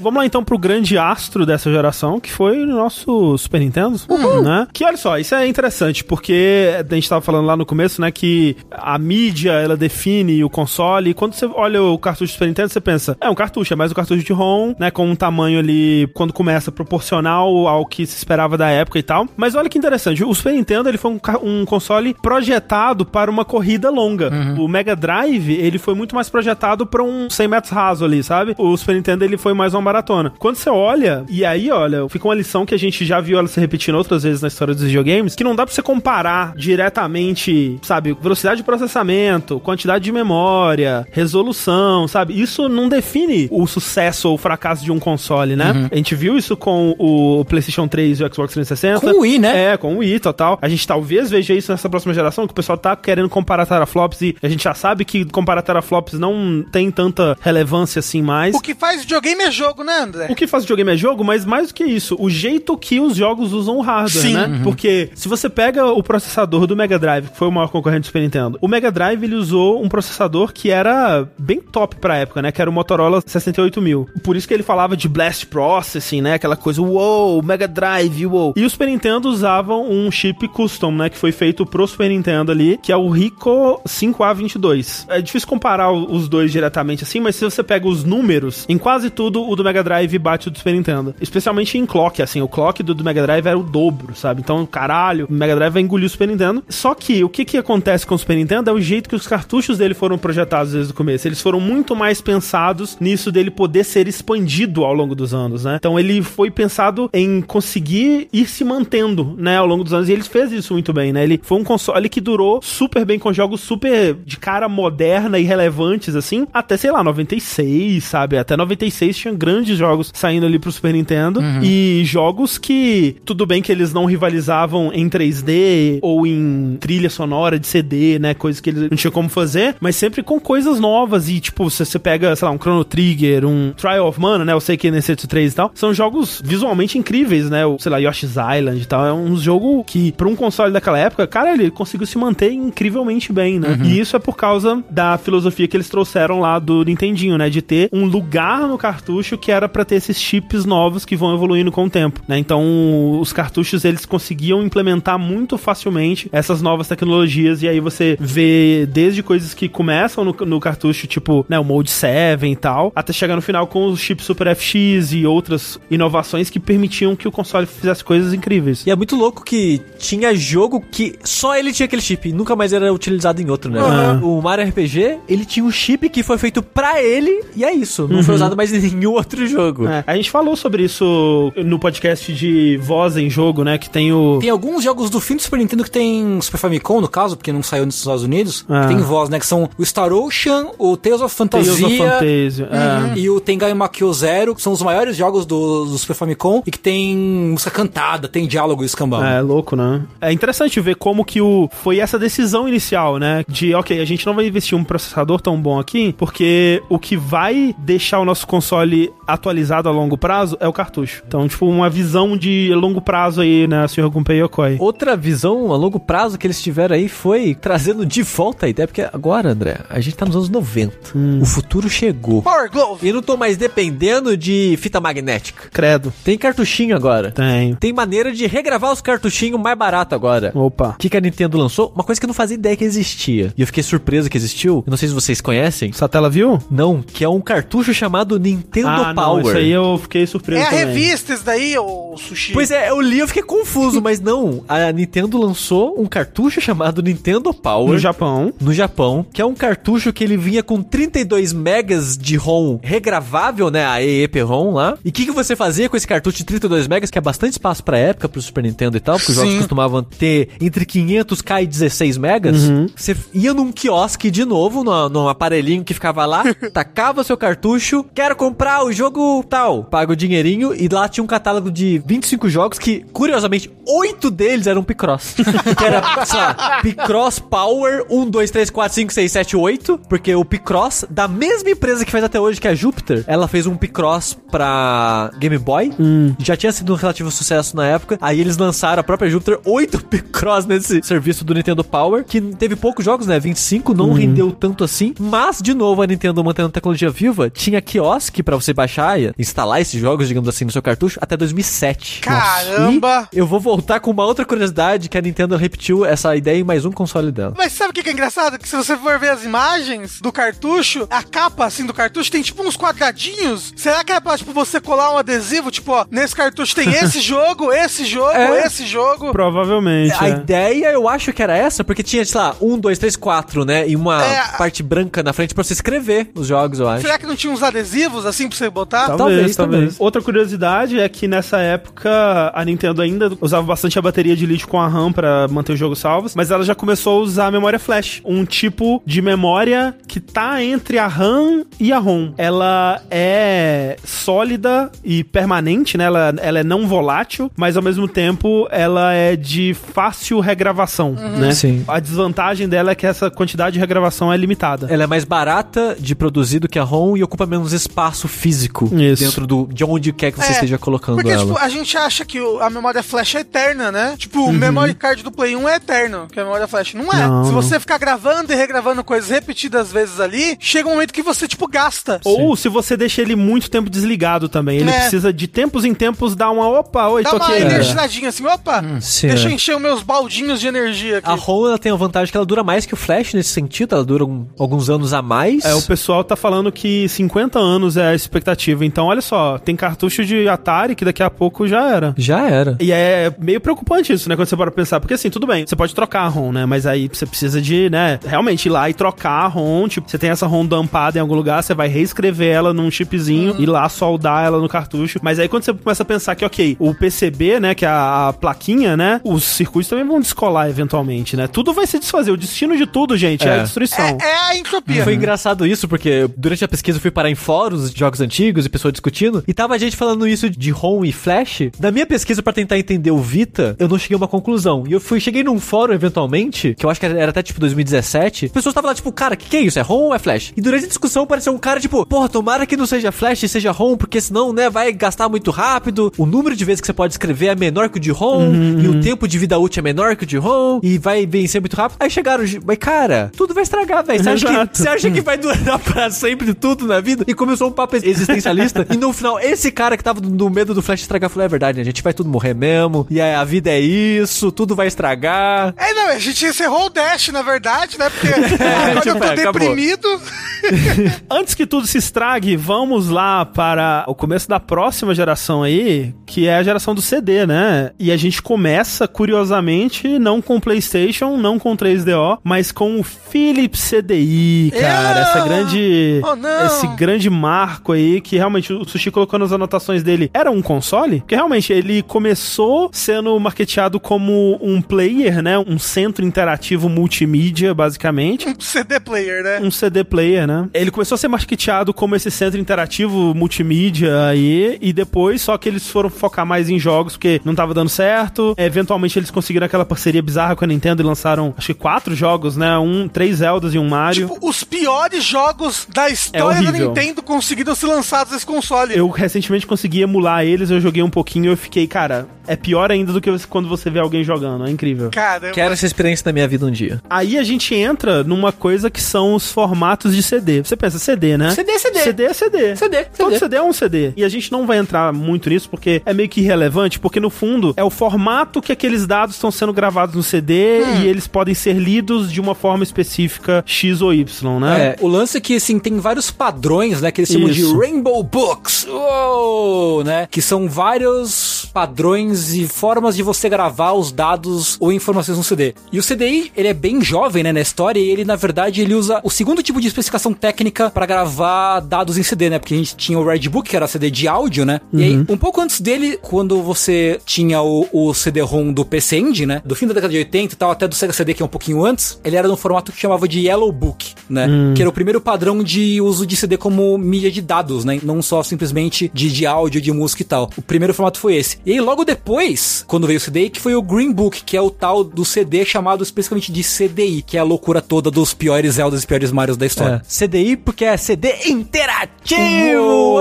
Vamos lá então pro grande astro dessa geração, que foi o nosso Super Nintendo, né? Que olha só, isso é interessante, porque a gente tava falando lá no começo, né, que a mídia, ela define o console, e quando você olha o cartucho do Super Nintendo, você pensa, é um cartucho, é mais um cartucho de ROM, né, com um tamanho ali, quando começa, proporcional ao que se esperava da época e tal. Mas olha que interessante, o Super Nintendo, ele foi um, um console projetado para uma corrida longa. O Mega Drive, ele foi muito mais projetado para um 100 metros raso ali, sabe? O Super Nintendo, ele foi mais uma maratona. Quando você olha, e aí, olha, fica uma lição que a gente já viu ela se repetindo outras vezes na história dos videogames, que não dá pra você comparar diretamente, sabe, velocidade de processamento, quantidade de memória, resolução, sabe? Isso não define o sucesso ou o fracasso de um console, né? A gente viu isso com o PlayStation 3 e o Xbox 360. Com o Wii, né? É, com o Wii, total. A gente talvez veja isso nessa próxima geração, que o pessoal tá querendo comparar teraflops e a gente já sabe que comparar teraflops não tem tanta relevância assim mais. O que faz videogame é jogo, né, André? O que faz videogame é jogo, mas mais do que isso, o jeito que os jogos usam o hardware, Sim. né? Porque se você pega o processador do Mega Drive, que foi o maior concorrente do Super Nintendo, o Mega Drive ele usou um processador que era bem top pra época, né? Que era o Motorola 68000. Por isso que ele falava de Blast Processing, né? Aquela coisa, uou, Mega Drive, uou. E o Super Nintendo usavam um chip custom, né? Que foi feito pro Super Nintendo ali, que é o Rico 5A22. É difícil comparar os dois diretamente assim, mas se você pega os números, em quase tudo o do Mega Drive bate o do Super Nintendo. Especialmente em clock, assim, o clock do, do Mega Drive era o dobro, sabe? Então, caralho, o Mega Drive vai engolir o Super Nintendo. Só que o que que acontece com o Super Nintendo é o jeito que os cartuchos dele foram projetados desde o começo. Eles foram muito mais pensados nisso dele poder ser expandido ao longo dos anos, né? Então ele foi pensado em conseguir ir se mantendo, né, ao longo dos anos. E ele fez isso muito bem, né? Ele foi um console que durou super bem com jogos super de cara moderna e relevantes, assim, até, sei lá, 96, sabe? Até 96 tinha grandes jogos saindo ali pro Super Nintendo. E jogos que, tudo bem que eles não rivalizavam em 3D ou em trilha sonora de CD, né? Coisas que eles não tinham como fazer, mas sempre com coisas novas. E, tipo, se você pega, sei lá, um Chrono Trigger, um Trial of Mana, né? Eu sei que é Nensetsu 3 e tal. São jogos visualmente incríveis, né? O, sei lá, Yoshi's Island e tal. É um jogo que, pra um console daquela época, cara, ele conseguiu se manter incrivelmente bem, né? E isso é por causa da filosofia que eles trouxeram lá do Nintendinho, né? De ter um lugar no cartucho que era pra ter esses chips novos que vão evoluindo com o tempo, né? Então, os cartuchos, eles conseguiam implementar muito facilmente essas novas tecnologias e aí você vê desde coisas que começam no, no cartucho, tipo, né, o Mode 7 e tal, até chegar no final com os chips Super FX e outras inovações que permitiam que o console fizesse coisas incríveis. E é muito louco que tinha jogo que só ele tinha aquele chip e nunca mais era utilizado em outro, né? O Mario RPG, ele tinha um chip que foi feito pra ele e é isso. Não foi usado mais em nenhum outro jogo. É, a gente falou sobre isso no podcast de voz em jogo, né? Que tem o. Tem alguns jogos do fim do Super Nintendo que tem Super Famicom, no caso, porque não saiu nos Estados Unidos. Ah. que Tem voz, né? Que são o Star Ocean, o Tales of Fantasia. Tales of Fantasia. é. E o Tengai Makio Zero, que são os maiores jogos do, do Super Famicom e que tem música cantada, tem diálogo e escambau. É, louco, né? É interessante ver como que o foi essa decisão inicial, né? De, ok, a gente não vai investir um processador tão bom aqui, porque o que vai deixar o nosso console atualizado a longo prazo é o cartucho. Então, tipo, uma visão de longo prazo aí, né, senhor Gunpei Yokoi. Outra visão a longo prazo que eles tiveram aí foi trazendo de volta a ideia, porque agora, André, a gente tá nos anos 90. O futuro chegou. Power Glove. E não tô mais dependendo de fita magnética. Credo. Tem cartuchinho agora. Tem. Tem maneira de regravar os cartuchinhos mais barato agora. Opa. O que, que a Nintendo lançou? Uma coisa que eu não fazia ideia que existia. E eu fiquei surpreso que existiu. Eu não sei se vocês conhecem. Satela viu? Não, que é um cartucho chamado Nintendo ah, não, Power. isso aí eu fiquei surpreso É a também. revista isso daí, ô sushi. Pois é, eu li eu fiquei confuso, mas não. A Nintendo lançou um cartucho chamado Nintendo Power. No Japão. no Japão, que é um cartucho que ele vinha com 32 megas de ROM regravável, né, a EEP-ROM lá. E o que, que você fazia com esse cartucho de 32 megas, que é bastante espaço pra época, pro Super Nintendo e tal, porque os jogos Sim. costumavam ter entre 500k e 16 megas. Você ia num quiosque de novo, no, num aparelhinho que ficava lá, tacava seu cartucho, quero comprar o jogo tal, paga o dinheirinho, e lá tinha um catálogo de 25 jogos que, curiosamente, oito deles eram Picross. que era, sei lá, Picross Power 1, 2, 3, 4, 5, 6, 7, 8. Porque o Picross, da mesma empresa que faz até hoje, que é a Jupiter, ela fez um Picross pra Game Boy. Já tinha sido um relativo sucesso na época. Aí eles lançaram a própria Jupiter, oito Picross nesse serviço do Nintendo Power, que teve poucos jogos, né? 25, não rendeu tanto assim. Mas, de novo, a Nintendo mantendo a tecnologia viva, tinha quiosque pra você baixar e instalar esses jogos, digamos assim, no seu cartucho até 2007. Caramba! E eu vou voltar com uma outra curiosidade que a Nintendo repetiu essa ideia em mais um console dela. Mas sabe o que que é engraçado? Que se você for ver as imagens do cartucho, a capa assim do cartucho tem tipo uns quadradinhos. Será que é pra tipo, você colar um adesivo? Tipo, ó, nesse cartucho tem esse jogo, esse jogo, É. esse jogo. Provavelmente. A é. ideia eu acho que era essa, porque tinha, sei lá, um, dois, três, quatro, né? E uma É. parte branca na frente pra você escrever os jogos, eu acho. Será que não tinha uns adesivos assim pra você botar? Talvez, Talvez, talvez, talvez. Outra curiosidade é que nessa época a Nintendo ainda usava bastante a bateria de lítio com a RAM pra manter os jogos salvos, mas ela já começou a usar a memória flash, um tipo de memória que tá entre a RAM e a ROM. Ela é sólida e permanente, né? Ela, ela é não volátil, mas ao mesmo tempo ela é de fácil regravação, né? Sim. A desvantagem dela é que essa quantidade de regravação é limitada. Ela é mais barata de produzir do que a ROM e ocupa menos espaço físico Isso. dentro do, de onde quer que você É, esteja colocando Porque, ela. tipo, a gente acha que a memória flash é eterna, né? Tipo, Uhum. o memory card do Play 1 é eterno, que a memória flash não é. Não, Se não. você ficar gravando e regravando coisas repetidas vezes ali, chega um momento que você, tipo, gasta. Ou se você deixa ele muito tempo desligado também. Ele É. precisa de tempos em tempos dar uma opa, oi, Dá tô uma aqui. energizadinha assim, opa, Sim, deixa eu é. encher os meus baldinhos de energia aqui. A ROM ela tem a vantagem que ela dura mais que o Flash nesse sentido, ela dura um- alguns anos a mais. É, o pessoal tá falando que 50 anos é a expectativa. Então, olha só, tem cartucho de Atari que daqui a pouco já era. Já era. E é meio preocupante isso, né? Quando você para pensar. Porque assim, tudo bem, você pode trocar a ROM, né? Mas aí você precisa de, né, realmente ir lá e trocar a ROM. Tipo, você tem essa ROM dampada em algum lugar, você vai reescrever ela num chipzinho, ir lá soldar ela no cartucho. Mas aí quando você começa a pensar que, ok, o PCB, né, que é a, a plaquinha, né, os circuitos também vão descolar eventualmente, né? Tudo vai se desfazer. O destino de tudo, gente, é, É. a destruição. É, é a entropia. Foi engraçado isso, porque durante a pesquisa eu fui parar em fóruns de jogos antigos e pessoas discutindo, e tava a gente falando isso de ROM e Flash. Na minha pesquisa pra tentar entender o Vita, eu não cheguei a uma conclusão. E eu fui, cheguei num fórum eventualmente, que eu acho que era até tipo 2017, as pessoas estavam lá tipo, cara, o que, que é isso? É ROM ou é Flash? E durante a discussão apareceu um cara tipo, porra, tomara que não seja Flash e seja ROM, porque senão, né, vai gastar muito rápido, o número de vezes que você pode escrever é menor que o de ROM, e o tempo de vida útil é menor que o de ROM, e vai vencer muito rápido. Aí chegaram, mas cara, tudo vai estragar, velho. Você acha que você acha que vai durar pra sempre tudo na vida? E começou um papo existencialista. e no final, esse cara que tava no medo do Flash estragar falou: é verdade, a gente vai tudo morrer mesmo. E aí, a vida é isso, tudo vai estragar. É, não, a gente encerrou o Dash, na verdade, né? Porque agora tipo, eu tô é, acabou. deprimido. Antes que tudo se estrague, vamos lá para o começo da próxima geração aí, que é a geração do CD, né? E a gente começa, curiosamente, não com PlayStation, não com 3DO, mas com o Philips CDI, cara. Eu! Essa grande. Oh! Esse grande marco aí, que realmente o Sushi colocou nas anotações dele, era um console? Porque realmente ele começou sendo marketeado como um player, né? Um centro interativo multimídia, basicamente Um CD player, né? um CD player, né? Ele começou a ser marketeado como esse centro interativo multimídia aí, e depois só que eles foram focar mais em jogos porque não tava dando certo. Eventualmente eles conseguiram aquela parceria bizarra com a Nintendo e lançaram, acho que quatro jogos, né? Um, três Zeldas e um Mario. Tipo, os piores jogos da história da horrível. Nintendo conseguiram ser lançados nesse console. Eu recentemente consegui emular eles, eu joguei um pouquinho e eu fiquei, cara, é pior ainda do que você- quando você vê alguém jogando, é incrível. Cara, Quero essa experiência na minha vida um dia. Aí a gente entra numa coisa que são os formatos de CD. Você pensa, CD, né? CD, CD. CD é CD. CD, Todo CD. É um CD. E a gente não vai entrar muito nisso porque é meio que irrelevante, porque no fundo é o formato que aqueles dados estão sendo gravados no CD Hum. e eles podem ser lidos de uma forma específica X ou Y, né? É, o lance é que, assim, tem vários padrões, né, que eles chamam de Isso. Rainbow Books, Uou, né, que são vários padrões e formas de você gravar os dados ou informações no CD. E o CDI, ele é bem jovem, né, na história, e ele, na verdade, ele usa o segundo tipo de especificação técnica para gravar dados em CD, né, porque a gente tinha o Redbook, que era CD de áudio, né, e aí, um pouco antes dele, quando você tinha o, o CD-ROM do PC Engine, né, do fim da década de 80 e tal, até do Sega CD, que é um pouquinho antes, ele era no formato que chamava de Yellow Book, né, que era o primeiro padrão de uso de CD como mídia de dados, né, não só simplesmente de, de áudio, de música e tal. O primeiro formato foi esse. E aí, logo depois, quando veio o CDI, que foi o Green Book, que é o tal do CD chamado especificamente de CDI, que é a loucura toda dos piores Zeldas e piores Marios da história. É. CDI porque é CD interativo!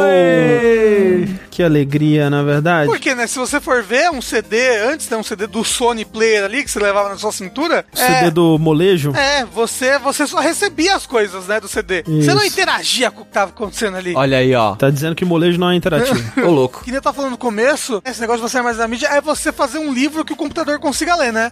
Que alegria, na verdade. Porque, né, se você for ver um CD, antes, né, um CD do Sony Player ali, que você levava na sua cintura, CD do molejo. é, você, você só recebia as coisas, né, do CD. Você não interagia com o que tava acontecendo ali. Olha aí, ó. Tá dizendo que molejo não é interativo. Ô, louco. Que nem eu tava falando no começo, esse negócio de você armazenar mídia é você fazer um livro que o computador consiga ler, né?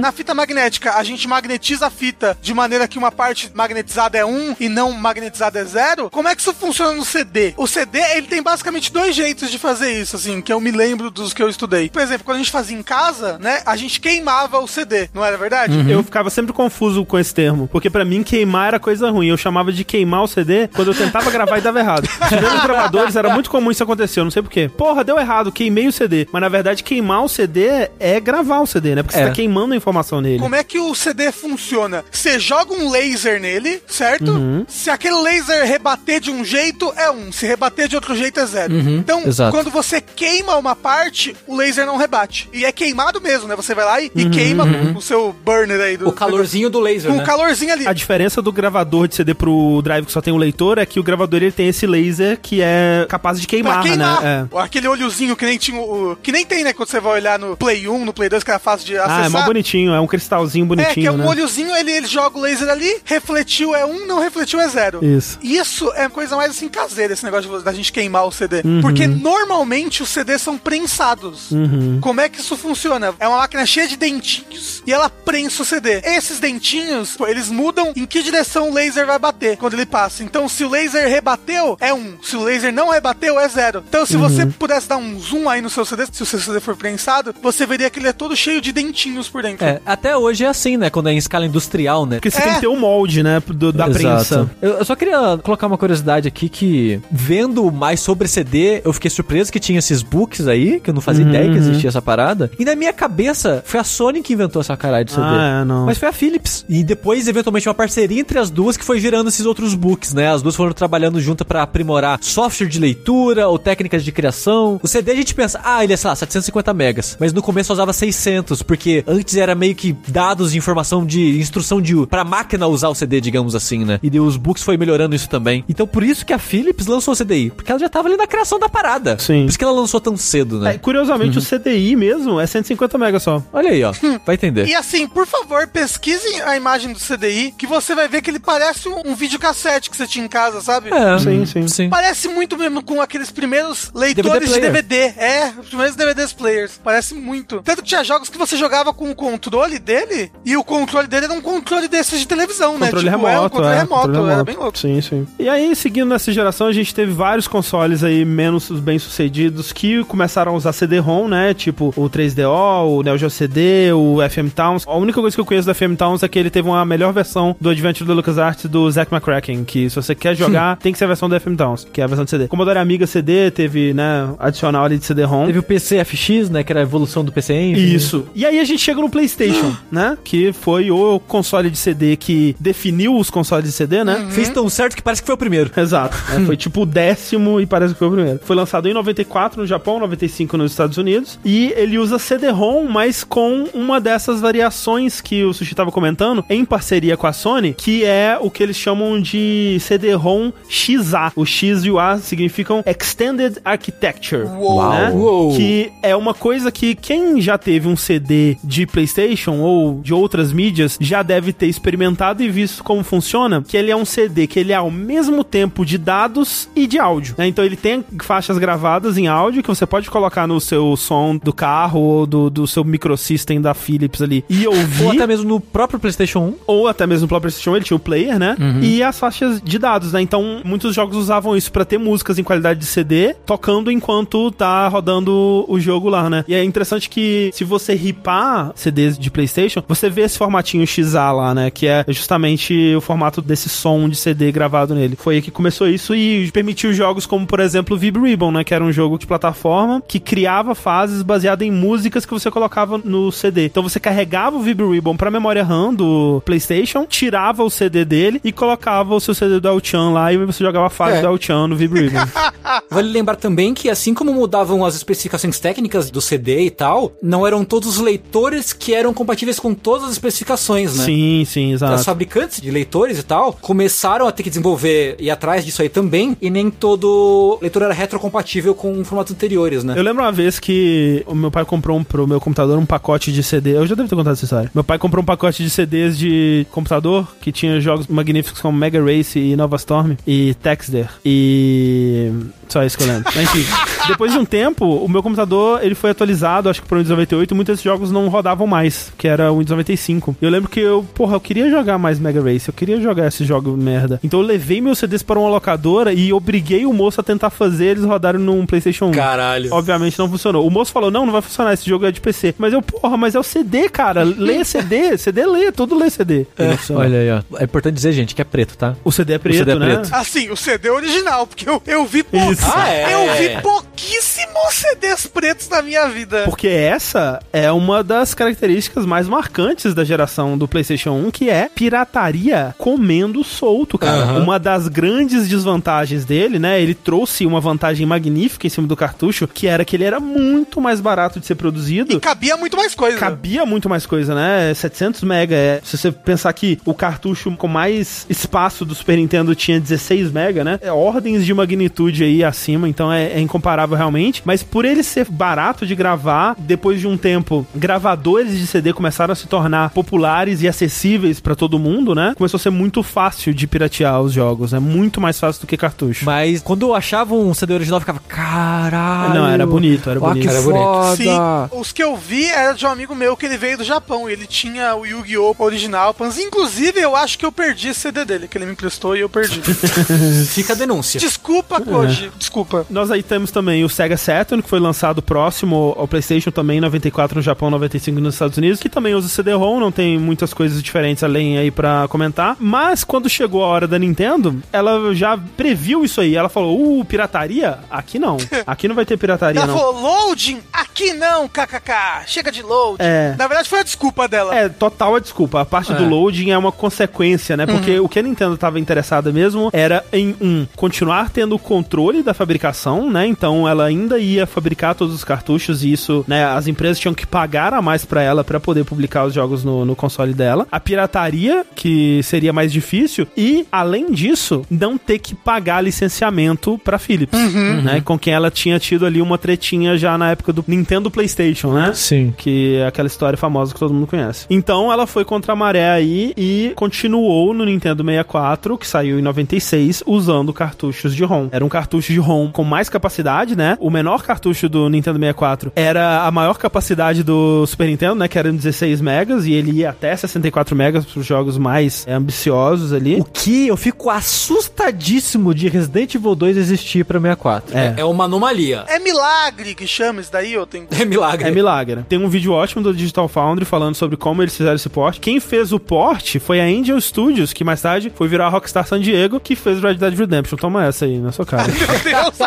Na fita magnética, a gente magnetiza a fita de maneira que uma parte magnetizada é 1 e não magnetizada é 0. Como é que isso funciona no CD? O CD, ele tem basicamente dois jeitos de fazer isso, assim, que eu me lembro dos que eu estudei. Por exemplo, quando a gente fazia em casa, né, a gente queimava o CD, não era verdade? Eu ficava sempre confuso com esse termo, porque pra mim queimar era coisa ruim. Eu chamava de queimar o CD quando eu tentava gravar e dava errado. Tirando os gravadores, era muito comum isso acontecer, eu não sei porquê. Porra, deu errado, queimei o CD. CD. Mas na verdade, queimar o CD é gravar o CD, né? Porque É. você tá queimando a informação nele. Como é que o CD funciona? Você joga um laser nele, certo? Uhum. Se aquele laser rebater de um jeito, é um. Se rebater de outro jeito, é zero. Então, exato. quando você queima uma parte, o laser não rebate. E é queimado mesmo, né? Você vai lá e, e queima o seu burner aí do. O calorzinho do laser, O né? calorzinho ali. A diferença do gravador de CD pro drive que só tem o leitor é que o gravador ele tem esse laser que é capaz de Pra queimar, queimar. né? É. Aquele olhozinho que nem tinha o. Que nem tem, né? Quando você vai olhar no Play 1, no Play 2, que era fácil de acessar. Ah, é mó bonitinho, é um cristalzinho É, bonitinho, que é um né? olhozinho, ele, ele joga o laser ali, refletiu é um, não refletiu é zero. Isso. Isso é coisa mais assim caseira, esse negócio da gente queimar o CD. Uhum. Porque normalmente os CDs são prensados. Uhum. Como é que isso funciona? É uma máquina cheia de dentinhos e ela prensa o CD. Esses dentinhos, eles mudam em que direção o laser vai bater quando ele passa. Então, se o laser rebateu, é um. Se o laser não rebateu, é zero. Então, se você Uhum. pudesse dar um zoom aí no seu CD, se o seu CD for prensado, você veria que ele é todo cheio de dentinhos por dentro. É, até hoje é assim, né? Quando é em escala industrial, né? Porque você É. tem que ter o molde, né? do- da Exato. prensa. Eu, eu só queria colocar uma curiosidade aqui que, vendo mais sobre CD, eu fiquei surpreso que tinha esses books aí, que eu não fazia Uhum, ideia que existia essa parada. E na minha cabeça, foi a Sony que inventou essa caralho de CD. Ah, é, não. Mas foi a Philips. E depois, eventualmente, uma parceria entre as duas que foi gerando esses outros books, né? As duas foram trabalhando junto pra aprimorar software de leitura ou técnicas de criação. O CD a gente pensa, ah, ele é, sei lá, 750 megas. Mas no começo usava 600, porque antes era meio que dados de informação de instrução de pra máquina usar o CD, digamos assim, né? E os books foi melhorando isso também. Então por isso que a Philips lançou o CDI, porque ela já tava ali na criação da parada. Sim. Por isso que ela lançou tão cedo, né? É, curiosamente, o CDI mesmo é 150 MB só. Olha aí, ó. Vai entender. E assim, por favor, pesquisem a imagem do CDI, que você vai ver que ele parece um, um videocassete que você tinha em casa, sabe? É, Sim, sim. sim. Parece muito mesmo com aqueles primeiros leitores de player. DVD. É, primeiros DVDs players. Parece muito. Tanto que tinha jogos que você jogava com o controle dele, e o controle dele era um controle desses de televisão, né? Controle Tipo, é um remoto, controle é, remoto, controle era remoto. bem louco. Sim, sim. E aí, seguindo nessa geração, a gente teve vários consoles aí menos bem sucedidos que começaram a usar CD-ROM, né? Tipo o 3DO, o Neo Geo CD, o FM Towns. A única coisa que eu conheço do FM Towns é que ele teve uma melhor versão do Adventure da LucasArts do Zack McCracken, que se você quer jogar, tem que ser a versão do FM Towns, que é a versão de CD. Commodore Amiga CD teve, né, adicional ali de CD-ROM. Teve o PC FX, né? Que era a evolução do PC Engine. Isso. E aí a gente chega no PlayStation, né? Que foi o console de CD que definiu os consoles de CD, né? Fez tão certo que parece que foi o primeiro. Exato. É, foi tipo o décimo e parece que foi o primeiro. Foi lançado em 94 no Japão, 95 nos Estados Unidos. E ele usa CD-ROM, mas com uma dessas variações que o Sushi tava comentando, em parceria com a Sony, que é o que eles chamam de CD-ROM XA. O X e o A significam Extended Architecture. Uou. né? Uou. Que é uma coisa que quem já teve um CD de PlayStation ou de outras mídias já deve ter experimentado e visto como funciona, que ele é um CD que ele é ao mesmo tempo de dados e de áudio, né? Então ele tem faixas gravadas em áudio que você pode colocar no seu som do carro ou do, do seu microsystem da Philips ali e ouvir Ou até mesmo no próprio PlayStation 1. ou até mesmo pelo PlayStation, ele tinha o player, né? E as faixas de dados, né? Então, muitos jogos usavam isso pra ter músicas em qualidade de CD, tocando enquanto tá rodando o jogo lá, né? E é interessante que se você ripar CDs de PlayStation, você vê esse formatinho XA lá, né? Que é justamente o formato desse som de CD gravado nele. Foi aí que começou isso e permitiu jogos como, por exemplo, Vib Ribbon, né? Que era um jogo de plataforma que criava fases baseadas em músicas que você colocava no CD. Então você carregava o Vib Ribbon pra memória RAM do PlayStation, tirava o CD dele e colocava o seu CD do El-Chan lá e você jogava a fase É. do El-Chan no Vib Ribbon. Vale lembrar também que, assim como mudavam as especificações técnicas do CD e tal, não eram todos os leitores que eram compatíveis com todas as especificações, né? sim, sim, As exato. fabricantes de leitores e tal começaram a ter que desenvolver e ir atrás disso aí também, e nem todo leitor era retrocompatível com formatos anteriores, né? Eu lembro uma vez que o meu pai comprou um, pro meu computador um pacote de CD. Eu já devo ter contado essa história. Meu pai comprou um pacote de CDs de computador que tinha jogos magníficos como Mega Race e Nova Storm e Texter. E. Só isso que eu lembro. Mas, enfim, depois de um tempo, o meu computador ele foi atualizado, acho que pro Windows 98, e muitos desses jogos não rodavam mais, que era o Windows 95. Eu lembro que eu, porra, eu queria jogar mais Mega Race, eu queria jogar esse jogo merda. Então eu levei meus CDs para uma locadora e obriguei o moço a tentar fazer eles rodarem num PlayStation 1. Caralho. Obviamente não funcionou. O moço falou: não, não vai funcionar, esse jogo é de PC. Mas eu, porra, mas é o CD, cara. Lê CD, CD lê, tudo lê CD. E funcionou. Olha aí, ó. É importante dizer, gente, que é preto, tá? O CD é preto, CD é né? preto. Assim, o CD original, porque eu, eu vi pouco. Ah, é? Eu vi pouquíssimos CDs pretos na minha vida. Porque essa é uma das características mais marcantes da geração do PlayStation 1, que é pirataria comendo solto, cara. Aham. Uma das grandes desvantagens dele, né? Ele trouxe uma vantagem magnífica em cima do cartucho, que era que ele era muito mais barato de ser produzido. E cabia muito mais coisa. Cabia muito mais coisa, né? 700 mega. É, se você pensar que o cartucho com mais espaço do Super Nintendo tinha 16 mega, né? É ordens de magnitude aí acima, então é, é incomparável realmente. Mas por ele ser barato de gravar, depois de um tempo, gravadores de CD começaram a se tornar populares e acessíveis pra todo mundo, né? Começou a ser muito fácil de piratear os jogos, né? Muito mais fácil do que cartucho. Mas quando eu achava um CD original, eu ficava, caralho. Não, era bonito, era ó, bonito. que Era bonito. Sim, os que eu vi era de um amigo meu que ele veio do Japão. e Ele tinha o Yu-Gi-Oh! original. Mas, inclusive, eu acho que eu perdi esse CD dele, que ele me emprestou e eu perdi. Fica a denúncia. Desculpa, Koji. Desculpa. Nós aí temos também o Sega Saturn, que foi lançado próximo ao PlayStation também, em 94 no Japão, 95 nos Estados Unidos, que também usa CD-ROM, não tem muitas coisas diferentes além aí pra comentar. Mas quando chegou a hora da Nintendo, ela já previu isso aí. Ela falou: "Uh, pirataria? Aqui não. Aqui não vai ter pirataria Ela não". falou, loading? Aqui não, kkk. Chega de load. É. Na verdade, foi a desculpa dela. É, total a desculpa. A parte do loading é uma consequência, né? Porque o que a Nintendo tava interessada mesmo era em, um, continuar tendo o controle da fabricação, né? Então ela ainda ia fabricar todos os cartuchos e isso, né? As empresas tinham que pagar a mais pra ela pra poder publicar os jogos no, no console dela. A pirataria, que seria mais difícil. E, além disso, não ter que pagar licenciamento pra Philips, né? Com quem ela tinha tido ali uma tretinha já na época do Nintendo PlayStation, né? Sim. que é aquela história famosa que todo mundo conhece. Então ela foi contra a maré aí e continuou no Nintendo 64, que saiu em 96, usando cartuchos de ROM. Era um cartucho de ROM com mais capacidade, né? O menor cartucho do Nintendo 64 era a maior capacidade do Super Nintendo, né? Que era 16 megas e ele ia até 64 megas para os jogos mais é, ambiciosos ali. O que eu fico assustadíssimo de Resident Evil 2 existir pra 64. É. É uma anomalia. É milagre que chama isso daí, ou tem... É milagre. É milagre. Tem um vídeo ótimo do Digital Foundry falando sobre como eles fizeram esse port. Quem fez o port foi a Angel Studios, que mais tarde foi virar a Rockstar San Diego, que fez Red Dead Redemption. Toma essa aí na sua cara. Meu Deus.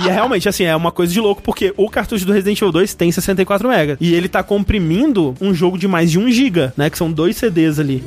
e é realmente, assim, é uma coisa de louco, porque o cartucho do Resident Evil 2 tem 64 MB. E ele tá comprimindo um jogo de mais de 1 GB, né? Que são dois CDs ali.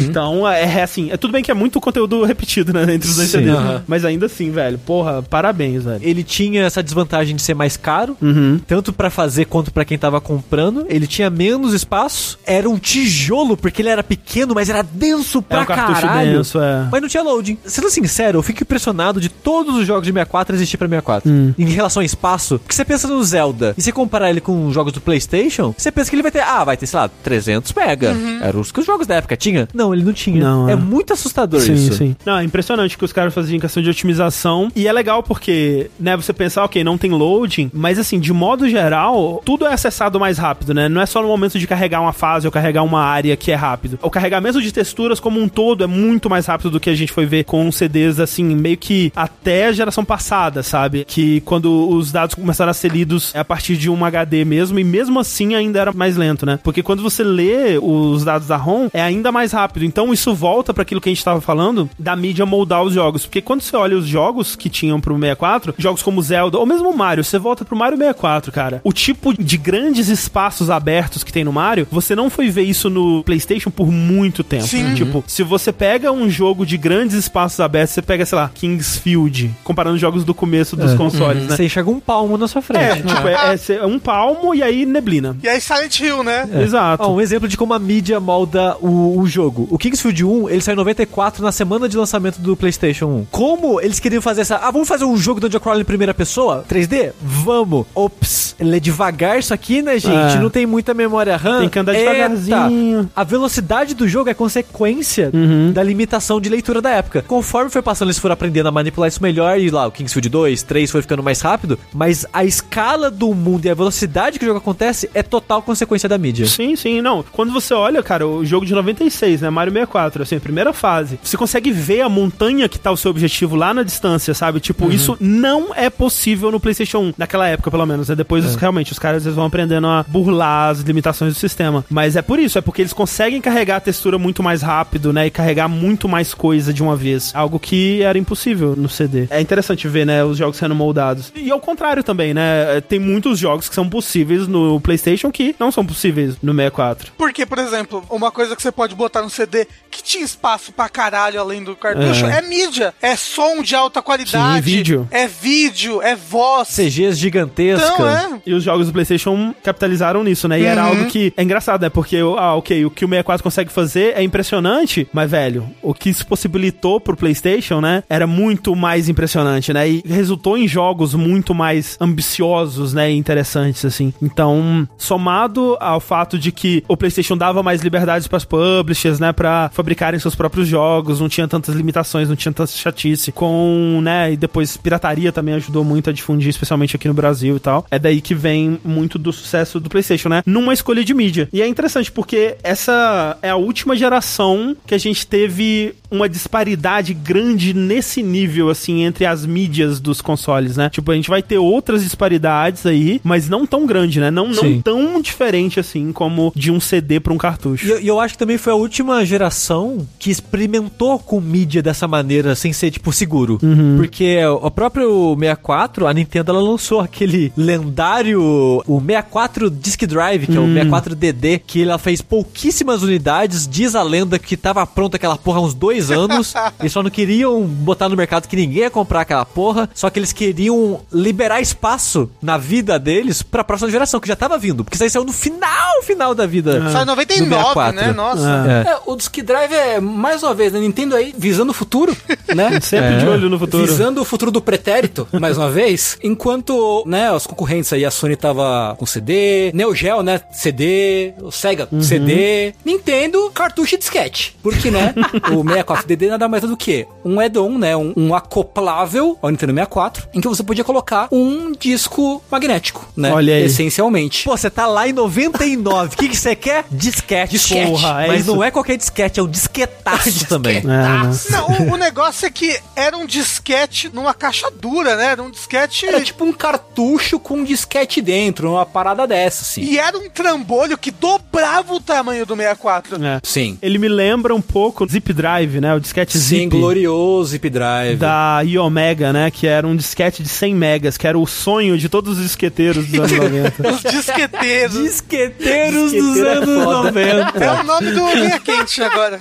Então, é, é assim, é tudo bem que é muito conteúdo repetido, né? Entre os dois Sim. CDs. Aham. Mas ainda assim, velho, porra, parabéns, velho. Ele tinha essa desvantagem de ser mais caro, Uhum. tanto pra fazer quanto pra quem tava comprando. Ele tinha menos espaço, era um tijolo, porque ele era pequeno, mas era denso É pra um cartucho caralho. denso, é. Mas não tinha loading. Sendo sincero, eu fico impressionado de todos os jogos de 64 existir pra 64. Hum. Em relação espaço, porque você pensa no Zelda e você comparar ele com os jogos do PlayStation, você pensa que ele vai ter, ah, vai ter, sei lá, 300 mega. Era os que os jogos da época tinha. Não, ele não tinha. Não, é. é. muito assustador Sim, isso. sim. Não, é impressionante o que os caras faziam em questão de otimização. E é legal porque, né, você pensar, ok, não tem loading, mas assim, de modo geral, tudo é acessado mais rápido, né? Não é só no momento de carregar uma fase ou carregar uma área que é rápido. O carregamento de texturas como um todo é muito mais rápido do que a gente foi ver com CDs, assim, meio que até a geração passada, sabe? Que quando os dados começaram a ser lidos é a partir de um HD mesmo, e mesmo assim ainda era mais lento, né? Porque quando você lê os dados da ROM, é ainda mais rápido. Então isso volta para aquilo que a gente tava falando da mídia moldar os jogos. Porque quando você olha os jogos que tinham pro 64, jogos como Zelda, ou mesmo Mario, você volta pro Mario 64, cara. O tipo de grandes espaços abertos que tem no Mario, você não foi ver isso no PlayStation por muito tempo. Sim. Tipo, se você pega um jogo de grandes espaços abertos, você pega, sei lá, Kingsfield, comparando jogos do começo dos consoles, né? Você enxerga um palmo na sua É, frente. tipo, é, é um palmo e aí neblina. E aí Silent Hill, né? Exato. Ó, um exemplo de como a mídia molda o, o jogo. O Kingsfield 1, ele saiu em 94 na semana de lançamento do PlayStation 1. Como eles queriam fazer essa. Ah, vamos fazer um jogo Dungeon Crawl em primeira pessoa? 3D? Vamos. Ops. Ele é devagar isso aqui, né, gente? É. Não tem muita memória RAM. Tem que andar Eita. devagarzinho. A velocidade do jogo é consequência Uhum. da limitação de leitura da época. Conforme foi passando, eles foram aprendendo a manipular isso melhor. E lá, o Kingsfield 2, 3 foi ficando mais rápido. Mas a escala do mundo e a velocidade que o jogo acontece é total consequência da mídia. Sim, sim, não. Quando você olha, cara, o jogo de 96, né, Mario 64, assim, primeira fase, você consegue ver a montanha que tá o seu objetivo lá na distância, sabe? Tipo, isso não é possível no PlayStation 1, naquela época, pelo menos, né? Depois, os- realmente, os caras eles vão aprendendo a burlar as limitações do sistema. Mas é por isso, é porque eles conseguem carregar a textura muito mais rápido, né? E carregar muito mais coisa de uma vez. Algo que era impossível no CD. É interessante ver, né, os jogos sendo moldados. E ao contrário também, né? Tem muitos jogos que são possíveis no PlayStation que não são possíveis no 64. Porque, por exemplo, uma coisa que você pode botar no CD que tinha espaço pra caralho além do cartucho é, é mídia. É som de alta qualidade. Sim, vídeo. É vídeo, é voz. CGs gigantescas. Então, é. E os jogos do PlayStation capitalizaram nisso, né? E era Uhum. algo que é engraçado, né? Porque, ah, ok, o que o 64 consegue fazer é impressionante, mas, velho, o que isso possibilitou pro PlayStation, né? Era muito mais impressionante, né? E resultou em jogos muito mais ambiciosos, né? E interessantes, assim. Então, somado ao fato de que o PlayStation dava mais liberdades pras publishers, né? Pra fabricarem seus próprios jogos, não tinha tantas limitações, não tinha tanta chatice. Com, né? E depois pirataria também ajudou muito a difundir, especialmente aqui no Brasil e tal. É daí que vem muito do sucesso do PlayStation, né? Numa escolha de mídia. E é interessante porque essa é a última geração que a gente teve uma disparidade grande nesse nível, assim, entre as mídias dos consoles, né? Tipo, a gente vai ter outras disparidades aí, mas não tão grande, né? Não, não tão diferente, assim, como de um CD pra um cartucho. E eu, eu acho que também foi a última geração que experimentou com mídia dessa maneira, sem ser, tipo, seguro. Porque o próprio 64, a Nintendo, ela lançou aquele lendário, o 64 Disk Drive, que é o 64DD, que ela fez pouquíssimas unidades, diz a lenda que tava pronta aquela porra há uns dois anos, e só não queriam botar no mercado que ninguém ia comprar aquela porra, só que eles queriam liberar espaço na vida deles pra próxima geração, que já tava vindo, porque isso aí saiu no final, final da vida. Só em do 99, 64. né? Nossa. É. É, o Disk Drive é, mais uma vez, né? Nintendo aí visando o futuro, né? Sempre É. de olho no futuro. Visando o futuro do pretérito, mais uma vez. Enquanto, né, os concorrentes aí, a Sony tava com CD, Neo Geo, né, CD, o Sega com CD, Nintendo, cartucho e disquete. Porque, né, o 64DD nada mais é do que um add-on, né, um, um acoplável ao Nintendo 64, em que você podia colocar um disco magnético, né, Olha aí. essencialmente. Pô, você tá lá em 99. O que que você quer? Disquete. Disquete. Porra, é Mas isso. não é qualquer disquete, é um disquetaço também. É, né? Não, o, o negócio é que era um disquete numa caixa dura, né? Era um disquete. Era tipo um cartucho com um disquete dentro, uma parada dessa, assim. E era um trambolho que dobrava o tamanho do 64. É. Sim. Ele me lembra um pouco o Zip Drive, né? O disquete Sim, Zip. glorioso Zip Drive. da Iomega, né? Que era um disquete de 100 megas, que era o sonho de todos os disqueteiros dos anos 90. Os disqueteiros. Disqueteiros Disqueteiro dos é anos foda. 90. É o nome do Linha Quente agora.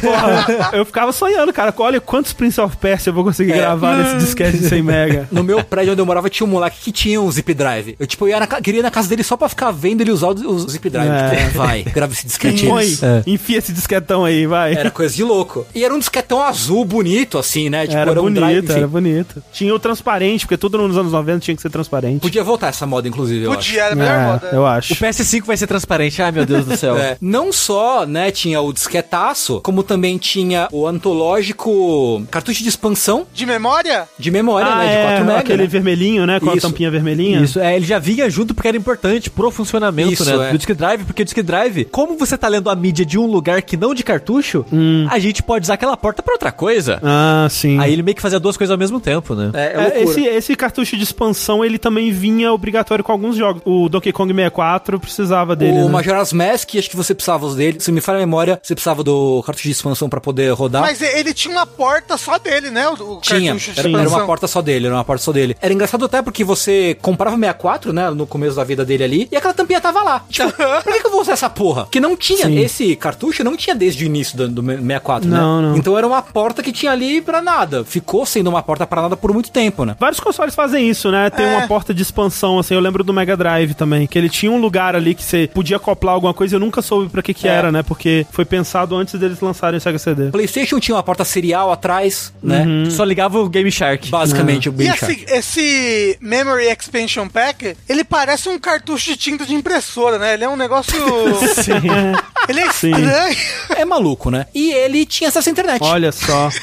Porra, eu ficava sonhando, cara. Olha quantos Prince of Persia eu vou conseguir É. gravar nesse disquete de 100 mega. No meu prédio onde eu morava tinha um moleque que tinha um zip drive. Eu, tipo, ia na, queria ir na casa dele só pra ficar vendo ele usar o, o zip drive. É. Tipo, vai, grava esse disquete. Põe, É. enfia esse disquetão aí, vai. Era coisa de louco. E era um disquetão azul, bonito, assim, né? Tipo, Era um bonito, drive, enfim. era bonito. Tinha o transparente, porque tudo nos anos 90 tinha que ser transparente. Podia voltar essa moda, inclusive, eu Podia, era a melhor É, moda. eu O acho. PS5 vai ser transparente. Ai, meu Deus do céu. É. Não só, né, tinha o disquetaço, como também tinha o antológico cartucho de expansão De memória? de memória, Ah, né? De é, 4 mega. aquele né? vermelhinho, né? Com Isso. a tampinha vermelhinha. Isso, é, ele já vinha junto porque era importante pro funcionamento, Isso, né, é. do Disk Drive, porque o Disk Drive, como você tá lendo a mídia de um lugar que não de cartucho, a gente pode usar aquela porta pra outra coisa. Ah, sim. Aí ele meio que fazia duas coisas ao mesmo tempo, né? É, é É, esse, esse cartucho de expansão, ele também vinha obrigatório com alguns jogos. O Donkey Kong 64 precisava dele, O né? Majora's Mask, acho que você precisava dele. Se me falha a memória, você precisava do cartucho de expansão pra poder rodar. Mas ele tinha uma porta só dele, né? O, Tinha, cartucho de era, era expansão. uma porta só dele, era uma porta só dele. Era engraçado até porque você comprava o 64, né, no começo da vida dele ali, e aquela tampinha tava lá. Tipo, pra que, que eu vou usar essa porra? Que não tinha, Sim. esse cartucho não tinha desde o início do, do 64, Não, né? não. Então era uma porta que tinha ali pra nada. Ficou sendo uma porta pra nada por muito tempo, né? Vários consoles fazem fazem isso, né? Tem é. uma porta de expansão, assim. Eu lembro do Mega Drive também, que ele tinha um lugar ali que você podia acoplar alguma coisa. Eu nunca soube para que que é. era, né? Porque foi pensado antes deles lançarem o Sega CD. PlayStation tinha uma porta serial atrás, né? Uhum. Só ligava o Game Shark. Basicamente, uhum. o Game e Shark. Esse, esse Memory Expansion Pack, ele parece um cartucho de tinta de impressora, né? Ele é um negócio. Sim. ele é estranho. É maluco, né? E ele tinha acesso à internet. Olha só.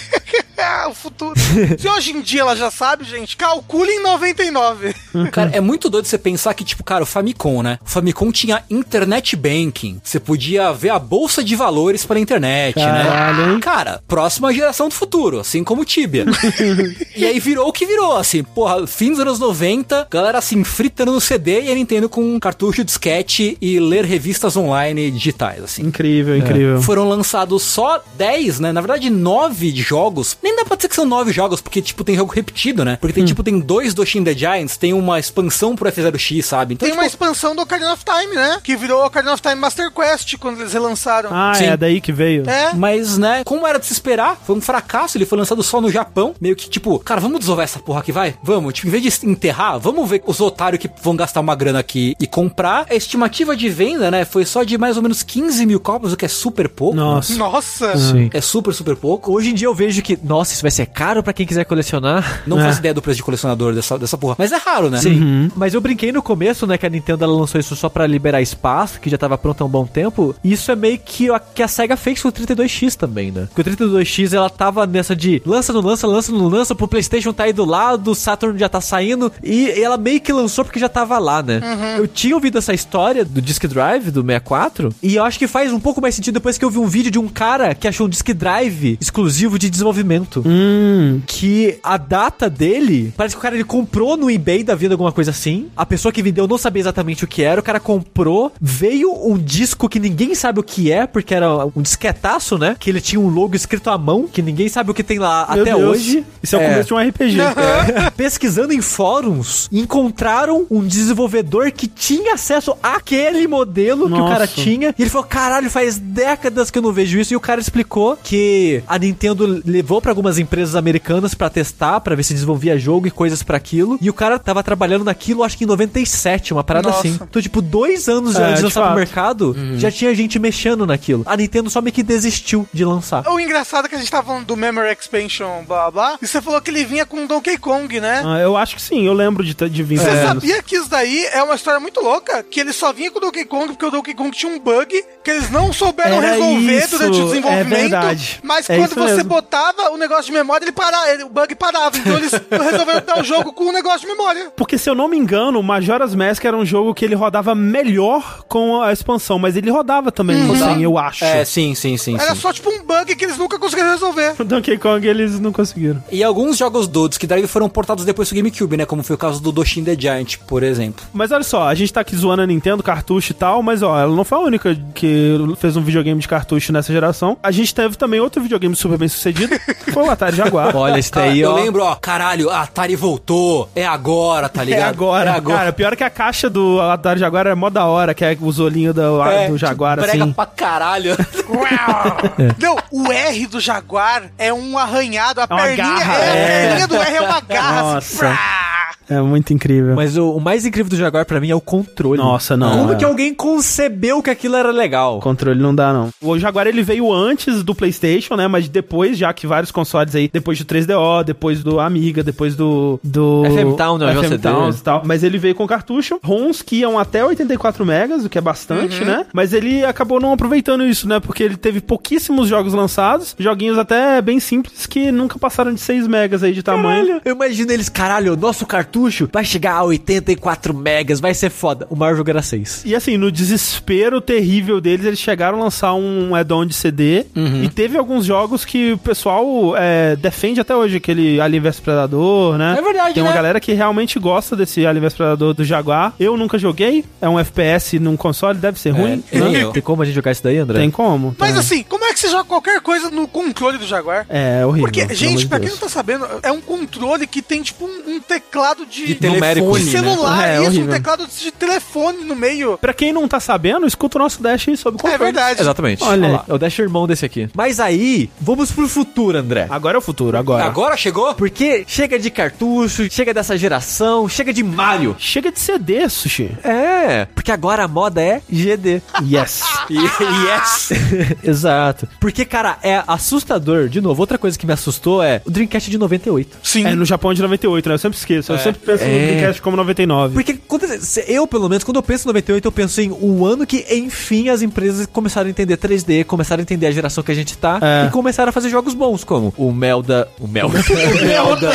É o futuro. Se hoje em dia ela já sabe, gente, calculem 99. Cara, é muito doido você pensar que, tipo, cara, o Famicom, né? O Famicom tinha internet banking. Você podia ver a bolsa de valores pela internet, né? Caralho, né? Cara, próxima geração do futuro, assim como o Tibia. e aí virou o que virou, assim, porra, fim dos anos 90, galera assim, fritando no CD e a Nintendo com um cartucho de sketch e ler revistas online digitais, assim. Incrível, é. incrível. É. Foram lançados só 10, né? Na verdade, 9 jogos. Nem dá pra dizer que são 9 jogos, porque, tipo, tem jogo repetido, né? Porque tem, hum. tipo, tem dois do Shin the Giants, tem uma expansão pro F0X, sabe? Então, Tem tipo, uma expansão do Ocarina of Time, né? Que virou Ocarina of Time Master Quest quando eles relançaram. Ah, Sim. é daí que veio. É. Mas, né, como era de se esperar, foi um fracasso, ele foi lançado só no Japão, meio que tipo, cara, vamos desovar essa porra aqui, vai? Vamos, tipo, em vez de enterrar, vamos ver os otários que vão gastar uma grana aqui e comprar. A estimativa de venda, né, foi só de mais ou menos 15 mil cópias, o que é super pouco. Nossa. Nossa! Sim. É super, super pouco. Hoje em dia eu vejo que, nossa, isso vai ser caro pra quem quiser colecionar. Não É. faço ideia do preço de colecionador dessa, dessa porra. Mas é raro, né? Sim. Mas eu brinquei no começo, né, que a Nintendo ela lançou isso só pra liberar espaço, que já tava pronto há um bom tempo. E isso é meio que o que a SEGA fez com o 32X também, né? Porque o 32X ela tava nessa de lança, não lança, lança, não lança, pro PlayStation tá aí do lado, o Saturn já tá saindo. E ela meio que lançou porque já tava lá, né? Eu tinha ouvido essa história do Disk Drive do 64, e eu acho que faz um pouco mais sentido depois que eu vi um vídeo de um cara que achou um Disk Drive exclusivo de desenvolvimento Hum. que a data dele, parece que o cara ele comprou no eBay da vida alguma coisa assim. A pessoa que vendeu não sabia exatamente o que era, o cara comprou, veio um disco que ninguém sabe o que é, porque era um disquetaço, né? Que ele tinha um logo escrito à mão, que ninguém sabe o que tem lá Meu até Deus. hoje. Isso é o começo de um RPG. Pesquisando em fóruns, encontraram um desenvolvedor que tinha acesso àquele modelo que o Nossa. cara tinha. E ele falou: caralho, faz décadas que eu não vejo isso. E o cara explicou que a Nintendo levou pra algumas empresas americanas pra testar, pra ver se desenvolvia jogo e coisas pra aquilo. E o cara tava trabalhando naquilo, acho que em 97, uma parada Nossa. assim. Então, tipo, dois anos É, antes de lançar pro fato. mercado, já tinha gente mexendo naquilo. A Nintendo só meio que desistiu de lançar. O engraçado é que a gente tava falando do Memory Expansion, blá blá, e você falou que ele vinha com Donkey Kong, né? Ah, eu acho que sim, eu lembro de, ter- de vir Você menos. sabia que isso daí é uma história muito louca? Que ele só vinha com o Donkey Kong porque o Donkey Kong tinha um bug que eles não souberam Era resolver isso, durante o é desenvolvimento. verdade. Mas É quando você mesmo. botava o negócio de memória, ele parava, ele- o bug parava. Então eles resolveram dar o jogo com o negócio de memória. Porque se eu não me engano, o Majora's Mask era um jogo que ele rodava melhor com a expansão, mas ele rodava também, assim, eu acho. É, sim, sim, sim. Era sim. só tipo um bug que eles nunca conseguiram resolver. O Donkey Kong eles não conseguiram. E alguns jogos do Disk Drive foram portados depois pro GameCube, né? Como foi o caso do Doshin the Giant, por exemplo. Mas olha só, a gente tá aqui zoando a Nintendo, cartucho e tal, mas ó, ela não foi a única que fez um videogame de cartucho nessa geração. A gente teve também outro videogame super bem sucedido, que foi o Atari Jaguar. Olha, esse daí, eu ó. lembro, ó, caralho, a Atari voltou, é agora, tá É ligado? agora. Cara, pior que a caixa do Atari Jaguar é mó da hora, que é os olhinhos do, É, do Jaguar, brega assim. pra caralho. Não, o R do Jaguar é um arranhado, a É perninha, garra, é, é. a perninha do R é uma garra. Nossa. Assim! É muito incrível. Mas o, o mais incrível do Jaguar pra mim é o controle. Nossa, não, Como é. que alguém concebeu que aquilo era legal? O controle não dá, não. O Jaguar ele veio antes do PlayStation, né? Mas depois, já que vários consoles aí, depois do 3DO, depois do Amiga, depois do. do FM Town, né, FM JCD. Towns e tal. Mas ele veio com cartucho, ROMs que iam até 84 megas, o que é bastante, né? Mas ele acabou não aproveitando isso, né? Porque ele teve pouquíssimos jogos lançados, joguinhos até bem simples que nunca passaram de 6 megas aí de tamanho. Caralho, eu imagino eles, caralho, nosso cartucho vai chegar a 84 megas, vai ser foda. O maior jogo era 6. E assim, no desespero terrível deles, eles chegaram a lançar um add-on de CD. E teve alguns jogos que o pessoal é, defende até hoje, aquele Alien vs Predador, né? É verdade, Tem uma né? galera que realmente gosta desse Alien vs Predador do Jaguar. Eu nunca joguei. É um FPS num console, deve ser ruim. É, né? nem eu. Tem como a gente jogar isso daí, André? Tem como. Mas assim, como é que você joga qualquer coisa no controle do Jaguar? É, é horrível. Porque, gente, pra quem Deus. não tá sabendo, é um controle que tem tipo um, um teclado de, De telefone, de né? celular, É, isso, horrível. um teclado de telefone no meio. Pra quem não tá sabendo, escuta o nosso Dash aí sobre É controle. verdade. Exatamente. Olha lá, É o Dash irmão desse aqui. Mas aí, vamos pro futuro, André. Agora é o futuro, agora. Agora chegou? Porque chega de cartucho, chega dessa geração, chega de Mario. Chega de CD, Sushi. É, porque agora a moda é GD. Yes. Yes! Exato. Porque, cara, é assustador. De novo, outra coisa que me assustou é o Dreamcast de 98. Sim. É no Japão de 98, né? Eu sempre esqueço. Eu sempre penso no É. Dreamcast como 99. Porque quando- eu, pelo menos, quando eu penso em 98, eu penso em o ano que, enfim, as empresas começaram a entender 3D, começaram a entender a geração que a gente tá É. e começaram a fazer jogos bons, como o Melda. O Melda. Melda.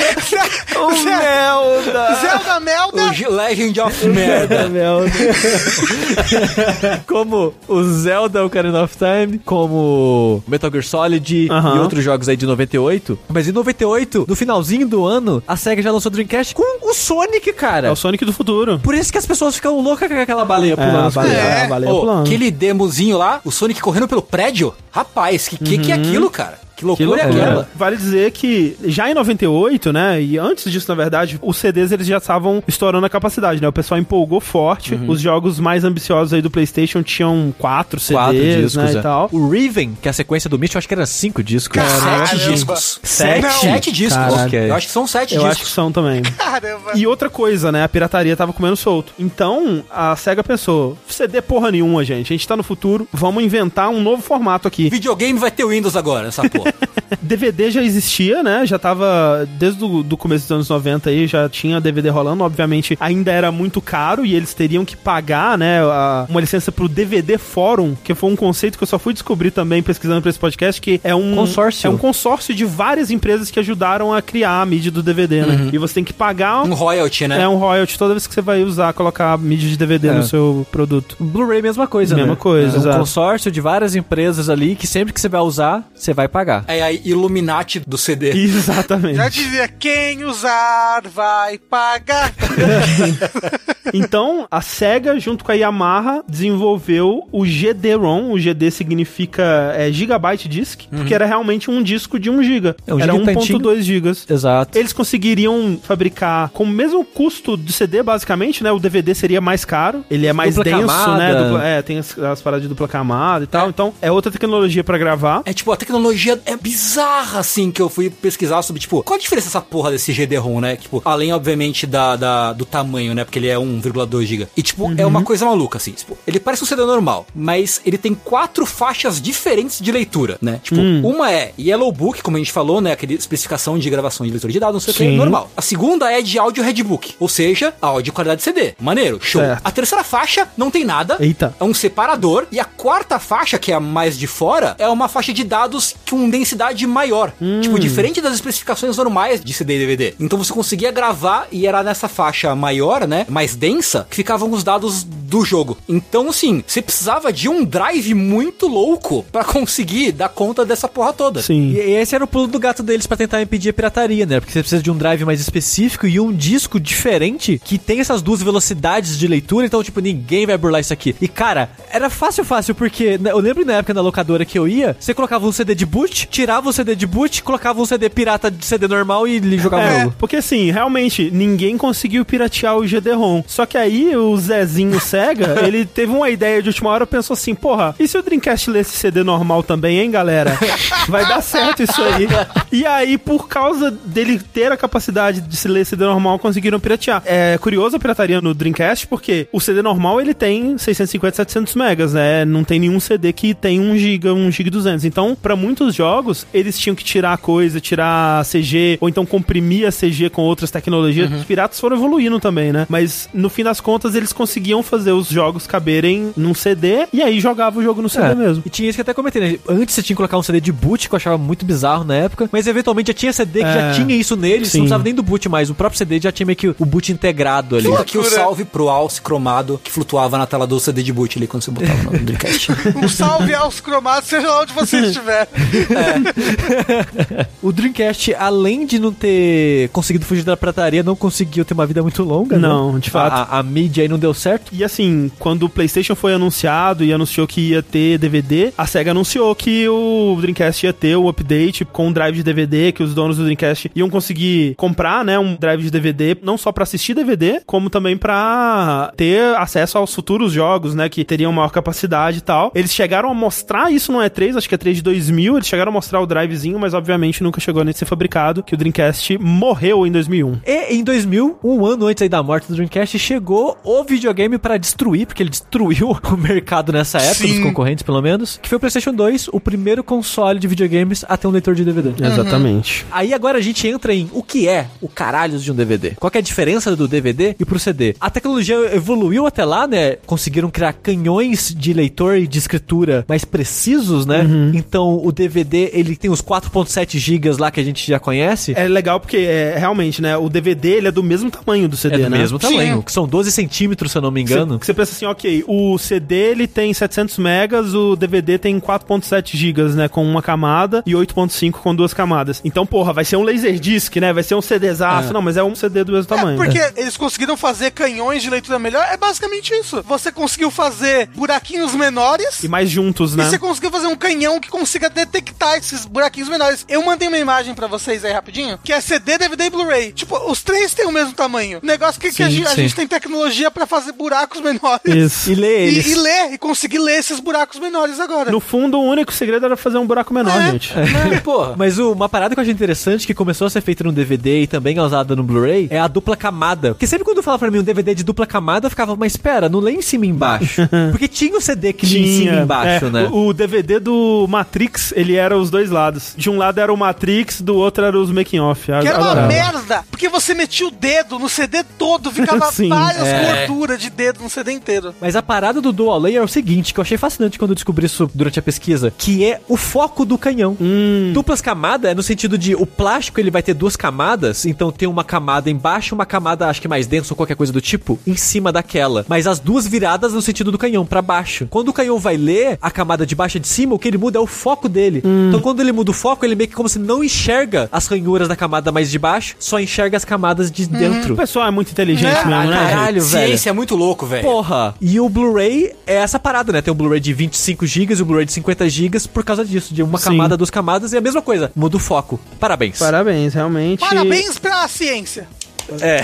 o Melda! Zelda Melda. O Legend of Merda. como o Zelda Ocarina of Time, como Metal Gear Solid Aham. e outros jogos aí de 98. Mas em 98, no finalzinho do ano, a SEGA já lançou Dreamcast com o Sonic, cara. É o Sonic do futuro. Por isso que as pessoas ficam loucas com aquela baleia É, pulando. a as baleia. É. a baleia Ô, pulando. aquele demozinho lá, o Sonic correndo pelo prédio. Rapaz, que que, que é aquilo, cara? Que loucura, é aquela? Vale dizer que já em 98, né, e antes disso, na verdade, os CDs eles já estavam estourando a capacidade, né? O pessoal empolgou forte. Uhum. Os jogos mais ambiciosos aí do PlayStation tinham quatro CDs, Quatro discos, né, é. e tal. O Riven, que é a sequência do Myst, eu acho que era cinco discos. Sete Caramba. discos. Sete? Não, Sete discos. Caralho. Eu acho que são sete Eu discos. acho que são também. Caramba. E outra coisa, né? A pirataria tava comendo solto. Então, a SEGA pensou: CD porra nenhuma, gente. A gente tá no futuro, vamos inventar um novo formato aqui. Videogame vai ter Windows agora, essa porra. DVD já existia, né? Já tava desde o do começo dos anos 90 aí, já tinha DVD rolando. Obviamente, ainda era muito caro e eles teriam que pagar, né? a- uma licença pro DVD Fórum, que foi um conceito que eu só fui descobrir também pesquisando pra esse podcast, que é um Consórcio. É um consórcio de várias empresas que ajudaram a criar a mídia do DVD, né? E você tem que pagar um royalty, né? é um royalty toda vez que você vai usar, colocar a mídia de DVD É. no seu produto. Blu-ray, mesma coisa, Mesma né? coisa, É um exato. consórcio de várias empresas ali que sempre que você vai usar, você vai pagar. É a Illuminati do CD. Exatamente. Já dizia, quem usar vai pagar. Então, a SEGA, junto com a Yamaha, desenvolveu o GD-ROM. O GD significa é, Gigabyte Disk, porque era realmente um disco de 1 GB. É, um era giga tantinho. 1.2 GB. Exato. Eles conseguiriam fabricar com o mesmo custo do CD, basicamente, né? O DVD seria mais caro, ele é mais Dupla denso, camada. né? Dupla- é, tem as, as paradas de dupla camada e tal. Então, é outra tecnologia pra gravar. É tipo, a tecnologia é bizarra, assim, que eu fui pesquisar sobre, tipo, qual a diferença dessa porra desse GD-ROM, né? Tipo, além, obviamente, da, da- do tamanho, né? Porque ele é 1,2 GB. E, tipo, é uma coisa maluca, assim. Tipo, ele parece um CD normal, mas ele tem quatro faixas diferentes de leitura, né? Tipo, uma é Yellow Book, como a gente falou, né? Aquele especificação de gravação de leitura de dados, não sei o que, normal. A segunda é de áudio Redbook, ou seja, áudio de qualidade CD. Maneiro, show. Certo. A terceira faixa não tem nada. Eita. É um separador. E a quarta faixa, que é a mais de fora, é uma faixa de dados com densidade maior. Tipo, diferente das especificações normais de CD e DVD. Então você conseguia gravar e era nessa faixa maior, né? Mais densa, que ficavam os dados do jogo. Então, assim, você precisava de um drive muito louco pra conseguir dar conta dessa porra toda. Sim. E esse era o pulo do gato deles pra tentar impedir a pirataria, né? Porque você precisa de um drive mais específico e um disco diferente que tem essas duas velocidades de leitura, então, tipo, ninguém vai burlar isso aqui. E, cara, era fácil, fácil, porque eu lembro na época na locadora que eu ia, você colocava um CD de boot, tirava o CD de boot, colocava um CD pirata de CD normal e jogava É, jogo. porque assim, realmente, ninguém conseguiu piratear o GD-ROM. Só que aí o Zezinho Sega, ele teve uma ideia de última hora, pensou assim, porra, e se o Dreamcast lesse CD normal também, hein, galera? Vai dar certo isso aí. E aí, por causa dele ter a capacidade de se ler CD normal, conseguiram piratear. É curioso a pirataria no Dreamcast, porque o CD normal, ele tem 650, 700 megas, né? Não tem nenhum CD que tem 1 GB, 1 GB 200. Então, pra muitos jogos, eles tinham que tirar coisa, tirar CG, ou então comprimir a CG com outras tecnologias. Os piratas foram evoluindo também, né? Mas, no fim das contas, eles conseguiam fazer os jogos caberem num CD, e aí jogava o jogo no CD É, mesmo. E tinha isso que eu até comentei, né? Antes você tinha que colocar um CD de boot, que eu achava muito bizarro na época, mas eventualmente já tinha CD que É. já tinha isso nele, você Sim. não precisava nem do boot mais. O próprio CD já tinha meio que o boot integrado ali. Fica aqui o salve pro Alce cromado que flutuava na tela do CD de boot ali quando você botava no Dreamcast. Um salve aos cromados, seja lá onde você estiver. O Dreamcast, além de não ter conseguido fugir da prataria, não conseguiu ter uma vida muito longa, né? Não, de fato. A, a mídia aí não deu certo. E assim, quando o PlayStation foi anunciado e anunciou que ia ter DVD, a SEGA anunciou que o Dreamcast ia ter o update com um drive de DVD, que os donos do Dreamcast iam conseguir comprar, né, um drive de DVD, não só pra assistir DVD, como também pra ter acesso aos futuros jogos, né, que teriam maior capacidade e tal. Eles chegaram a mostrar isso no E3, acho que é 3 de 2000, eles chegaram a mostrar o drivezinho, mas obviamente nunca chegou nem a ser fabricado, que o Dreamcast morreu em 2001. E em 2000, um ano antes aí da morte do Dreamcast, chegou o videogame pra destruir, porque ele destruiu o mercado nessa época, Sim. dos concorrentes pelo menos, que foi o PlayStation 2, o primeiro console de videogames a ter um leitor de DVD. Exatamente. Aí agora a gente entra em o que é o caralho de um DVD. Qual que é a diferença do DVD e pro CD? A tecnologia evoluiu até lá, né? Conseguiram criar canhões de leitor e de escritura mais precisos, né? Então o DVD, ele tem os 4.7 gigas lá que a gente já conhece. É legal porque, é, realmente, né, o DVD, ele é do mesmo tamanho do CD, É do né? mesmo tamanho, que são 12 centímetros, se eu não me engano. Você, você pensa assim, ok, o CD ele tem 700 megas, o DVD tem 4.7 gigas, né, com uma camada e 8.5 com duas camadas. Então, porra, vai ser um Laserdisc, né, vai ser um CDzaço. Não, mas é um CD do mesmo tamanho. É, porque eles conseguiram fazer canhões de leitura melhor, é basicamente isso. Você conseguiu fazer buraquinhos menores E mais juntos, e né? você conseguiu fazer um canhão que consiga detectar esses buraquinhos menores. Eu mantenho uma imagem pra vocês aí rapidinho, que é CD, DVD e Blu-ray. Tipo, os três têm o mesmo tamanho. O negócio que, que a, Sim, gente, a sim. gente tem tecnologia pra fazer buracos menores. Isso. E lê eles. E, e ler, e conseguir ler esses buracos menores agora. No fundo, o único segredo era fazer um buraco menor, É. gente. É, porra. Mas o- uma parada que eu achei interessante, que começou a ser feita no DVD e também é usada no Blu-ray, é a dupla camada. Porque sempre quando fala pra mim um DVD de dupla camada, eu ficava, mas espera, não lê em cima e embaixo. Porque tinha o CD que lia em cima e embaixo, é, né? O, o DVD do Matrix, ele era os dois lados. De um lado era o Matrix, do outro era os making off. Que era uma merda, porque você metia o dedo no CD todo, ficava várias É. gorduras de dedo no CD inteiro. Mas a parada do Dual Layer é o seguinte, que eu achei fascinante quando eu descobri isso durante a pesquisa, que é o foco do canhão. Hum. Duplas camadas é no sentido de o plástico ele vai ter duas camadas, então tem uma camada embaixo, uma camada acho que mais densa ou qualquer coisa do tipo, em cima daquela. Mas as duas viradas no sentido do canhão, pra baixo. Quando o canhão vai ler, a camada de baixo e de cima, o que ele muda é o foco dele. Então quando ele muda o foco, ele meio que como se não enxerga as ranhuras da camada mais de baixo, só enxerga as camadas de dentro. O pessoal é muito inteligente É, mesmo, né? caralho, velho. Ciência é muito louco, velho. Porra! E o Blu-ray é essa parada, né? Tem um Blu-ray de 25 GB e o Blu-ray de 50 GB por causa disso, de uma Sim. camada, duas camadas, e a mesma coisa, muda o foco. Parabéns. Parabéns, realmente. Parabéns pra ciência. É.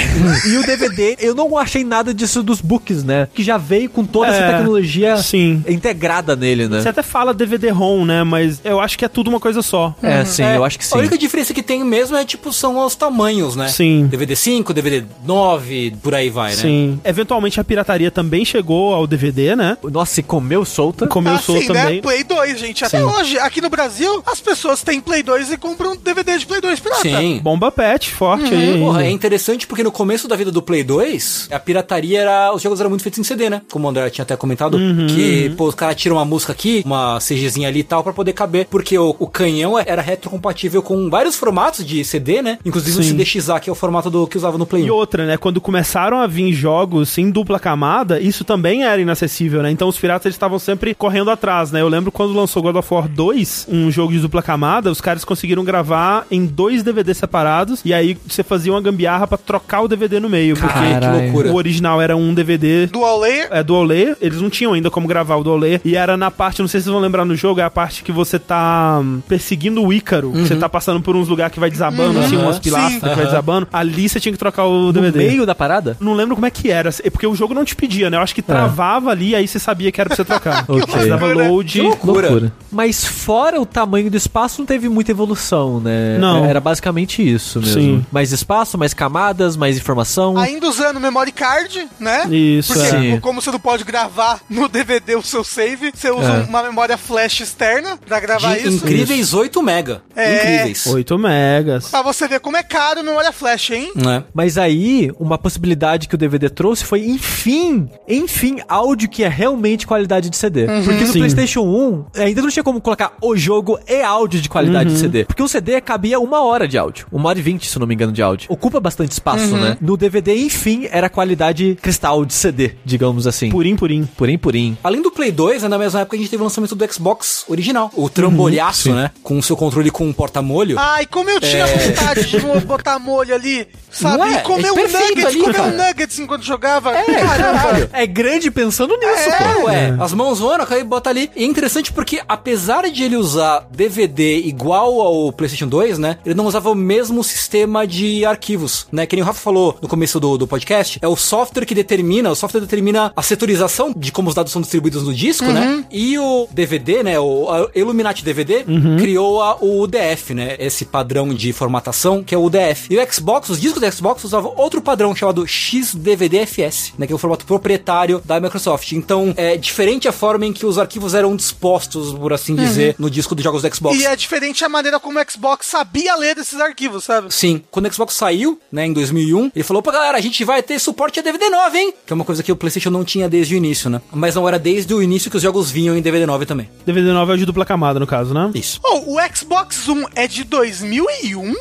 e o DVD, eu não achei nada disso dos books, né? Que já veio com toda essa É, tecnologia sim. integrada nele, né? Você até fala DVD-ROM, né? Mas eu acho que é tudo uma coisa só. É, sim, É, eu acho que sim. A única diferença que tem mesmo é, tipo, são os tamanhos, né? Sim. DVD 5, DVD 9, por aí vai, né? Sim. Eventualmente a pirataria também chegou ao DVD, né? Nossa, e comeu solta. Comeu assim, solto também. né? Play 2, gente. Até Sim. hoje, aqui no Brasil, as pessoas têm Play 2 e compram DVD de Play 2 pirata. Sim. Bomba pet, forte aí. Porra, é interessante porque no começo da vida do Play 2, a pirataria era. Os jogos eram muito feitos em CD, né? Como o André tinha até comentado. Que, pô, os caras tiram uma música aqui, uma CGzinha ali e tal, pra poder caber. Porque o, o canhão era retrocompatível com vários formatos de CD, né? Inclusive Sim. o CDXA, que é o formato do que usava no Play 1. E outra, né? Quando começaram a vir jogos em dupla camada, isso também era inacessível, né? Então os piratas estavam sempre correndo atrás, né? Eu lembro quando lançou God of War 2, um jogo de dupla camada, os caras conseguiram gravar em dois DVDs separados e aí você fazia uma gambiarra pra trocar o DVD no meio, porque Caralho. que loucura. o original era um DVD Dual Layer. é, dual layer, eles não tinham ainda como gravar o dual layer, e era na parte, não sei se vocês vão lembrar no jogo, é a parte que você tá hum, perseguindo o Ícaro, que você tá passando por uns lugares que vai desabando, assim, umas pilastras Sim. que vai desabando, ali você tinha que trocar o No DVD. meio da parada? Não lembro como é que era, é porque o jogo não te pedia, né? Eu acho que travava ali, aí você sabia que era pra você trocar. Ok. Você dava load. Que loucura. Mas fora o tamanho do espaço, não teve muita evolução, né? Não. Era basicamente isso mesmo. Sim. Mais espaço, mais camadas, mais informação. Ainda usando memory card, né? Isso, Porque é. como você não pode gravar no DVD o seu save, você usa É. uma memória flash externa pra gravar De isso. incríveis 8 mega. É. Incríveis. 8 megas. Pra você ver como é caro memória flash, hein? Né? Mas aí, uma possibilidade que o DVD trouxe foi, enfim, enfim, áudio que é realmente qualidade de CD. Porque no Sim. PlayStation 1, ainda não tinha como colocar o jogo e áudio de qualidade de CD. Porque o CD cabia uma hora de áudio. Uma hora e vinte, se não me engano, de áudio. Ocupa bastante espaço, né? No DVD, enfim, era qualidade cristal de CD, digamos assim. Purim, purim. Purim, purim. Além do Play 2, né, na mesma época a gente teve o lançamento do Xbox original. O trambolhaço, né? Com o seu controle com um porta-molho. Ai, como eu tinha vontade de botar molho ali, sabe? Não é? E comer É um nuggets, ali, comer cara. um nuggets enquanto jogava. É, caralho. É grande pensando nisso, É, pô. ué, as mãos voando, aí bota ali. E é interessante porque, apesar de ele usar DVD igual ao PlayStation 2, né? Ele não usava o mesmo sistema de arquivos, né? Que nem o Rafa falou no começo do, do podcast. É o software que determina, o software determina a setorização de como os dados são distribuídos no disco, né? E o DVD, né? O Illuminati DVD criou a- o UDF, né? Esse padrão de formatação que é o UDF. E o Xbox, os discos do Xbox usavam outro padrão chamado XDVDFS, né? Que é o formato proprietário da Microsoft. Então, é diferente a forma em que os arquivos eram dispostos, por assim dizer, no disco dos jogos do Xbox. E é diferente a maneira como o Xbox sabia ler desses arquivos, sabe? Sim, quando o Xbox saiu, né, em 2001, ele falou pra galera, a gente vai ter suporte a DVD 9, hein? Que é uma coisa que o PlayStation não tinha desde o início, né? Mas não era desde o início que os jogos vinham em DVD 9 também. DVD 9 é o de dupla camada, no caso, né? Isso. Oh, o Xbox One é de 2001?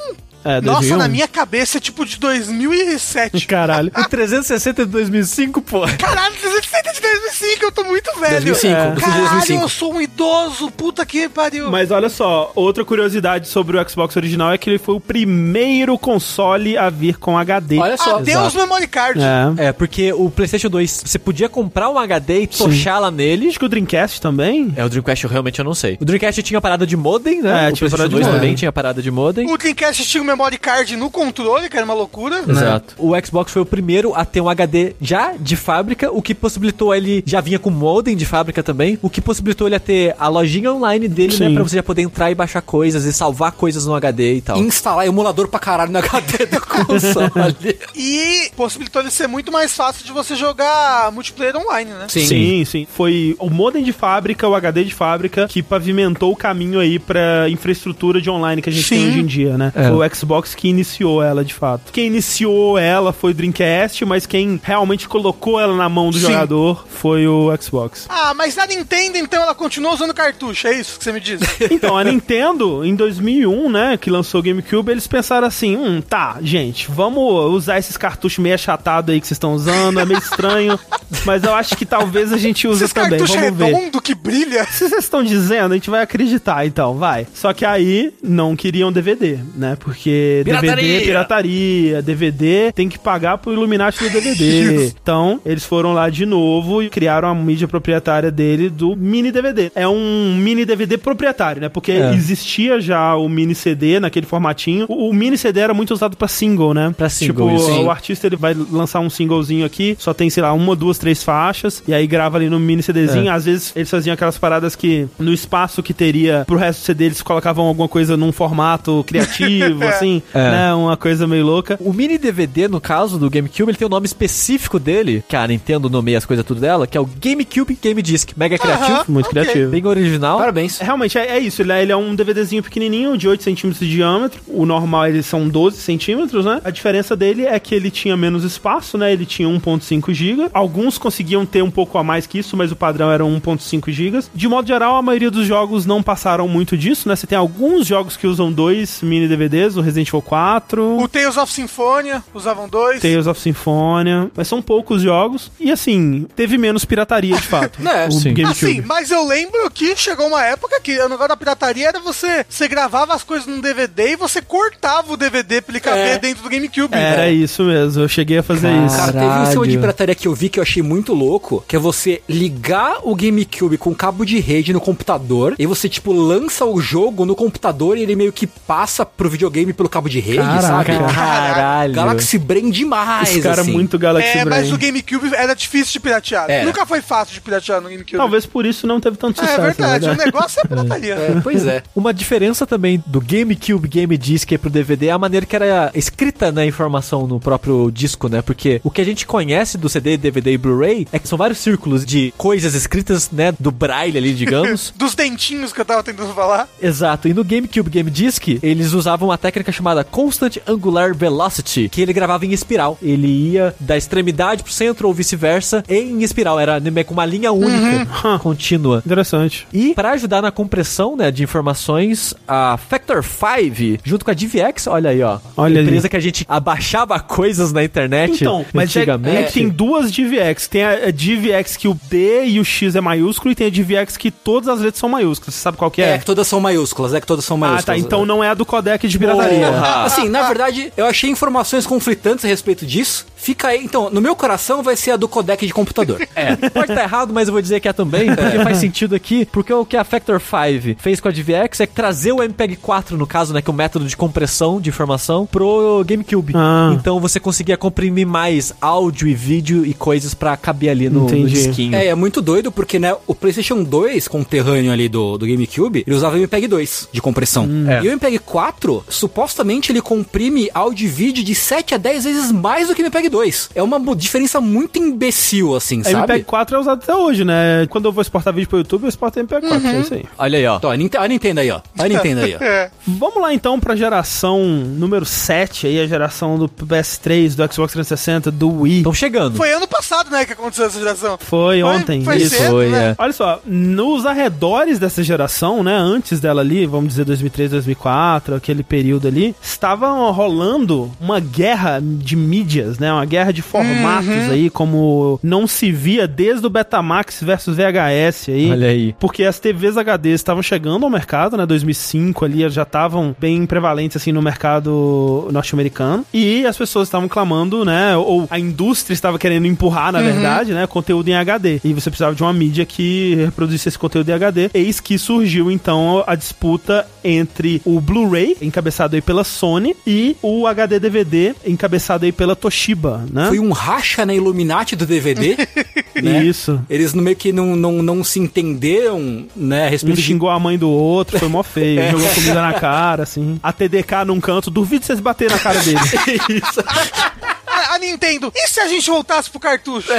É, Nossa, 2001. na minha cabeça é tipo de 2007. Caralho. O 360 é de 2005, pô. Caralho, 360 de 2005, eu tô muito velho. 2005, É. Caralho, 2005. eu sou um idoso, puta que pariu. Mas olha só, outra curiosidade sobre o Xbox original é que ele foi o primeiro console a vir com HD. Olha só. Adeus memory card. É. É, porque o PlayStation 2, você podia comprar um HD e tochar lá nele. Acho que o Dreamcast também. É, o Dreamcast eu realmente eu não sei. O Dreamcast tinha parada de modem, né? É, o tinha PlayStation parada de 2 modem. também tinha parada de modem. O Dreamcast tinha o memory card no controle, que era uma loucura. Exato. O Xbox foi o primeiro a ter um HD já de fábrica, o que possibilitou ele já vinha com modem de fábrica também, o que possibilitou ele a ter a lojinha online dele, né, Sim. Pra você já poder entrar e baixar coisas e salvar coisas no HD e tal. Instalar emulador pra caralho no HD do console. E possibilitou ele ser muito mais fácil de você jogar multiplayer online, né? Sim. Sim, sim. Foi o modem de fábrica, o HD de fábrica, que pavimentou o caminho aí pra infraestrutura de online que a gente tem Sim. hoje em dia, né? É. Foi o Xbox que iniciou ela, de fato. Quem iniciou ela foi o Dreamcast, mas quem realmente colocou ela na mão do Sim. jogador foi o Xbox. Ah, mas a Nintendo, então, ela continua usando cartucho, é isso que você me diz? Então, a Nintendo, em 2001, né, que lançou o GameCube, eles pensaram assim, hum, tá, gente, vamos usar esses cartuchos meio achatados aí que vocês estão usando, é meio estranho, mas eu acho que talvez a gente use também, vamos ver. redondo que brilha. Se vocês estão dizendo, a gente vai acreditar, então, vai. Só que aí não queriam DVD, né? Porque DVD Pirataria! é pirataria, DVD tem que pagar pro Illuminati do DVD. então, eles foram lá de novo e criaram a mídia proprietária dele do mini DVD. É um mini DVD proprietário, né? Porque É. existia já o mini CD naquele formatinho. O, o mini CD era muito usado pra single, né? Pra single, Tipo, o artista ele vai lançar um singlezinho aqui, só tem, sei lá, uma, duas, três faixas, e aí grava ali no mini CDzinho. É. Às vezes eles faziam aquelas paradas que no espaço que teria pro resto do CD eles colocavam alguma coisa num formato criativo, assim, É. né? Uma coisa meio louca. O mini DVD, no caso do GameCube, ele tem o nome específico dele, que a Nintendo nomeia as coisas tudo dela, que é o GameCube Game Disc. Mega criativo, Aham. Muito Ok. criativo. bem original. Parabéns. Realmente, é, é isso. Ele é, ele é um DVDzinho pequenininho, de 8 centímetros de diâmetro. O normal, eles são 12 centímetros, né? A diferença dele é que ele tinha menos espaço, né? Ele tinha 1.5 GB. Alguns conseguiam ter um pouco a mais que isso, mas o padrão era 1.5 GB. De modo geral, a maioria dos jogos não passaram muito disso, né? Você tem alguns jogos que usam dois mini DVDs, o Resident Evil 4... O Tales of Symphonia, usavam dois. Tales of Symphonia, mas são poucos jogos. E assim, teve menos pirataria de fato. É, o sim. GameCube. Assim, mas eu lembro que chegou uma época que o negócio da pirataria era você, você gravava as coisas num DVD e você cortava o DVD pra ele caber É. dentro do GameCube. Era isso mesmo, eu cheguei a fazer Cara, isso. Cara, teve um sistema de Caralho. pirataria que eu vi que eu achei muito louco, que é você ligar o GameCube com cabo de rede no computador, e você, tipo, lança o jogo no computador e ele meio que passa pro videogame pelo cabo de rede, Caraca. sabe? Caralho. Galaxy Brain demais, Esse cara é assim. muito Galaxy É, Brain. mas o GameCube era difícil de piratear. Era. Nunca foi fácil de piratear no GameCube. Talvez por isso não teve tanto É, sucesso. verdade, né? o negócio é pirataria. É, pois é. Uma diferença também do GameCube Game Disc pro DVD é a maneira que era escrita na informação no próprio disco, né? Porque o que a gente conhece do CD, DVD e Blu-ray é que são vários círculos de coisas escritas, né? Do braille ali, digamos. Dos dentinhos que eu tava tentando falar. Exato. E no GameCube Game Disc, eles usavam uma técnica chamada Constant Angular Velocity, que ele gravava em espiral. Ele ia da extremidade pro centro ou vice-versa em espiral. Era né, com uma linha única, contínua. Interessante. E para ajudar na compressão né, de informações, a Factor 5, junto com a DivX, olha aí, ó. Olha empresa ali. que a gente abaixava coisas na internet Então, mas é, antigamente. é tem duas DivX. Tem a, a DivX que o D e o X é maiúsculo e tem a DivX que todas as letras são maiúsculas. Você sabe qual que É, é? que todas são maiúsculas, é que todas são ah, maiúsculas. tá. Então não é a do codec de pirataria. Porra. Assim, na verdade, eu achei informações conflitantes a respeito disso. Fica aí, então, no meu coração vai ser a do codec de computador. É, pode estar errado, mas eu vou dizer que é também, porque faz sentido aqui, porque o que a Factor 5 fez com a DivX é trazer o MPEG 4, no caso, né, que é o método de compressão de informação, pro GameCube. Ah. Então você conseguia comprimir mais áudio e vídeo e coisas pra caber ali no, no disquinho. É, é muito doido porque, né, o PlayStation 2, conterrâneo ali do, do GameCube, ele usava MPEG 2 de compressão. É. E o MPEG 4, supostamente, ele comprime áudio e vídeo de 7 a 10 vezes mais do que o MPEG MP2. É uma diferença muito imbecil, assim, A sabe? MP4 é usado até hoje, né? Quando eu vou exportar vídeo pro YouTube, eu exporto MP4, é isso aí. Olha aí, ó. Então, a Ninte- a Nintendo aí, ó. A Nintendo aí, ó. É. Vamos lá então pra geração número 7, aí a geração do PS3, do Xbox 360, do Wii. Estão chegando. Foi ano passado, né, que aconteceu essa geração. Foi ontem, Foi isso. cedo, Foi, né? é. Olha só, nos arredores dessa geração, né, antes dela ali, vamos dizer 2003, 2004, aquele período ali, estava rolando uma guerra de mídias, né, uma guerra de formatos aí, como não se via desde o Betamax versus VHS aí. Olha aí. Porque as TVs HD estavam chegando ao mercado, né? 2005 ali, já estavam bem prevalentes assim no mercado norte-americano. E as pessoas estavam clamando, né? Ou a indústria estava querendo empurrar, na verdade, né? Conteúdo em HD. E você precisava de uma mídia que reproduzisse esse conteúdo em HD. Eis que surgiu então a disputa entre o Blu-ray, encabeçado aí pela Sony, e o HD DVD, encabeçado aí pela Toshiba, né? Foi um racha na Illuminati do DVD. né? Isso. Eles meio que não, não, não se entenderam, né, a Um respeito de... xingou a mãe do outro, foi mó feio. Jogou comida na cara, assim. A TDK num canto, duvido vocês bater na cara dele. A, a Nintendo, e se a gente voltasse pro cartucho?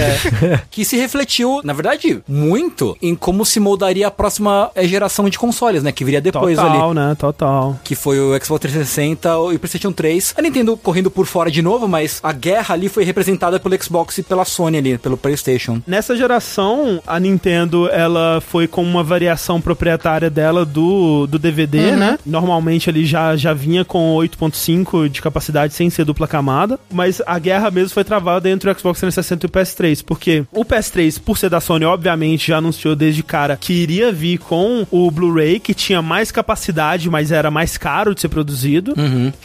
que se refletiu, na verdade, muito em como se moldaria a próxima eh, geração de consoles, né? Que viria depois Total, ali. né? Total. Que foi o Xbox 360 e o PlayStation 3. A Nintendo correndo por fora de novo, mas a guerra ali foi representada pelo Xbox e pela Sony ali, pelo PlayStation. Nessa geração, a Nintendo, ela foi com uma variação proprietária dela do, do DVD, né? Normalmente ele já, já vinha com 8.5 de capacidade sem ser dupla camada, mas a guerra mesmo foi travada entre o Xbox 360 e o PS3, porque o PS3, por ser da Sony, obviamente já anunciou desde cara que iria vir com o Blu-ray, que tinha mais capacidade, mas era mais caro de ser produzido,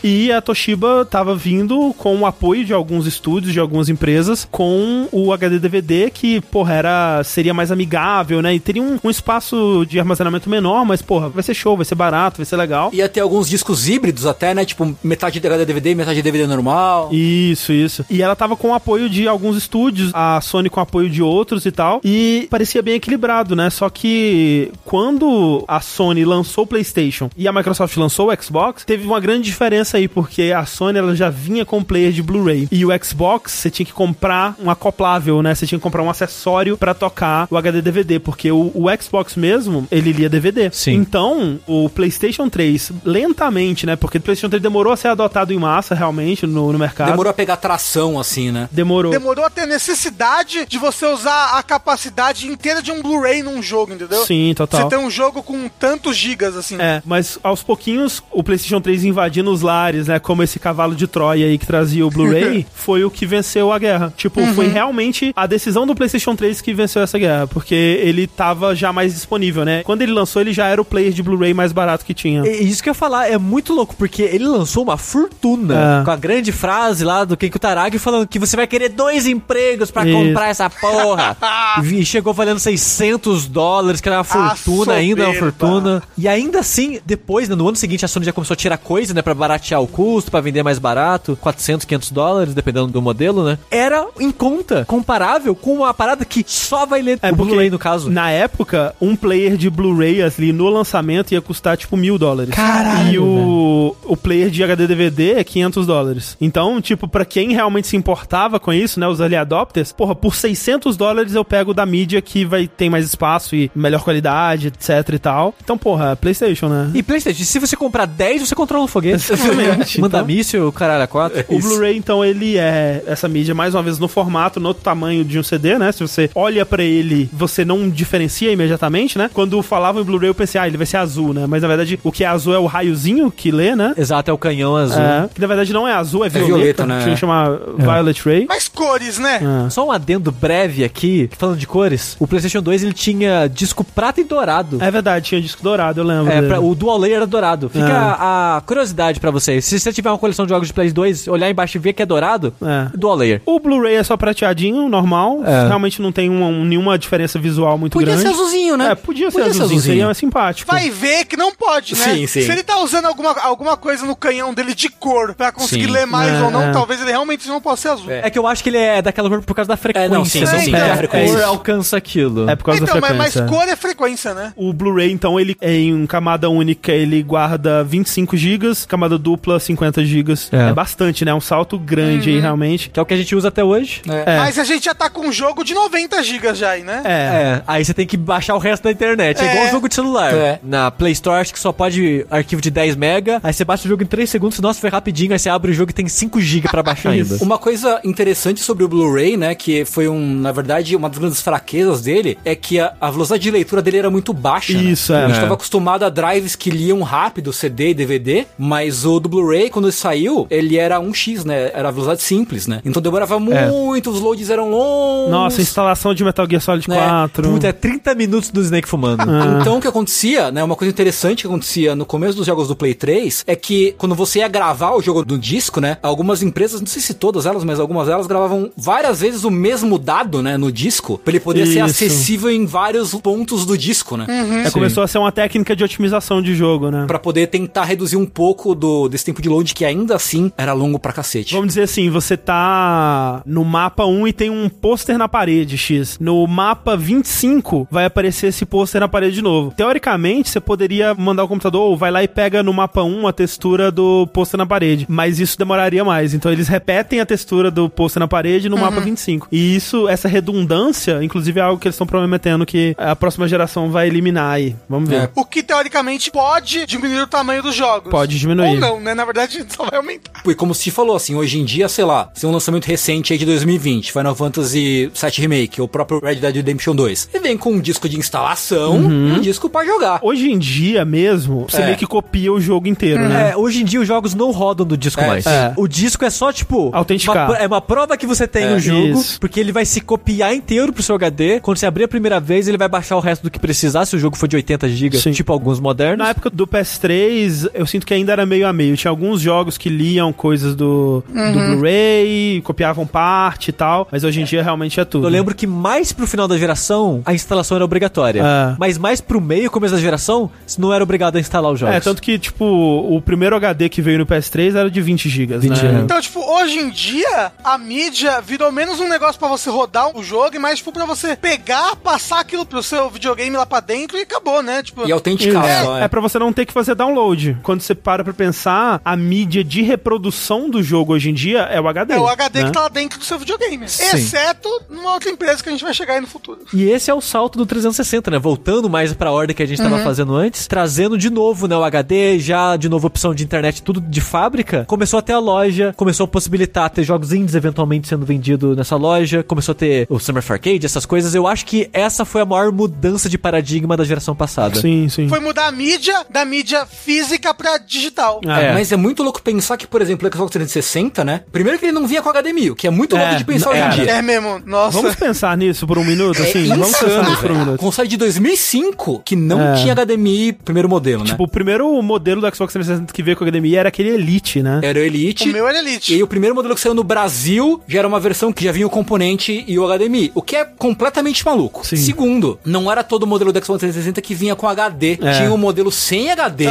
e a Toshiba tava vindo com o apoio de alguns estúdios, de algumas empresas, com o HD DVD, que, porra, era, seria mais amigável, né? E teria um, um espaço de armazenamento menor, mas, porra, vai ser show, vai ser barato, vai ser legal. Ia ter alguns discos híbridos até, né? Tipo, metade de HD DVD, metade de DVD normal. Isso, isso. E ela tava com o apoio de alguns estúdios, a Sony com apoio de outros e tal, e parecia bem equilibrado, né? Só que quando a Sony lançou o PlayStation e a Microsoft lançou o Xbox, teve uma grande diferença aí, porque a Sony ela já vinha com player de Blu-ray e o Xbox você tinha que comprar um acoplável, né? Você tinha que comprar um acessório pra tocar o HD DVD, porque o, o Xbox mesmo, ele lia DVD. Sim. Então, o PlayStation 3, lentamente, né? Porque o PlayStation 3 demorou a ser adotado em massa, realmente, no, no mercado. Demorou a pegar tração, assim, né? Demorou. Demorou a ter necessidade de você usar a capacidade inteira de um Blu-ray num jogo, entendeu? Sim, total. Você tem um jogo com tantos gigas, assim. É, mas aos pouquinhos o PlayStation 3 invadindo os lares, né? Como esse cavalo de Troia aí que trazia o Blu-ray, foi o que venceu a guerra. Tipo, foi realmente a decisão do PlayStation 3 que venceu essa guerra, porque ele tava já mais disponível, né? Quando ele lançou, ele já era o player de Blu-ray mais barato que tinha. É Isso que eu ia falar, é muito louco, porque ele lançou uma fortuna É. com a grande frase lá do Kenko Taragi falando que você vai querer dois empregos pra Isso. comprar essa porra. e chegou valendo 600 dólares, que era uma fortuna, ainda é uma fortuna. E ainda assim, depois, né, no ano seguinte, a Sony já começou a tirar coisa, né, pra baratear o custo, pra vender mais barato, 400, 500 dólares, dependendo do modelo, né? Era em conta, comparável com uma parada que só vai ler É o Blu-ray, no caso. Na época, um player de Blu-ray ali no lançamento ia custar tipo mil dólares. Caralho, E o, o player de HD DVD é 500 dólares. Então, tipo, pra quem realmente se importava com isso, né, os early adopters, porra, por 600 dólares eu pego da mídia que vai ter mais espaço e melhor qualidade, etc e tal. Então, porra, PlayStation, né? E PlayStation, se você comprar 10, você controla o foguete. Exatamente. Manda Então- míssil, caralho, a 4. O Blu-ray, então, ele é essa mídia, mais uma vez, no formato, no tamanho de um CD, né? Se você olha pra ele, você não diferencia imediatamente, né? Quando falavam em Blu-ray, eu pensei, ah, ele vai ser azul, né? Mas, na verdade, o que é azul é o raiozinho que lê, né? Exato, é o canhão azul. É, que na verdade não é azul, é violeta. violeta, né? Tinha que chamar Violet Ray. Mas cores, né? Ah. Só um adendo breve aqui, falando de cores. O PlayStation 2 ele tinha disco prata e dourado. É verdade, tinha disco dourado, eu lembro. É, pra- o dual layer era dourado. Fica a, a curiosidade pra vocês. Se você tiver uma coleção de jogos de Play 2, olhar embaixo e ver que é dourado, É. dual layer. O Blu-ray é só prateadinho, normal. É. Realmente não tem uma- nenhuma diferença visual muito Podia grande. ser azulzinho, né? É, podia ser Podia ser azulzinho, azulzinho. seria mais simpático. Vai ver que não pode, né? Sim, sim. Se ele tá usando alguma, alguma coisa no canhão dele de cor pra conseguir Sim. ler mais É, ou não, é. Talvez ele realmente não possa ser azul. É que eu acho que ele é daquela cor por causa da frequência. É, não, sim, né? sim, sim, Que é, a é cor alcança aquilo. É por causa Então, da mas, mas frequência. cor é frequência, né? O Blu-ray, então, ele é em camada única, ele guarda 25 GB, camada dupla 50 GB. É. É. bastante, né? Um salto grande aí, realmente. Que é o que a gente usa até hoje. É. É. Mas a gente já tá com um jogo de 90 GB já aí, né? É. É, aí você tem que baixar o resto da internet. É, É. igual um jogo de celular. É. Na Play Store, acho que só pode arquivo de 10 mega. Aí você baixa o jogo em 3 segundos, nossa, foi rapidinho. Aí você abre o jogo e tem 5 GB pra baixar ainda. Uma coisa interessante sobre o Blu-ray, né, que foi um, na verdade, uma das grandes fraquezas dele, é que a, a velocidade de leitura dele era muito baixa. né? Isso, é. A gente É. estava acostumado a drives que liam rápido, CD e DVD, mas o do Blu-ray, quando ele saiu, ele era 1x, né? Era a velocidade simples, né? Então demorava muito, os loads eram longos. Nossa, instalação de Metal Gear Solid Né? 4. Puta, é 30 minutos do Snake fumando. Então o que acontecia, né? Uma coisa interessante que acontecia no começo dos jogos do Play 3 é que quando você ia gravar o jogo no disco, né? Algumas empresas, não sei se todas elas, mas algumas delas gravavam várias vezes o mesmo dado, né? No disco, pra ele poder ser Isso. acessível em vários pontos do disco, né? É, começou a ser uma técnica de otimização de jogo, né? Pra poder tentar reduzir um pouco do, desse tempo de load, que ainda assim era longo pra cacete. Vamos dizer assim, você tá no mapa 1 e tem um pôster na parede X. No mapa 25 vai aparecer esse pôster na parede de novo. Teoricamente, você poderia mandar o computador, ou vai lá e pega no mapa 1 a textura do pôster na parede. Mas isso demoraria mais. Então eles repetem a textura do pôster na parede no mapa 25. E isso, essa redundância, inclusive é algo que eles estão prometendo que a próxima geração vai eliminar aí. Vamos ver. É. O que teoricamente pode diminuir o tamanho dos jogos. Pode diminuir. Ou não, né? Na verdade, só vai aumentar. E como se falou, assim, hoje em dia, sei lá, se é um lançamento recente aí de 2020, Final Fantasy VII Remake, ou o próprio Red Dead Redemption 2, ele vem com um disco de instalação e um disco pra jogar. Hoje em dia mesmo, você É. meio que copia o jogo inteiro, né? É, hoje em dia os jogos não rodam do disco É, mais. é. O disco é só, tipo. Autenticar. uma- é uma prova que você tem É, o jogo, isso. porque ele vai se copiar inteiro pro seu HD. Quando você abrir a primeira vez, ele vai baixar o resto do que precisar, se o jogo for de 80 GB, tipo alguns modernos. Na época do PS3, eu sinto que ainda era meio a meio. Tinha alguns jogos que liam coisas do, do Blu-ray, copiavam parte e tal, mas hoje em dia realmente é tudo. Eu lembro que mais pro final da geração, a instalação era obrigatória. É. Mas mais pro meio, começo da geração, você não era obrigado a instalar os jogos. É, tanto que, tipo, o primeiro HD que veio no PS3 era de 20 GB, 20 né? Então, tipo, hoje em dia, a mídia virou menos um negócio pra você rodar o jogo e mais, tipo, pra você pegar, passar aquilo pro seu videogame lá pra dentro e acabou, né? Tipo, E autenticar É, só, é pra você não ter que fazer download. Quando você para pra pensar, a mídia de reprodução do jogo hoje em dia é o HD. é o HD né? que tá lá dentro do seu videogame. Exceto numa outra empresa que a gente vai chegar aí no futuro. E esse é o salto do 360, né? Voltando mais pra ordem que a gente tava fazendo antes, trazendo de novo, né, o HD, já de novo opção de internet, tudo de fábrica. Começou a ter a loja, começou a possibilitar ter jogos indies eventualmente sendo vendido nessa loja, começou a ter o Summer Arcade, essas coisas. Eu acho que essa foi a maior mudança de paradigma da geração passada. Sim, sim. Foi mudar a mídia da mídia física pra digital. Ah, É. Mas é muito louco pensar que, por exemplo, o Xbox 360, né? Primeiro que ele não vinha com HDMI, o que é muito É, louco de pensar hoje é. em dia. É mesmo, nossa. Vamos pensar nisso por um minuto, É assim? Vamos pensar nisso por um minuto. Console de 2005 que não É. tinha HDMI primeiro modelo, né? Tipo, o primeiro modelo do Xbox 360 que veio com HDMI era aquele Elite, né? era o Elite. O meu era E Elite. aí o primeiro modelo que saiu no Brasil já era uma versão que já vinha o componente e o HDMI, o que é completamente maluco. Sim. Segundo, não era todo modelo do Xbox 360 que vinha com HD. É. Tinha um modelo sem HD.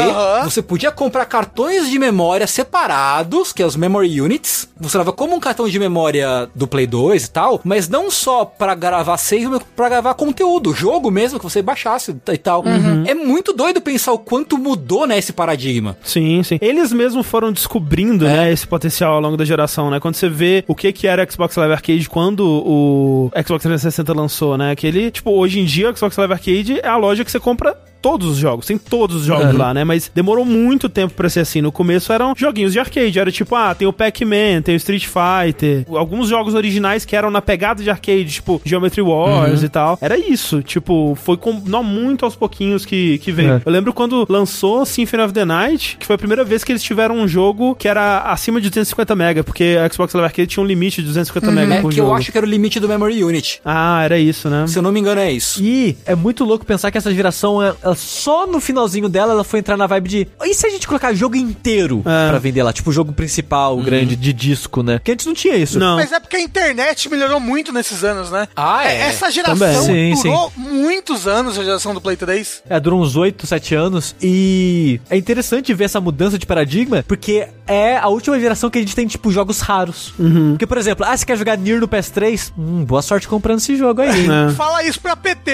Você podia comprar cartões de memória separados, que é os Memory Units. Você leva como um cartão de memória do Play 2 e tal, mas não só pra gravar save, mas pra gravar conteúdo, jogo mesmo que você baixasse e tal. Uhum. É muito doido pensar o quanto mudou, né, esse paradigma. Sim, sim. Eles mesmos foram descobrindo, né, esse potencial ao longo da geração, né? Quando você vê o que que era Xbox Live Arcade quando o Xbox 360 lançou, né? Aquele, tipo, hoje em dia o Xbox Live Arcade é a loja que você compra todos os jogos, tem todos os jogos lá, né? Mas demorou muito tempo pra ser assim. No começo eram joguinhos de arcade, era tipo, ah, tem o Pac-Man, tem o Street Fighter, alguns jogos originais que eram na pegada de arcade, tipo Geometry Wars e tal. Era isso, tipo, foi com, não muito aos pouquinhos que, que veio. É. Eu lembro quando lançou Symphony of the Night, que foi a primeira vez que eles tiveram um jogo que era acima de 250 MB, porque a Xbox Live Arcade tinha um limite de 250 MB É por que jogo. eu acho que era o limite do Memory Unit. Ah, era isso, né? Se eu não me engano, é isso. E é muito louco pensar que essa geração, ela- ela só no finalzinho dela, ela foi entrar na vibe de. E se a gente colocar jogo inteiro É. pra vender lá? Tipo, o jogo principal, grande, de disco, né? Porque antes não tinha isso. Não. Mas é porque a internet melhorou muito nesses anos, né? Ah, é? Essa geração Também. Sim, durou muitos anos, a geração do Play 3. É, durou uns 8, 7 anos. E é interessante ver essa mudança de paradigma, porque é a última geração que a gente tem, tipo, jogos raros. Porque, por exemplo, ah, você quer jogar Nier no PS3? Hum, boa sorte comprando esse jogo aí. É. Fala isso pra PT.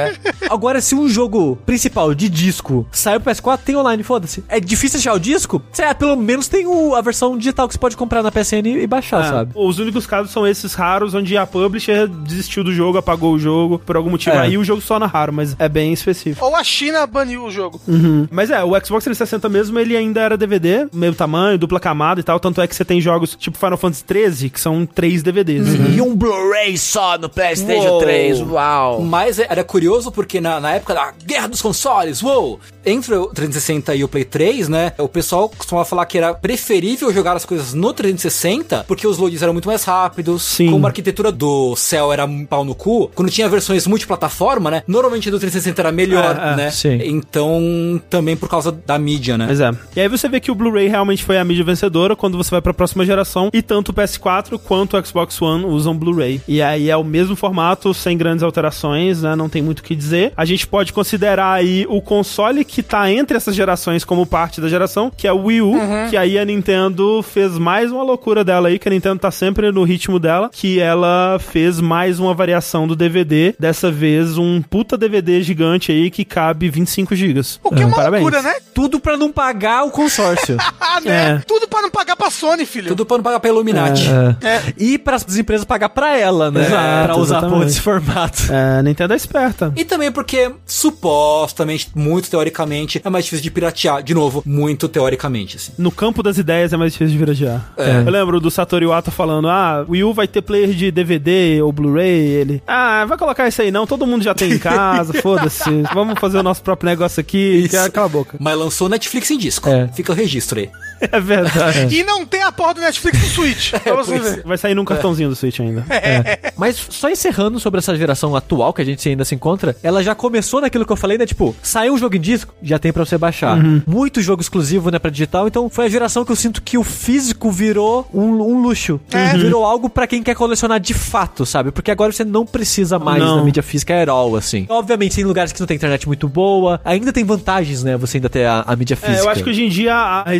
Agora, se um jogo principal de disco sai pro PS4, tem online, foda-se. É difícil achar o disco? Você, ah, pelo menos tem o- a versão digital que você pode comprar na PSN e baixar, É, sabe? Os únicos casos são esses raros, onde a publisher desistiu do jogo, apagou o jogo, por algum motivo. É. Aí o jogo só na raro, mas é bem específico. Ou a China baniu o jogo. Mas é, o Xbox 360 mesmo, ele ainda era DVD, meio tamanho, dupla camada e tal. Tanto é que você tem jogos tipo Final Fantasy 13, que são três DVDs. né? E um Blu-ray só no PlayStation Uou. 3, uau! Mas era curioso porque na, na época da guerra dos consoles, uou, entre o 360 e o Play 3, né, o pessoal costumava falar que era preferível jogar as coisas no 360 porque os loads eram muito mais rápidos, Sim. como a arquitetura do céu era um pau no cu, quando tinha versões multiplataforma, né, normalmente a do 360 era melhor, É, é, né, sim. então também por causa da mídia, né. Mas é. E aí você vê que o Blu-ray realmente foi a mídia vencedora quando você vai pra próxima geração. E tanto o PS4 quanto o Xbox One usam Blu-ray. E aí é o mesmo formato, sem grandes alterações, né? Não tem muito o que dizer. A gente pode considerar aí o console que tá entre essas gerações como parte da geração, que é o Wii U. Que aí a Nintendo fez mais uma loucura dela aí, que a Nintendo tá sempre no ritmo dela, que ela fez mais uma variação do DVD. Dessa vez, um puta DVD gigante aí que cabe 25 GB. O que é uma Parabéns. loucura, né? Tudo pra não pagar o consórcio. Ah, né? É. Tudo pra não pagar pra Sony, filho. Tudo pra não pagar pra Illuminati. É. e para as empresas pagar pra ela, né? Exato, pra usar exatamente. desse formato. É, a Nintendo é esperta. E também porque, supostamente, muito teoricamente, é mais difícil de piratear. De novo, muito teoricamente, assim. No campo das ideias é mais difícil de viratear. É. Eu lembro do Satoru Iwata falando, ah, Wii U vai ter player de DVD ou Blu-ray, ele, ah, vai colocar isso aí não, todo mundo já tem em casa, foda-se, vamos fazer o nosso próprio negócio aqui, Isso. que- cala a boca. Mas lançou Netflix em disco. É. Fica o registro aí. É verdade. E não tem a porra do Netflix no Switch. pra você ver. Vai sair num cartãozinho do Switch ainda. Mas só encerrando sobre essa geração atual que a gente ainda se encontra, ela já começou naquilo que eu falei, né? Tipo, saiu um jogo em disco, já tem pra você baixar. Muito jogo exclusivo, né, pra digital. Então foi a geração que eu sinto que o físico virou um, um luxo. É. Virou algo pra quem quer colecionar de fato, sabe? Porque agora você não precisa mais Não. da mídia física at all, assim. Obviamente, tem lugares que não tem internet muito boa. Ainda tem vantagens, né? Você ainda ter a, a mídia física. É, eu acho que hoje em dia a a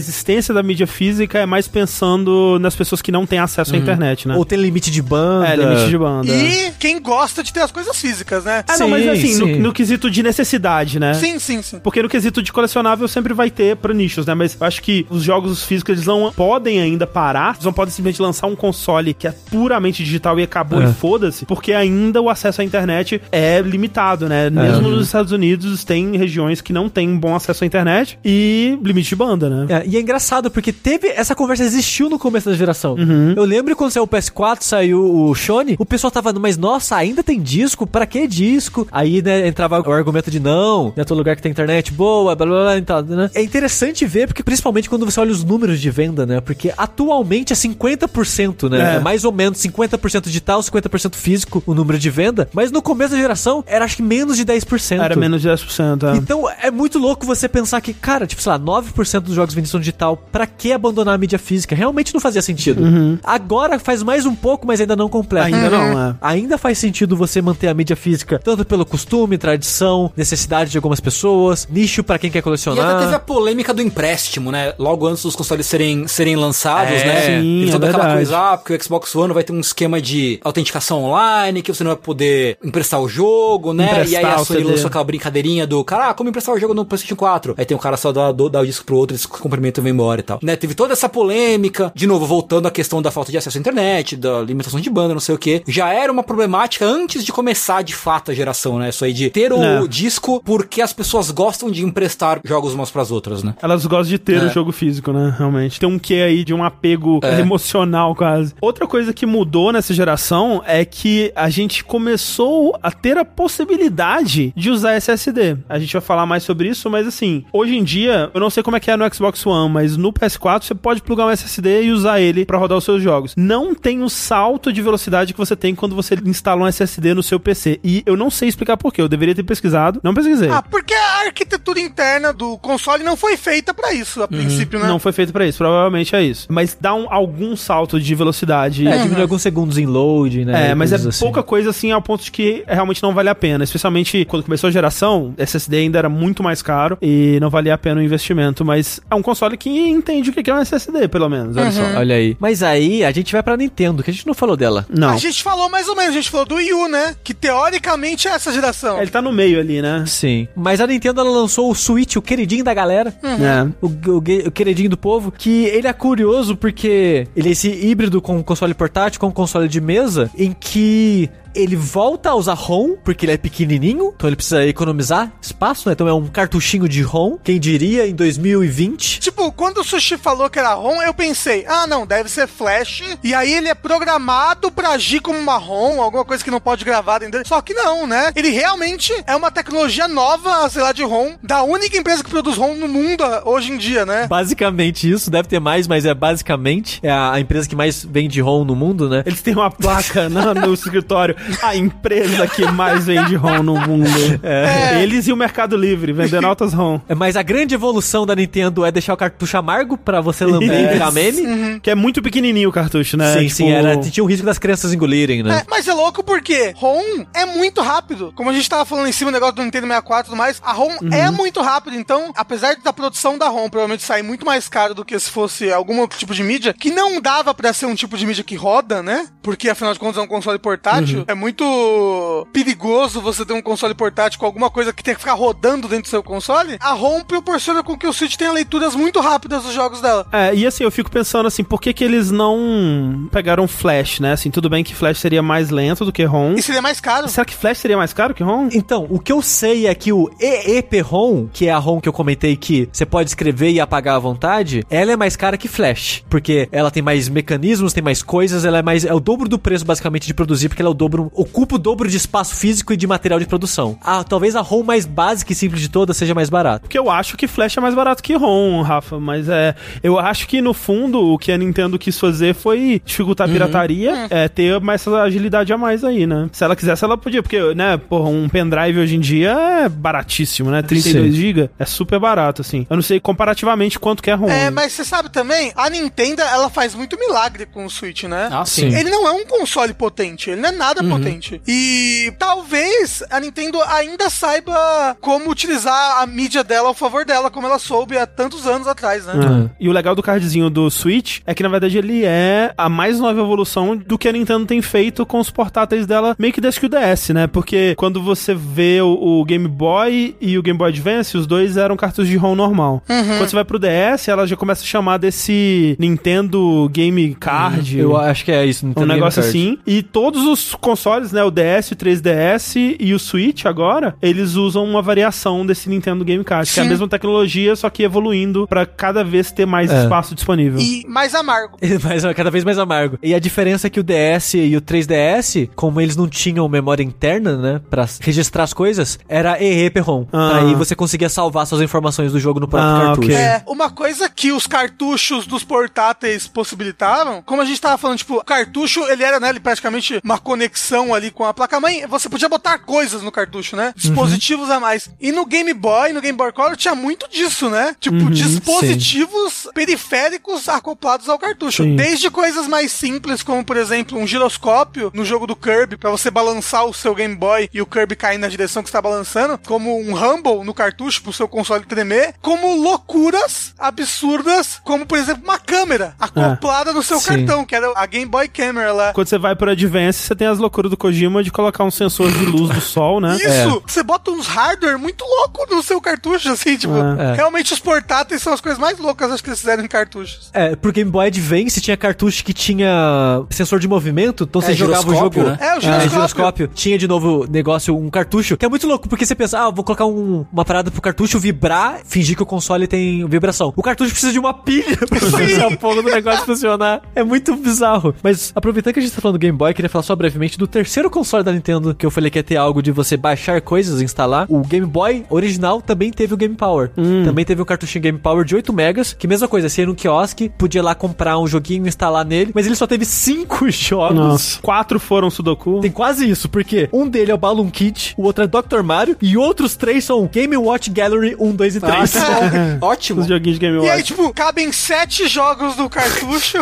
existência da mídia física é mais pensando nas pessoas que não têm acesso à internet, né? Ou tem limite de banda. É, limite de banda. E quem gosta de ter as coisas físicas, né? Ah, não, mas Sim, assim, no, sim. no quesito de necessidade, né? Sim, sim, sim. Porque no quesito de colecionável sempre vai ter pra nichos, né? Mas eu acho que os jogos físicos eles não podem ainda parar, eles não podem simplesmente lançar um console que é puramente digital e acabou É. e foda-se, porque ainda o acesso à internet é limitado, né? Mesmo nos Estados Unidos tem regiões que não têm bom acesso à internet e limite de banda, né? É, e é engraçado, porque teve. Essa conversa existiu no começo da geração. Eu lembro quando saiu o PS4, saiu o Shone, o pessoal tava, mas nossa, ainda tem disco? Pra que disco? Aí, né, entrava o argumento de não, em todo lugar que tem internet boa, blá blá blá, e tal, né? É interessante ver, porque principalmente quando você olha os números de venda, né? Porque atualmente é 50%, né? É. É mais ou menos 50% digital, 50% físico o número de venda. Mas no começo da geração era acho que menos de 10%. Era menos de 10%. É. Então é muito louco você pensar que, cara, tipo, sei lá, 9% dos jogos vendidos são digital, pra que abandonar a mídia física? Realmente não fazia sentido. Agora faz mais um pouco, mas ainda não completa. Ainda não, é. Ainda faz sentido você manter a mídia física, tanto pelo costume, tradição, necessidade de algumas pessoas, nicho pra quem quer E colecionar. até teve a polêmica do empréstimo, né? Logo antes dos consoles serem, serem lançados, É, né? sim, toda é aquela coisa, ah, porque o Xbox One vai ter um esquema de autenticação online, que você não vai poder emprestar o jogo, né? e aí Emprestar a Sony lançou aquela brincadeirinha do, cara, ah, como emprestar o jogo no PlayStation 4? Aí tem um cara só dá, dá o disco pro outro, eles cumprimentam e vão embora e tal. Né? Teve toda essa polêmica, de novo, voltando à questão da falta de acesso à internet, da limitação de banda, não sei o que. Já era uma problemática antes de começar de fato a geração, né? Isso aí de ter o É. disco porque as pessoas gostam de emprestar jogos umas pras outras, né? Elas gostam de ter É. o jogo físico, né? Realmente. Tem um quê aí de um apego É. emocional quase. Outra coisa que mudou nessa geração é que a gente começou a ter a possibilidade de usar SSD. A gente vai falar mais sobre isso, mas assim, hoje em dia, eu não sei como é que é no Xbox One, mas no PS4 você pode plugar um SSD e usar ele pra rodar os seus jogos. Não tem o salto de velocidade que você tem quando você instala um SSD no seu PC. E eu não sei explicar por quê. Eu deveria ter pesquisado. Não pesquisei. Ah, porque a arquitetura interna do console não foi feita pra isso, a princípio, né? Não foi feito pra isso, provavelmente é isso. Mas dá um- algum salto de velocidade. É, diminui alguns segundos em load, né? É, mas é assim. pouca coisa assim ao ponto de que realmente não vale a pena. Especialmente quando começou a geração, SSD ainda era muito mais caro e não valia a pena o investimento. Mas é um console que entende o que é um SSD, pelo menos. Olha só. Olha aí. Mas aí a gente vai pra Nintendo, que a gente não falou dela. Não. A gente falou mais ou menos, a gente falou do Wii U, né? Que teoricamente é essa geração. Ele tá no meio ali, né? Sim. Mas a Nintendo ela lançou o Switch, o queridinho da galera. É. O, o, o queridinho do povo, que ele é curioso porque ele é esse híbrido com console portátil, com console de mesa, em que ele volta a usar ROM, porque ele é pequenininho, então ele precisa economizar espaço, né? Então é um cartuchinho de ROM, quem diria, em 2020. Tipo, quando o Sushi falou que era ROM, eu pensei, ah, não, deve ser Flash. E aí ele é programado pra agir como uma ROM, alguma coisa que não pode gravar dentro dele. Só que não, né? Ele realmente é uma tecnologia nova, sei lá, de ROM, da única empresa que produz ROM no mundo ah, hoje em dia, né? Basicamente isso, deve ter mais, mas é basicamente é a, empresa que mais vende ROM no mundo, né? Eles têm uma placa na- no escritório. A empresa que mais vende ROM no mundo. É. Eles e o Mercado Livre, vendendo altas ROM. É, Mas a grande evolução da Nintendo é deixar o cartucho amargo pra você e virar meme. Que é muito pequenininho o cartucho, né? Sim, Tipo, sim, era, tinha o risco das crianças engolirem, né? É, mas é louco porque ROM é muito rápido. Como a gente tava falando em cima do negócio do Nintendo 64 e tudo mais, a ROM é muito rápido. Então, apesar da produção da ROM provavelmente sair muito mais caro do que se fosse algum outro tipo de mídia, que não dava pra ser um tipo de mídia que roda, né? Porque afinal de contas é um console portátil. É muito perigoso você ter um console portátil com alguma coisa que tem que ficar rodando dentro do seu console. A ROM proporciona com que o Switch tenha leituras muito rápidas dos jogos dela. É, e assim, eu fico pensando assim, por que que eles não pegaram Flash, né? Assim, tudo bem que Flash seria mais lento do que ROM. E seria mais caro. Será que Flash seria mais caro que ROM? Então, o que eu sei é que o EEP-ROM, que é a ROM que eu comentei que você pode escrever e apagar à vontade, ela é mais cara que Flash, porque ela tem mais mecanismos, tem mais coisas, ela é mais é o dobro do preço basicamente de produzir, porque ela é o dobro, ocupa o dobro de espaço físico e de material de produção. Ah, talvez a ROM mais básica e simples de todas seja mais barata. Porque eu acho que Flash é mais barato que ROM, Rafa, mas é. Eu acho que no fundo o que a Nintendo quis fazer foi dificultar a pirataria, é ter mais essa agilidade a mais aí, né? Se ela quisesse, ela podia, porque, né, porra, um pendrive hoje em dia é baratíssimo, né? 32 GB é super barato, assim. Eu não sei comparativamente quanto que é ROM. É, mas você sabe também, a Nintendo, ela faz muito milagre com o Switch, né? Ah, sim. Ele não é um console potente, ele não é nada potente. E talvez a Nintendo ainda saiba como utilizar a mídia dela ao favor dela, como ela soube há tantos anos atrás, né? É. E o legal do cardzinho do Switch é que, na verdade, ele é a mais nova evolução do que a Nintendo tem feito com os portáteis dela, meio que desde que o DS, né? Porque quando você vê o, o Game Boy e o Game Boy Advance, os dois eram cartuchos de ROM normal. Quando você vai pro DS, ela já começa a chamar desse Nintendo Game Card. Eu acho que é isso. Um Nintendo Game negócio Card. assim. E todos os consoles, né? O DS, o 3DS e o Switch agora, eles usam uma variação desse Nintendo Game Card, que é a mesma tecnologia, só que evoluindo pra cada vez ter mais É. espaço disponível. E mais amargo. Mas é cada vez mais amargo. E a diferença é que o DS e o 3DS, como eles não tinham memória interna, né, Pra registrar as coisas, era EEPROM. Ah. Aí você conseguia salvar suas informações do jogo no próprio Ah, cartucho. ok. É, uma coisa que os cartuchos dos portáteis possibilitavam, como a gente tava falando, tipo, o cartucho, ele era, né, ele praticamente uma conexão ali com a placa-mãe, você podia botar coisas no cartucho, né? Dispositivos a mais. E no Game Boy, no Game Boy Color, tinha muito disso, né? Tipo, dispositivos periféricos acoplados ao cartucho. Sim. Desde coisas mais simples, como, por exemplo, um giroscópio no jogo do Kirby, pra você balançar o seu Game Boy e o Kirby cair na direção que você tá balançando, como um Rumble no cartucho pro seu console tremer, como loucuras absurdas, como, por exemplo, uma câmera acoplada no seu Sim. cartão, que era a Game Boy Camera lá. Quando você vai pro Advance, você tem as loucuras do Kojima de colocar um sensor de luz do sol, né? Isso! Você bota uns hardware muito louco no seu cartucho, assim, tipo, É. realmente os portáteis são as coisas mais loucas acho que eles fizeram em cartuchos. É, pro Game Boy Advance tinha cartucho que tinha sensor de movimento, então É, você jogava o jogo. né? É, o giroscópio. giroscópio. Tinha de novo negócio, um cartucho, que é muito louco, porque você pensa, ah, vou colocar um- uma parada pro cartucho vibrar, fingir que o console tem vibração. O cartucho precisa de uma pilha pra fazer a porra do negócio funcionar. É muito bizarro. Mas aproveitando que a gente tá falando do Game Boy, queria falar só brevemente do terceiro console da Nintendo, que eu falei que ia ter algo de você baixar coisas, instalar. O Game Boy original também teve o Game Power. Também teve um cartuchinho Game Power de 8 megas, que mesma coisa, você ia no quiosque, podia lá comprar um joguinho, instalar nele, mas ele só teve 5 jogos. Nossa. Quatro foram Sudoku. Tem quase isso, porque um dele é o Balloon Kid, o outro é Dr. Mario, e outros três são Game Watch Gallery 1, 2 e 3. Ótimo. Os joguinhos de Game E aí, Watch. tipo, cabem sete jogos no cartucho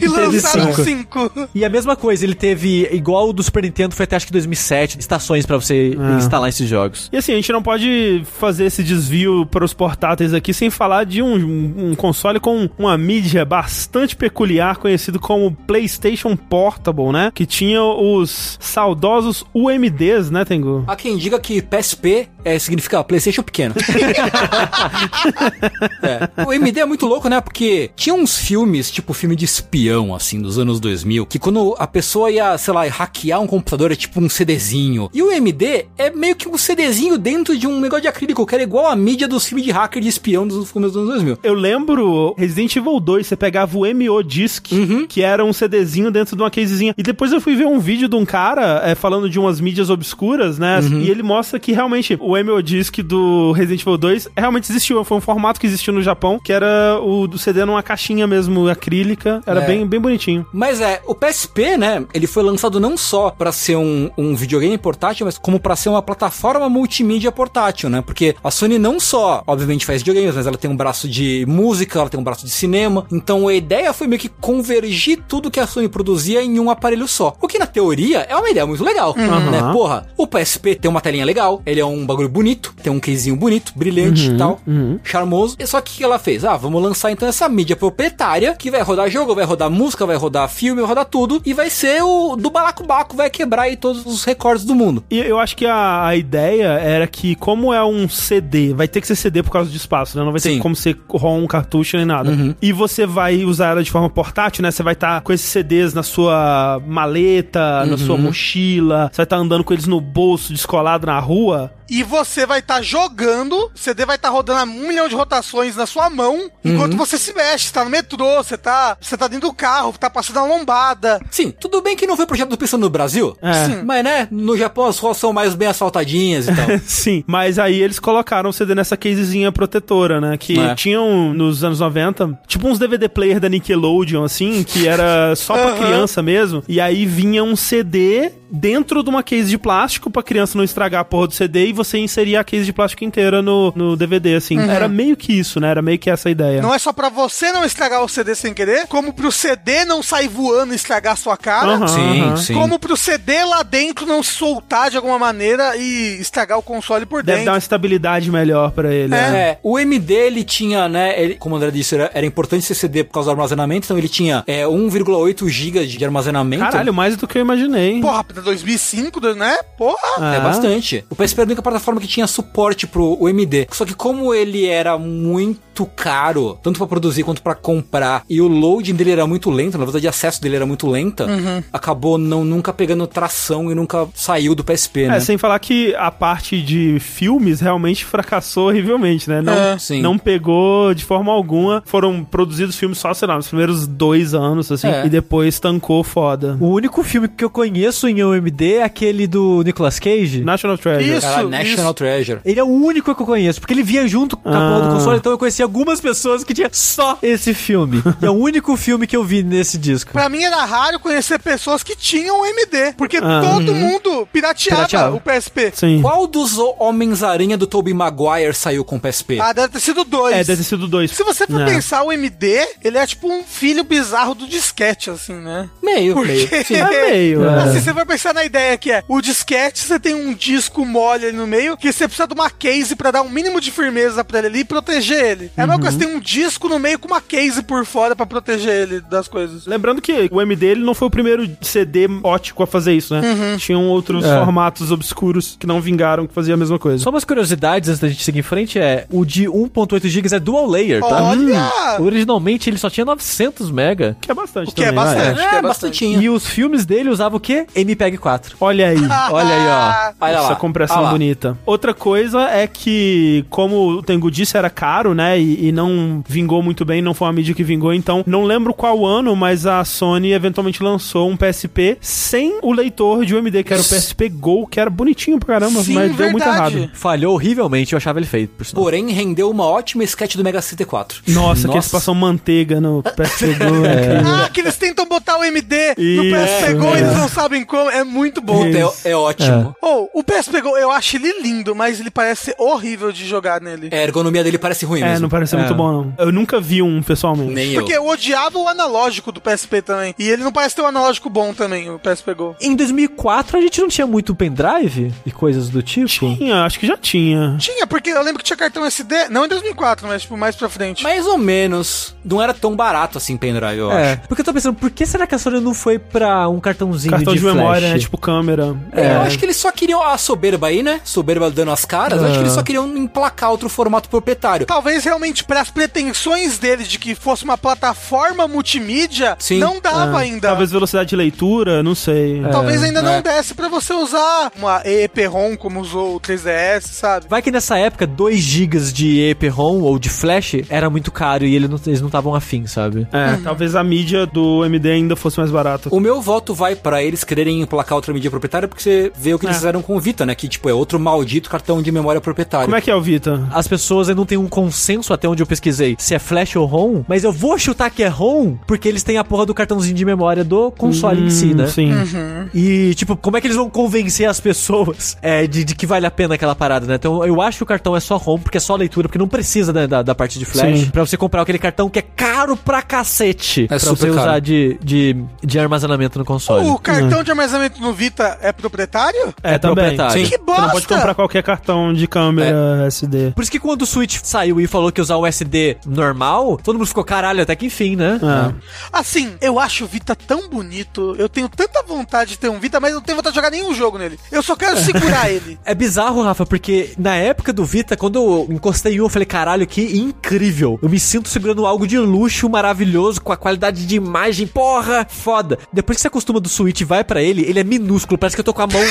e lançaram cinco. cinco. novo. E a mesma coisa, ele teve, igual o do Super Nintendo, foi até acho que 2007, estações pra você É. instalar esses jogos. E assim, a gente não pode fazer esse desvio para os portáteis aqui sem falar de um, um- um console com uma mídia bastante peculiar, conhecido como PlayStation Portable, né? Que tinha os saudosos UMDs, né, Tengu? Há quem diga que PSP é, significa PlayStation pequeno. É. O MD é muito louco, né? Porque tinha uns filmes, tipo filme de espião, assim, dos anos 2000, que quando a pessoa ia, sei lá, hackear um computador, é tipo um CDzinho. E o MD é meio que um CDzinho dentro de um negócio de acrílico, que era igual a mídia dos filmes de hacker de espião dos filmes dos anos 2000. Eu lembro Resident Evil 2, você pegava o MO Disc, que era um CDzinho dentro de uma casezinha. E depois eu fui ver um vídeo de um cara é, falando de umas mídias obscuras, né? E ele mostra que realmente o MO Disc do Resident Evil 2 realmente existiu. Foi um formato que existiu no Japão, que era o do CD numa caixinha mesmo acrílica. Era É. bem, bem bonitinho. Mas é, o PSP, né, ele foi lançado não só pra ser um, um videogame portátil, mas como pra ser uma plataforma multimídia portátil, né? Porque a Sony não só, obviamente, faz videogames, mas ela tem um braço de música, ela tem um braço de cinema. Então a ideia foi meio que convergir tudo que a Sony produzia em um aparelho só. O que na teoria é uma ideia muito legal, né? Aham. Porra, o PSP tem uma telinha legal, ele é um bagulho bonito, tem um casezinho bonito, brilhante e tal, charmoso. E só que o que ela fez? Ah, vamos lançar então essa mídia proprietária que vai rodar jogo, vai rodar música, vai rodar filme, vai rodar tudo e vai ser o do balacobaco, vai quebrar aí todos os recordes do mundo. E eu acho que a, a ideia era que, como é um CD, vai ter que ser CD por causa de espaço, né? Não vai ter Sim. como ser ROM, cartucho nem nada. E você vai usar ela de forma portátil, né? Você vai estar com esses CDs na sua maleta, na sua mochila, você vai estar andando com eles no bolso, descolado na rua. E você vai estar jogando, o CD vai estar rodando a um milhão de rotações na sua mão, enquanto você se mexe. Você tá no metrô, você tá, você tá dentro do carro, tá passando a lombada. Sim, tudo bem que não foi projeto pensando no Brasil, É. Sim. mas né, no Japão as ruas são mais bem asfaltadinhas e tal. Sim, mas aí eles colocaram o CD nessa casezinha protetora, né? Que É. tinham nos anos 90, tipo uns DVD player da Nickelodeon, assim, que era só pra Aham. criança mesmo. E aí vinha um CD dentro de uma case de plástico pra criança não estragar a porra do CD e você inseria a case de plástico inteira no, no DVD, assim. Era meio que isso, né? Era meio que essa ideia. Não é só pra você não estragar o CD sem querer, como pro CD não sair voando e estragar a sua cara. Aham, Sim, aham. Sim. Como pro CD lá dentro não se soltar de alguma maneira e estragar o console por Deve dentro. dar uma estabilidade melhor pra ele. né? É, o MD ele tinha, né, ele, como o André disse, era, era importante ser CD por causa do armazenamento, então ele tinha é, 1,8 GB de armazenamento. Caralho, mais do que eu imaginei. Porra, pra 2005, né? Porra! É Ah. bastante. O PSP era a única plataforma que tinha suporte pro UMD. Só que como ele era muito caro, tanto pra produzir quanto pra comprar, e o loading dele era muito lento, na verdade, o acesso dele era muito lenta, acabou não nunca pegando tração e nunca saiu do PSP, né? É, sem falar que a parte de filmes realmente fracassou horrivelmente, né? Não, É. Sim. não pegou de forma alguma. Foram produzidos filmes só, sei lá, nos primeiros dois anos, assim, É. e depois tancou foda. O único filme que eu conheço em UMD é aquele do Nicolas Cage. National Treasure. Isso. Cara, National Treasure. Ele é o único que eu conheço, porque ele vinha junto com a Ah. porra do console, então eu conheci algumas pessoas que tinha só esse filme. e é o único filme que eu vi nesse disco. Pra mim era raro conhecer pessoas que tinham o MD, porque Ah. todo mundo pirateava, Pirateava. o PSP. Sim. Qual dos Homens-Aranha do Tobey Maguire saiu com PSP? Ah, deve ter sido dois. É, deve ter sido dois. Se você for É. pensar, o MD, ele é tipo um filho bizarro do disquete, assim, né? Meio, meio. Porque... Sim. É meio, é. Assim, você vai pensar na ideia que é, o disquete, você tem um disco mole ali no meio, que você precisa de uma case pra dar um mínimo de firmeza pra ele ali e proteger ele. É a mesma coisa, você tem um disco no meio com uma case por fora pra proteger ele das coisas. Lembrando que o MD ele não foi o primeiro CD ótico a fazer isso, né? Uhum. Tinham outros É. formatos obscuros que não vingaram, que faziam a mesma coisa. Só umas curiosidades antes da gente seguir em frente é o de 1.8 GB é dual layer, tá? Olha! Originalmente ele só tinha 900 mega. Que é bastante O que é também, vai. bastante. É, que é bastantinho. E os filmes dele usavam o quê? MPEG 4. Olha aí. Olha aí, ó. Olha Essa lá. compressão Olha lá. bonita. Outra coisa é que, como o Tengu disse, era caro, né? E, e não vingou muito bem, não foi uma mídia que vingou. Então, não lembro qual ano, mas a Sony eventualmente lançou um PSP sem o leitor de UMD, que era o PSP Go, que era bonitinho pra caramba, Sim, mas deu muito verdade. errado. Falhou horrivelmente, eu achava ele feito, por sinal. Porém, rendeu uma ótima sketch do Mega CT4. Nossa, que eles passam manteiga no PSP Go. é incrível. Ah, que eles tentam botar o MD no Isso, PSP Go é. e eles não sabem como. É muito bom. É, é ótimo. Oh, o PSP Go, eu acho ele lindo, mas ele parece horrível de jogar nele. É, a ergonomia dele parece ruim É, mesmo. não parece ser É. muito bom, não. Eu nunca vi um pessoalmente. Nem eu. Porque eu odiava o analógico do PSP também. E ele não parece ter um analógico bom também, o PSP Go. Em 2004 a gente não tinha muito pendrive e coisas do tipo. Tinha, acho que já tinha. Tinha, porque eu lembro que tinha cartão SD, não em 2004, mas tipo, mais pra frente. Mais ou menos. Não era tão barato assim pendrive, eu É, acho. porque eu tô pensando, por que será que a Sony não foi pra um cartãozinho Cartão de, flash? memória, né? Tipo câmera. Eu acho que eles só queriam a soberba aí, né? Soberba dando as caras. Eu acho que eles só queriam emplacar outro formato proprietário. Talvez realmente para as pretensões dele de que fosse uma plataforma multimídia, Sim. não dava ainda. Talvez velocidade de leitura, não sei. Talvez ainda não é. desse pra você usar uma EEPROM como usou o 3DS, sabe? Vai que nessa época 2 GB de EEPROM ou de flash era muito caro e ele não- eles não estavam afim, sabe? É, talvez a mídia do MD ainda fosse mais barata. O meu voto vai pra eles quererem emplacar outra mídia proprietária, porque você vê o que eles É. fizeram com o Vita, né? Que, tipo, é outro maldito cartão de memória proprietário. Como é que é o Vita? As pessoas ainda não têm um consenso até onde eu pesquisei se é flash ou ROM, mas eu vou chutar que é ROM porque eles têm a porra do cartãozinho de memória do console em si, né? Sim. E, tipo, como é que eles vão convencer as pessoas é, de, de que vale a pena aquela parada, né? Então, eu acho que o cartão é só ROM, porque é só leitura, porque não precisa né, da, da parte de flash. Sim. Pra você comprar aquele cartão que é caro pra cacete. pra super você caro. usar de, de, de armazenamento no console. O cartão de armazenamento no Vita é proprietário? É, É também. proprietário. Sim. Que Você bosta! não pode comprar qualquer cartão de câmera SD. Por isso que quando o Switch saiu e falou que ia usar o SD normal, todo mundo ficou, caralho, até que enfim, né? É. Assim, eu acho o Vita tão bonito. Eu tenho tanta vontade de ter um Vita, mas eu não tenho vontade de jogar nenhum jogo nele. Eu só quero segurar ele. É bizarro, Rafa, porque na época do Vita, quando eu encostei em um, eu falei, caralho, que incrível. Eu me sinto segurando algo de luxo maravilhoso, com a qualidade de imagem, porra, foda. Depois que você acostuma do Switch e vai pra ele, ele é minúsculo, parece que eu tô com a mão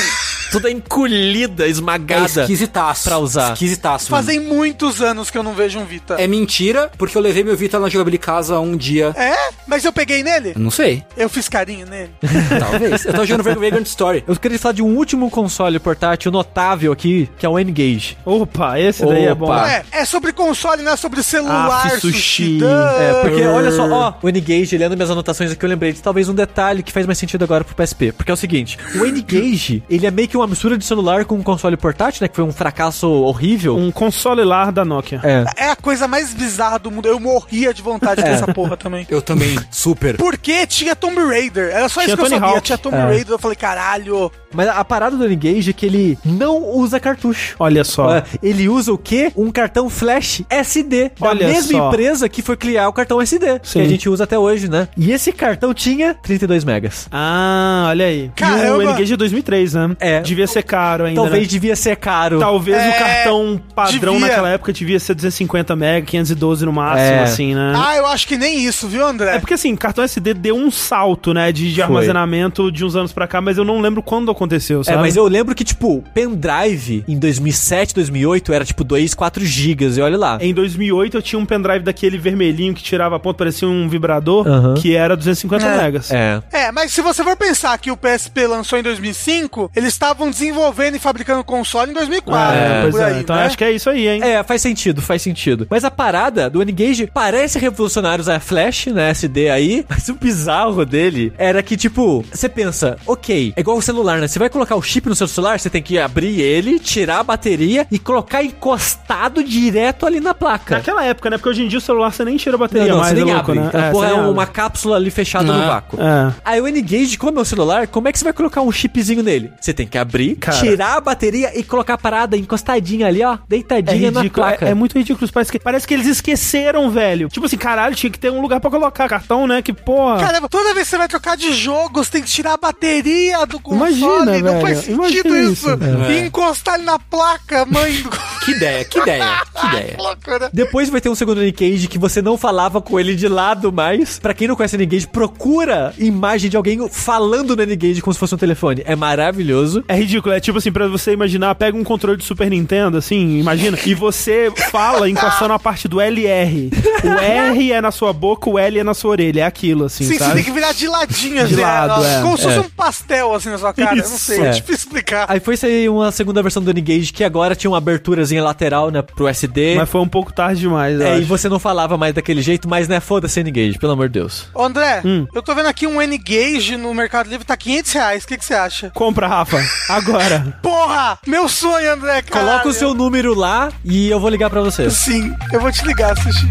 toda encolhida, É esmagada. esquisitaço. pra usar. Esquisitaço. mano. Fazem muitos anos que eu não vejo um Vita. É mentira, porque eu levei meu Vita na Jogabilicasa um dia. É? Mas eu peguei nele? Não sei. Eu fiz carinho nele. Talvez. Eu tava jogando Vagrant Story. Eu queria falar de um último console portátil notável aqui, que é o N-Gage. Opa, esse daí é bom. É, é sobre console, não é sobre celular, Ah, sushi. É, porque olha só, ó, o N-Gage, lendo minhas anotações aqui, eu lembrei de talvez um detalhe que faz mais sentido agora pro PSP. Porque é o seguinte, o N-Gage, ele é meio que uma mistura de celular com um console portátil, né, que foi um fracasso horrível. Um console lar da Nokia. É. É a coisa mais bizarra do mundo. Eu morria de vontade É. dessa porra também. Eu também, super. Porque tinha Tomb Raider. Era só Tinha isso que eu Tony sabia. Hawk. Tinha Tomb É. Raider. Eu falei, caralho. Mas a parada do N-Gage é que ele não usa cartucho. Olha só. É, Ele usa o quê? Um cartão flash SD. Da Olha mesma só. empresa que foi criar o cartão SD. Sim. Que a gente usa até hoje, né? E esse cartão tinha 32 megas. Ah, olha aí. E Caramba. o N-Gage é 2003, né? É. Devia ser caro ainda, Talvez né? devia ser caro. Talvez É, o cartão padrão devia. naquela época devia ser 250 MB, 512 no máximo, É. assim, né? Ah, eu acho que nem isso, viu, André? É porque assim, cartão SD deu um salto, né, de, de Foi. Armazenamento de uns anos pra cá, mas eu não lembro quando aconteceu, É, sabe? mas eu lembro que, tipo, pendrive em 2007, 2008 era tipo 2, 4 gigas, e olha lá. Em 2008 eu tinha um pendrive daquele vermelhinho que tirava a ponta, parecia um vibrador, que era 250 É. megas. É. É, mas se você for pensar que o PSP lançou em 2005, eles estavam desenvolvendo e fabricando console em 2004. É, pois por é. aí, Então né? acho que é isso aí, hein? É, faz sentido, faz sentido. Mas a parada do N-Gage parece revolucionário usar flash, né, SD aí, mas o bizarro dele era que, tipo, você pensa, ok, é igual o celular, né? Você vai colocar o chip no seu celular, você tem que abrir ele, tirar a bateria e colocar encostado direto ali na placa. Naquela época, né? Porque hoje em dia o celular você nem tira a bateria Não, não, mais, você é nem louco, abre. né? Aquela porra você é uma abre. cápsula ali fechada no Ah. vácuo. É. Aí o N-Gage, como é o celular, como é que você vai colocar um chipzinho nele? Você tem que abrir, Cara. tirar a bateria e colocar a parada encostadinha ali, ó, É deitadinha na ridículo, placa. é, é muito ridículo. Parece que, parece que eles esqueceram, velho. Tipo assim, caralho, tinha que ter um lugar pra colocar cartão, né? Que porra. Caramba, toda vez que você vai trocar de jogo, você tem que tirar a bateria do console. Imagina, não velho, faz sentido imagina isso. isso. E encostar ele na placa, mãe do. Que ideia, que ideia, que ideia. Que. Depois vai ter um segundo N-Gage que você não falava com ele de lado mais. Pra quem não conhece N-Gage, procura imagem de alguém falando no N-Gage como se fosse um telefone. É maravilhoso. É ridículo, é tipo assim, pra você imaginar, pega um controle de Super Nintendo, assim, imagina, e você fala encostando a parte do LR. O R é na sua boca, o L é na sua orelha, é aquilo, assim, Sim, você sabe? tem que virar de ladinho, De assim, lado, né? É. Como se fosse É. um pastel, assim, na sua cara. Eu não Isso. sei, É. é difícil explicar. Aí foi sair uma segunda versão do N-Gage que agora tinha uma aberturazinha lateral, né, pro SD. Mas foi um pouco tarde demais, É, e acho. você não falava mais daquele jeito, mas né, foda-se N-Gage, pelo amor de Deus. Ô, André, Hum. eu tô vendo aqui um N-Gage no Mercado Livre, tá 500 reais. O que que você acha? Compra, Rafa, agora. Porra! Meu sonho, André, cara. Coloca o seu número lá e eu vou ligar pra você. Sim. Eu vou te ligar, Sushi.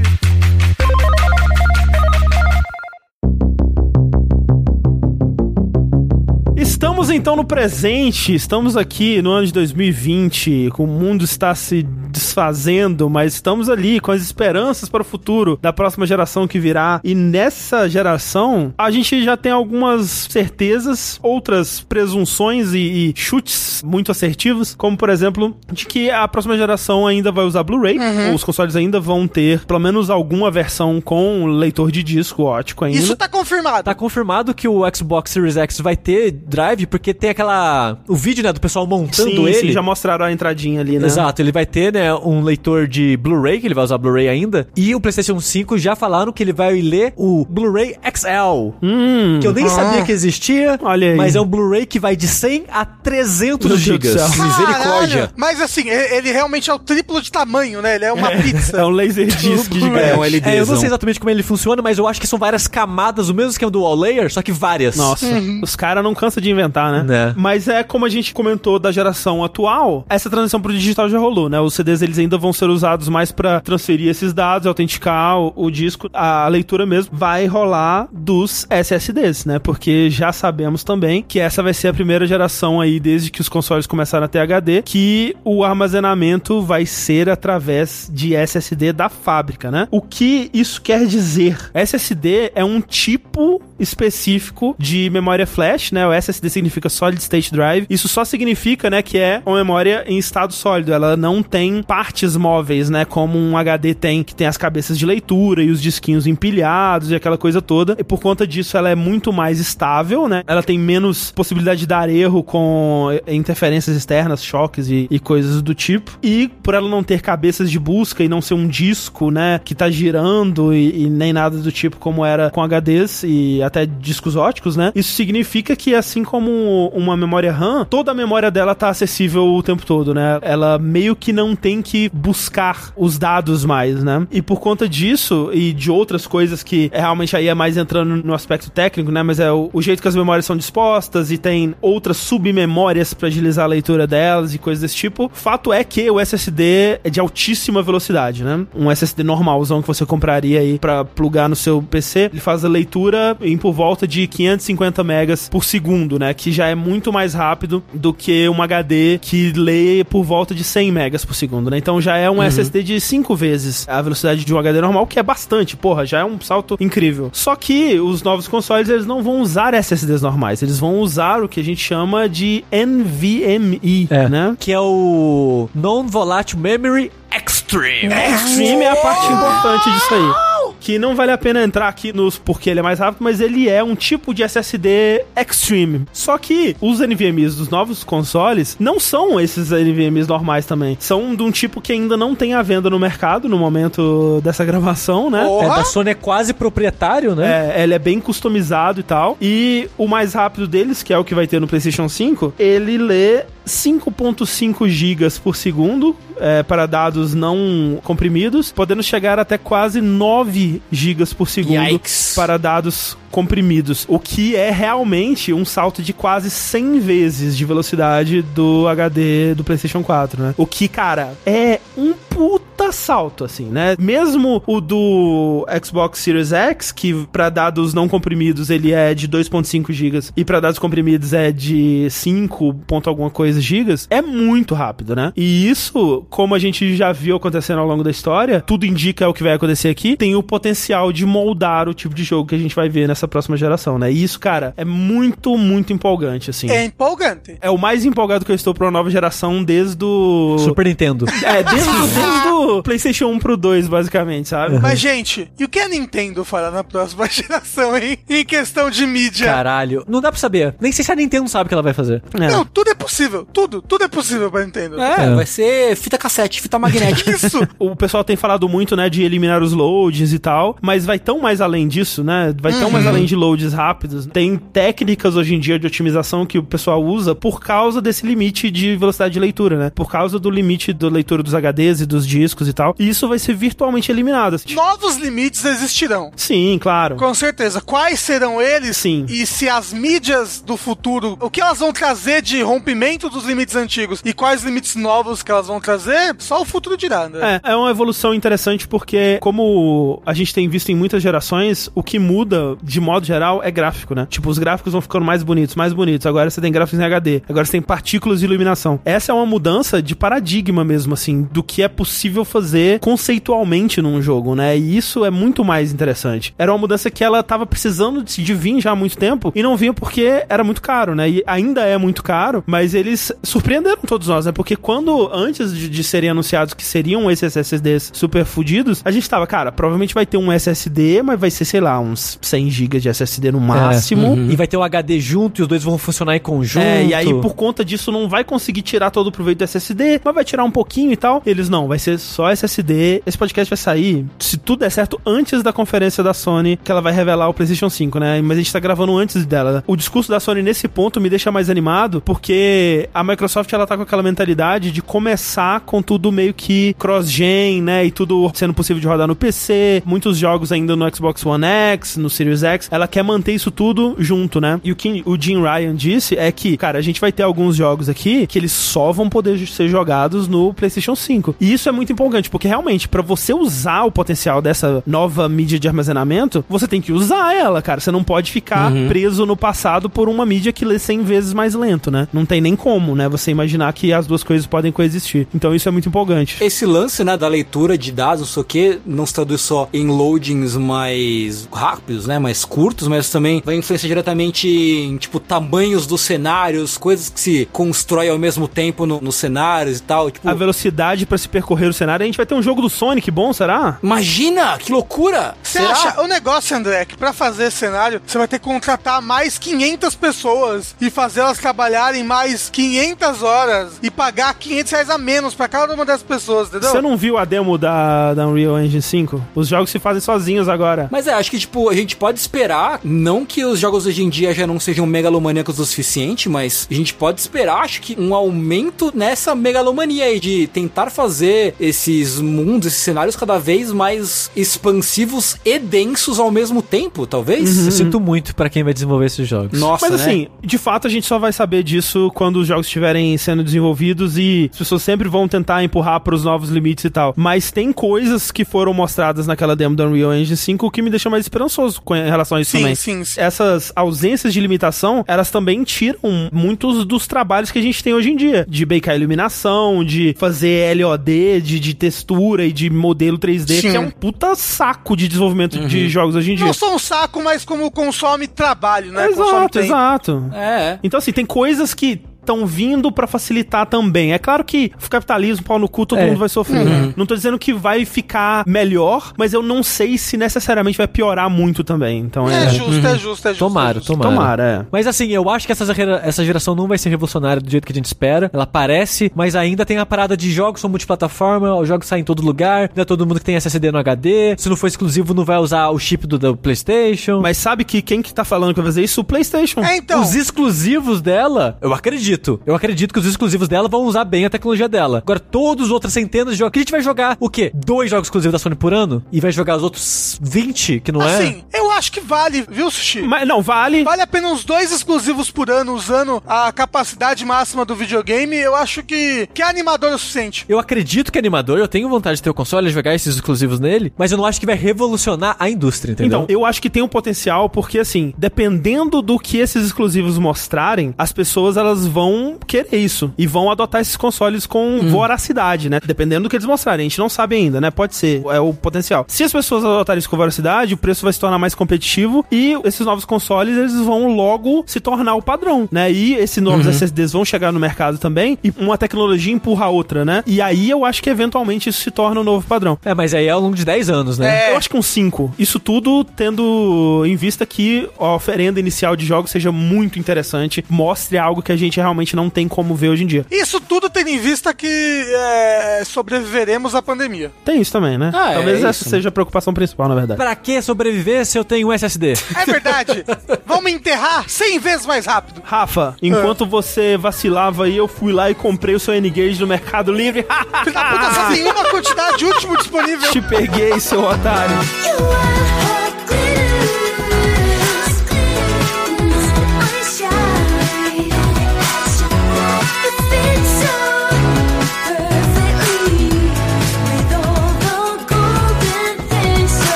Estamos então no presente, estamos aqui no ano de 2020, o mundo está se desfazendo, mas estamos ali com as esperanças para o futuro da próxima geração que virá. E nessa geração, a gente já tem algumas certezas, outras presunções e, e chutes muito assertivos, como por exemplo, de que a próxima geração ainda vai usar Blu-ray, Uhum. os consoles ainda vão ter pelo menos alguma versão com leitor de disco ótico ainda. Isso tá confirmado. Tá confirmado que o Xbox Series X vai ter drive, porque tem aquela. O vídeo, né, do pessoal montando sim, ele. sim, já mostraram a entradinha ali, né? Exato, ele vai ter, né, um leitor de Blu-ray, que ele vai usar Blu-ray ainda. E o PlayStation 5 já falaram que ele vai ler o Blu-ray XL. Hum, Que eu nem Ah. sabia que existia. Olha aí. Mas é um Blu-ray que vai de 100 a 300 Meu Deus do gigas. Misericórdia. Mas assim, ele realmente é o triplo de tamanho, né? Ele é uma pizza. é um laser disc gigante. É um LD. É, eu não sei exatamente como ele funciona, mas eu acho que são várias camadas, o mesmo esquema do Wall Layer, só que várias. Nossa, os caras não cansam de inventar, né? Né. Mas é como a gente comentou da geração atual, essa transição pro digital já rolou, né? Os Eles ainda vão ser usados mais pra transferir esses dados, autenticar o, o disco, a leitura mesmo vai rolar dos SSDs, né? Porque já sabemos também que essa vai ser a primeira geração aí desde que os consoles começaram a ter HD, que o armazenamento vai ser através de SSD da fábrica, né? O que isso quer dizer? SSD é um tipo específico de memória flash, né? O SSD significa Solid State Drive. Isso só significa, né, que é uma memória em estado sólido. Ela não tem partes móveis, né, como um HD tem, que tem as cabeças de leitura e os disquinhos empilhados e aquela coisa toda. E por conta disso, ela é muito mais estável, né? Ela tem menos possibilidade de dar erro com eh, interferências externas, choques e, e coisas do tipo. E por ela não ter cabeças de busca e não ser um disco, né, que tá girando e, e nem nada do tipo como era com HDs e até discos óticos, né? Isso significa que assim como uma memória RAM, toda a memória dela tá acessível o tempo todo, né? Ela meio que não tem que buscar os dados mais, né? E por conta disso e de outras coisas que realmente aí é mais entrando no aspecto técnico, né? Mas é o, o jeito que as memórias são dispostas e tem outras submemórias para agilizar a leitura delas e coisas desse tipo. Fato é que o SSD é de altíssima velocidade, né? Um SSD normalzão que você compraria aí para plugar no seu PC, ele faz a leitura em por volta de 550 megas por segundo, né? Que já é muito mais rápido do que um HD que lê por volta de 100 megas por segundo, né? Então já é um SSD de 5 vezes a velocidade de um HD normal, que é bastante, porra, já é um salto incrível. Só que os novos consoles, eles não vão usar SSDs normais, eles vão usar o que a gente chama de NVMe, É. né? Que é o Non-Volatile Memory Extreme. Extreme é a parte importante disso aí. Que não vale a pena entrar aqui nos porque ele é mais rápido, mas ele é um tipo de SSD Extreme. Só que os NVMe's dos novos consoles não são esses NVMe's normais também. São de um tipo que ainda não tem à venda no mercado no momento dessa gravação, né? Oh. É, Porra! da Sony é quase proprietário, né? É, ele é bem customizado e tal. E o mais rápido deles, que é o que vai ter no PlayStation 5, ele lê 5.5 gigas por segundo é, para dados não comprimidos, podendo chegar até quase 9 gigas por segundo Yikes. para dados comprimidos, o que é realmente um salto de quase 100 vezes de velocidade do HD do PlayStation 4, né? O que, cara, é um puta salto, assim, né? Mesmo o do Xbox Series X, que para dados não comprimidos ele é de 2.5 gigas e para dados comprimidos é de 5 ponto alguma coisa gigas, é muito rápido, né? E isso, como a gente já viu acontecendo ao longo da história, tudo indica o que vai acontecer aqui, tem o potencial de moldar o tipo de jogo que a gente vai ver nessa próxima geração, né? E isso, cara, é muito, muito empolgante, assim. É empolgante. É o mais empolgado que eu estou pra uma nova geração desde o... Super Nintendo. É, desde, o- desde o PlayStation 1 pro 2, basicamente, sabe? Mas, gente, e o que a Nintendo fará na próxima geração, hein? Em questão de mídia. Caralho. Não dá pra saber. Nem sei se a Nintendo sabe o que ela vai fazer. É. Não, tudo é possível. Tudo, tudo é possível pra Nintendo. É, É. vai ser fita cassete, fita magnética. Isso. O pessoal tem falado muito, né, de eliminar os loads e tal, mas vai tão mais além disso, né? Vai tão mais além de loads rápidos. Tem técnicas hoje em dia de otimização que o pessoal usa por causa desse limite de velocidade de leitura, né? Por causa do limite da leitura dos HDs e dos discos e tal. E isso vai ser virtualmente eliminado. Novos limites existirão. Sim, claro. Com certeza. Quais serão eles? Sim. E se as mídias do futuro, o que elas vão trazer de rompimento dos limites antigos e quais limites novos que elas vão trazer, só o futuro dirá, né? É, é uma evolução interessante porque, como a gente tem visto em muitas gerações, o que muda, de modo geral, é gráfico, né? Tipo, os gráficos vão ficando mais bonitos, mais bonitos. Agora você tem gráficos em HD, agora você tem partículas de iluminação. Essa é uma mudança de paradigma mesmo, assim, do que é possível fazer conceitualmente num jogo, né? E isso é muito mais interessante. Era uma mudança que ela tava precisando de vir já há muito tempo e não vinha porque era muito caro, né? E ainda é muito caro, mas eles surpreenderam todos nós, né? Porque quando, antes de, de serem anunciados que seriam esses SSDs super fudidos, a gente tava, cara, provavelmente vai ter um SSD, mas vai ser, sei lá, uns 100 GB de SSD no máximo. É, uhum. E vai ter o HD junto e os dois vão funcionar em conjunto. É, e aí por conta disso não vai conseguir tirar todo o proveito do SSD, mas vai tirar um pouquinho e tal. Eles não, vai ser só SSD. Esse podcast vai sair, se tudo der certo, antes da conferência da Sony, que ela vai revelar o PlayStation 5, né? Mas a gente tá gravando antes dela. O discurso da Sony nesse ponto me deixa mais animado, porque a Microsoft ela tá com aquela mentalidade de começar com tudo meio que cross-gen, né? E tudo sendo possível de rodar no PC, muitos jogos ainda no Xbox One X, no Series X. Ela quer manter isso tudo junto, né? E o que o Jim Ryan disse é que, cara, a gente vai ter alguns jogos aqui que eles só vão poder ser jogados no PlayStation 5. E isso é muito empolgante, porque realmente, para você usar o potencial dessa nova mídia de armazenamento, você tem que usar ela, cara. Você não pode ficar uhum. preso no passado por uma mídia que lê 100 vezes mais lento, né? Não tem nem como, né? Você imaginar que as duas coisas podem coexistir. Então isso é muito empolgante. Esse lance, né, da leitura de dados, não sei o que, não se traduz só em loadings mais rápidos, né, mais curtos, mas também vai influenciar diretamente em, tipo, tamanhos dos cenários, coisas que se constrói ao mesmo tempo no, nos cenários e tal. Tipo... A velocidade para se percorrer o cenário. A gente vai ter um jogo do Sonic bom, será? Imagina! Que loucura! Você acha? O negócio, André, é que pra fazer cenário, você vai ter que contratar mais 500 pessoas e fazer elas trabalharem mais 500 horas e pagar 500 reais a menos pra cada uma dessas pessoas, entendeu? Você não viu a demo da, da Unreal Engine 5? Os jogos se fazem sozinhos agora. Mas é, acho que, tipo, a gente pode esperar, não que os jogos hoje em dia já não sejam megalomaníacos o suficiente, mas a gente pode esperar, acho que, um aumento nessa megalomania aí de tentar fazer esses mundos, esses cenários cada vez mais expansivos e densos ao mesmo tempo, talvez? Uhum. Eu sinto muito para quem vai desenvolver esses jogos. Nossa, Mas né? assim, de fato a gente só vai saber disso quando os jogos estiverem sendo desenvolvidos e as pessoas sempre vão tentar empurrar para os novos limites e tal. Mas tem coisas que foram mostradas naquela demo da Unreal Engine 5 que me deixam mais esperançoso com relação a isso sim, também. Sim, sim. Essas ausências de limitação, elas também tiram muitos dos trabalhos que a gente tem hoje em dia, de bakear iluminação, de fazer LOD, de, de textura e de modelo 3D, sim. que é um puta saco de desenvolvimento uhum. de jogos hoje em dia. Não só um saco, mas como consome trabalho, né? Exato, exato. É. Então assim, tem coisas que estão vindo para facilitar também. É claro que o capitalismo, pau no cu, todo é. mundo vai sofrer. Uhum. Não tô dizendo que vai ficar melhor, mas eu não sei se necessariamente vai piorar muito também. Então é. É justo, uhum. é justo, é justo. Tomara, é justo. tomara. Tomara, é. Mas assim, eu acho que essa, essa geração não vai ser revolucionária do jeito que a gente espera. Ela parece, mas ainda tem a parada de jogos são multiplataforma, os jogos saem em todo lugar, não é todo mundo que tem SSD no HD. Se não for exclusivo, não vai usar o chip do, do PlayStation. Mas sabe que quem que tá falando que vai fazer isso? O PlayStation. É, então. Os exclusivos dela, eu acredito. Eu acredito que os exclusivos dela vão usar bem a tecnologia dela. Agora, todos os outros centenas de jogos. Que a gente vai jogar o quê? Dois jogos exclusivos da Sony por ano? E vai jogar os outros 20, que não assim, é? Assim, eu acho que vale, viu, Sushi? Mas, não, vale. Vale apenas dois exclusivos por ano usando a capacidade máxima do videogame. Eu acho que, que é animador o suficiente. Eu acredito que é animador, eu tenho vontade de ter o console e jogar esses exclusivos nele, mas eu não acho que vai revolucionar a indústria, entendeu? Então, eu acho que tem um potencial, porque assim, dependendo do que esses exclusivos mostrarem, as pessoas elas vão querer isso. E vão adotar esses consoles com hum. voracidade, né? Dependendo do que eles mostrarem. A gente não sabe ainda, né? Pode ser. É o potencial. Se as pessoas adotarem isso com voracidade, o preço vai se tornar mais competitivo e esses novos consoles, eles vão logo se tornar o padrão, né? E esses novos uhum. SSDs vão chegar no mercado também e uma tecnologia empurra a outra, né? E aí eu acho que eventualmente isso se torna o um novo padrão. É, mas aí é ao longo de 10 anos, né? É. Eu acho que uns 5. Isso tudo tendo em vista que a oferenda inicial de jogos seja muito interessante, mostre algo que a gente realmente realmente não tem como ver hoje em dia. Isso tudo tendo em vista que é, sobreviveremos à pandemia. Tem isso também, né? Ah, é Talvez essa isso, seja a preocupação principal, na verdade. Pra que sobreviver se eu tenho um SSD? É verdade. Vamos enterrar 100 vezes mais rápido. Rafa, enquanto você vacilava aí, eu fui lá e comprei o seu N-Gage no Mercado Livre. Filho da puta, só tem uma quantidade último disponível. Te peguei, seu otário. You are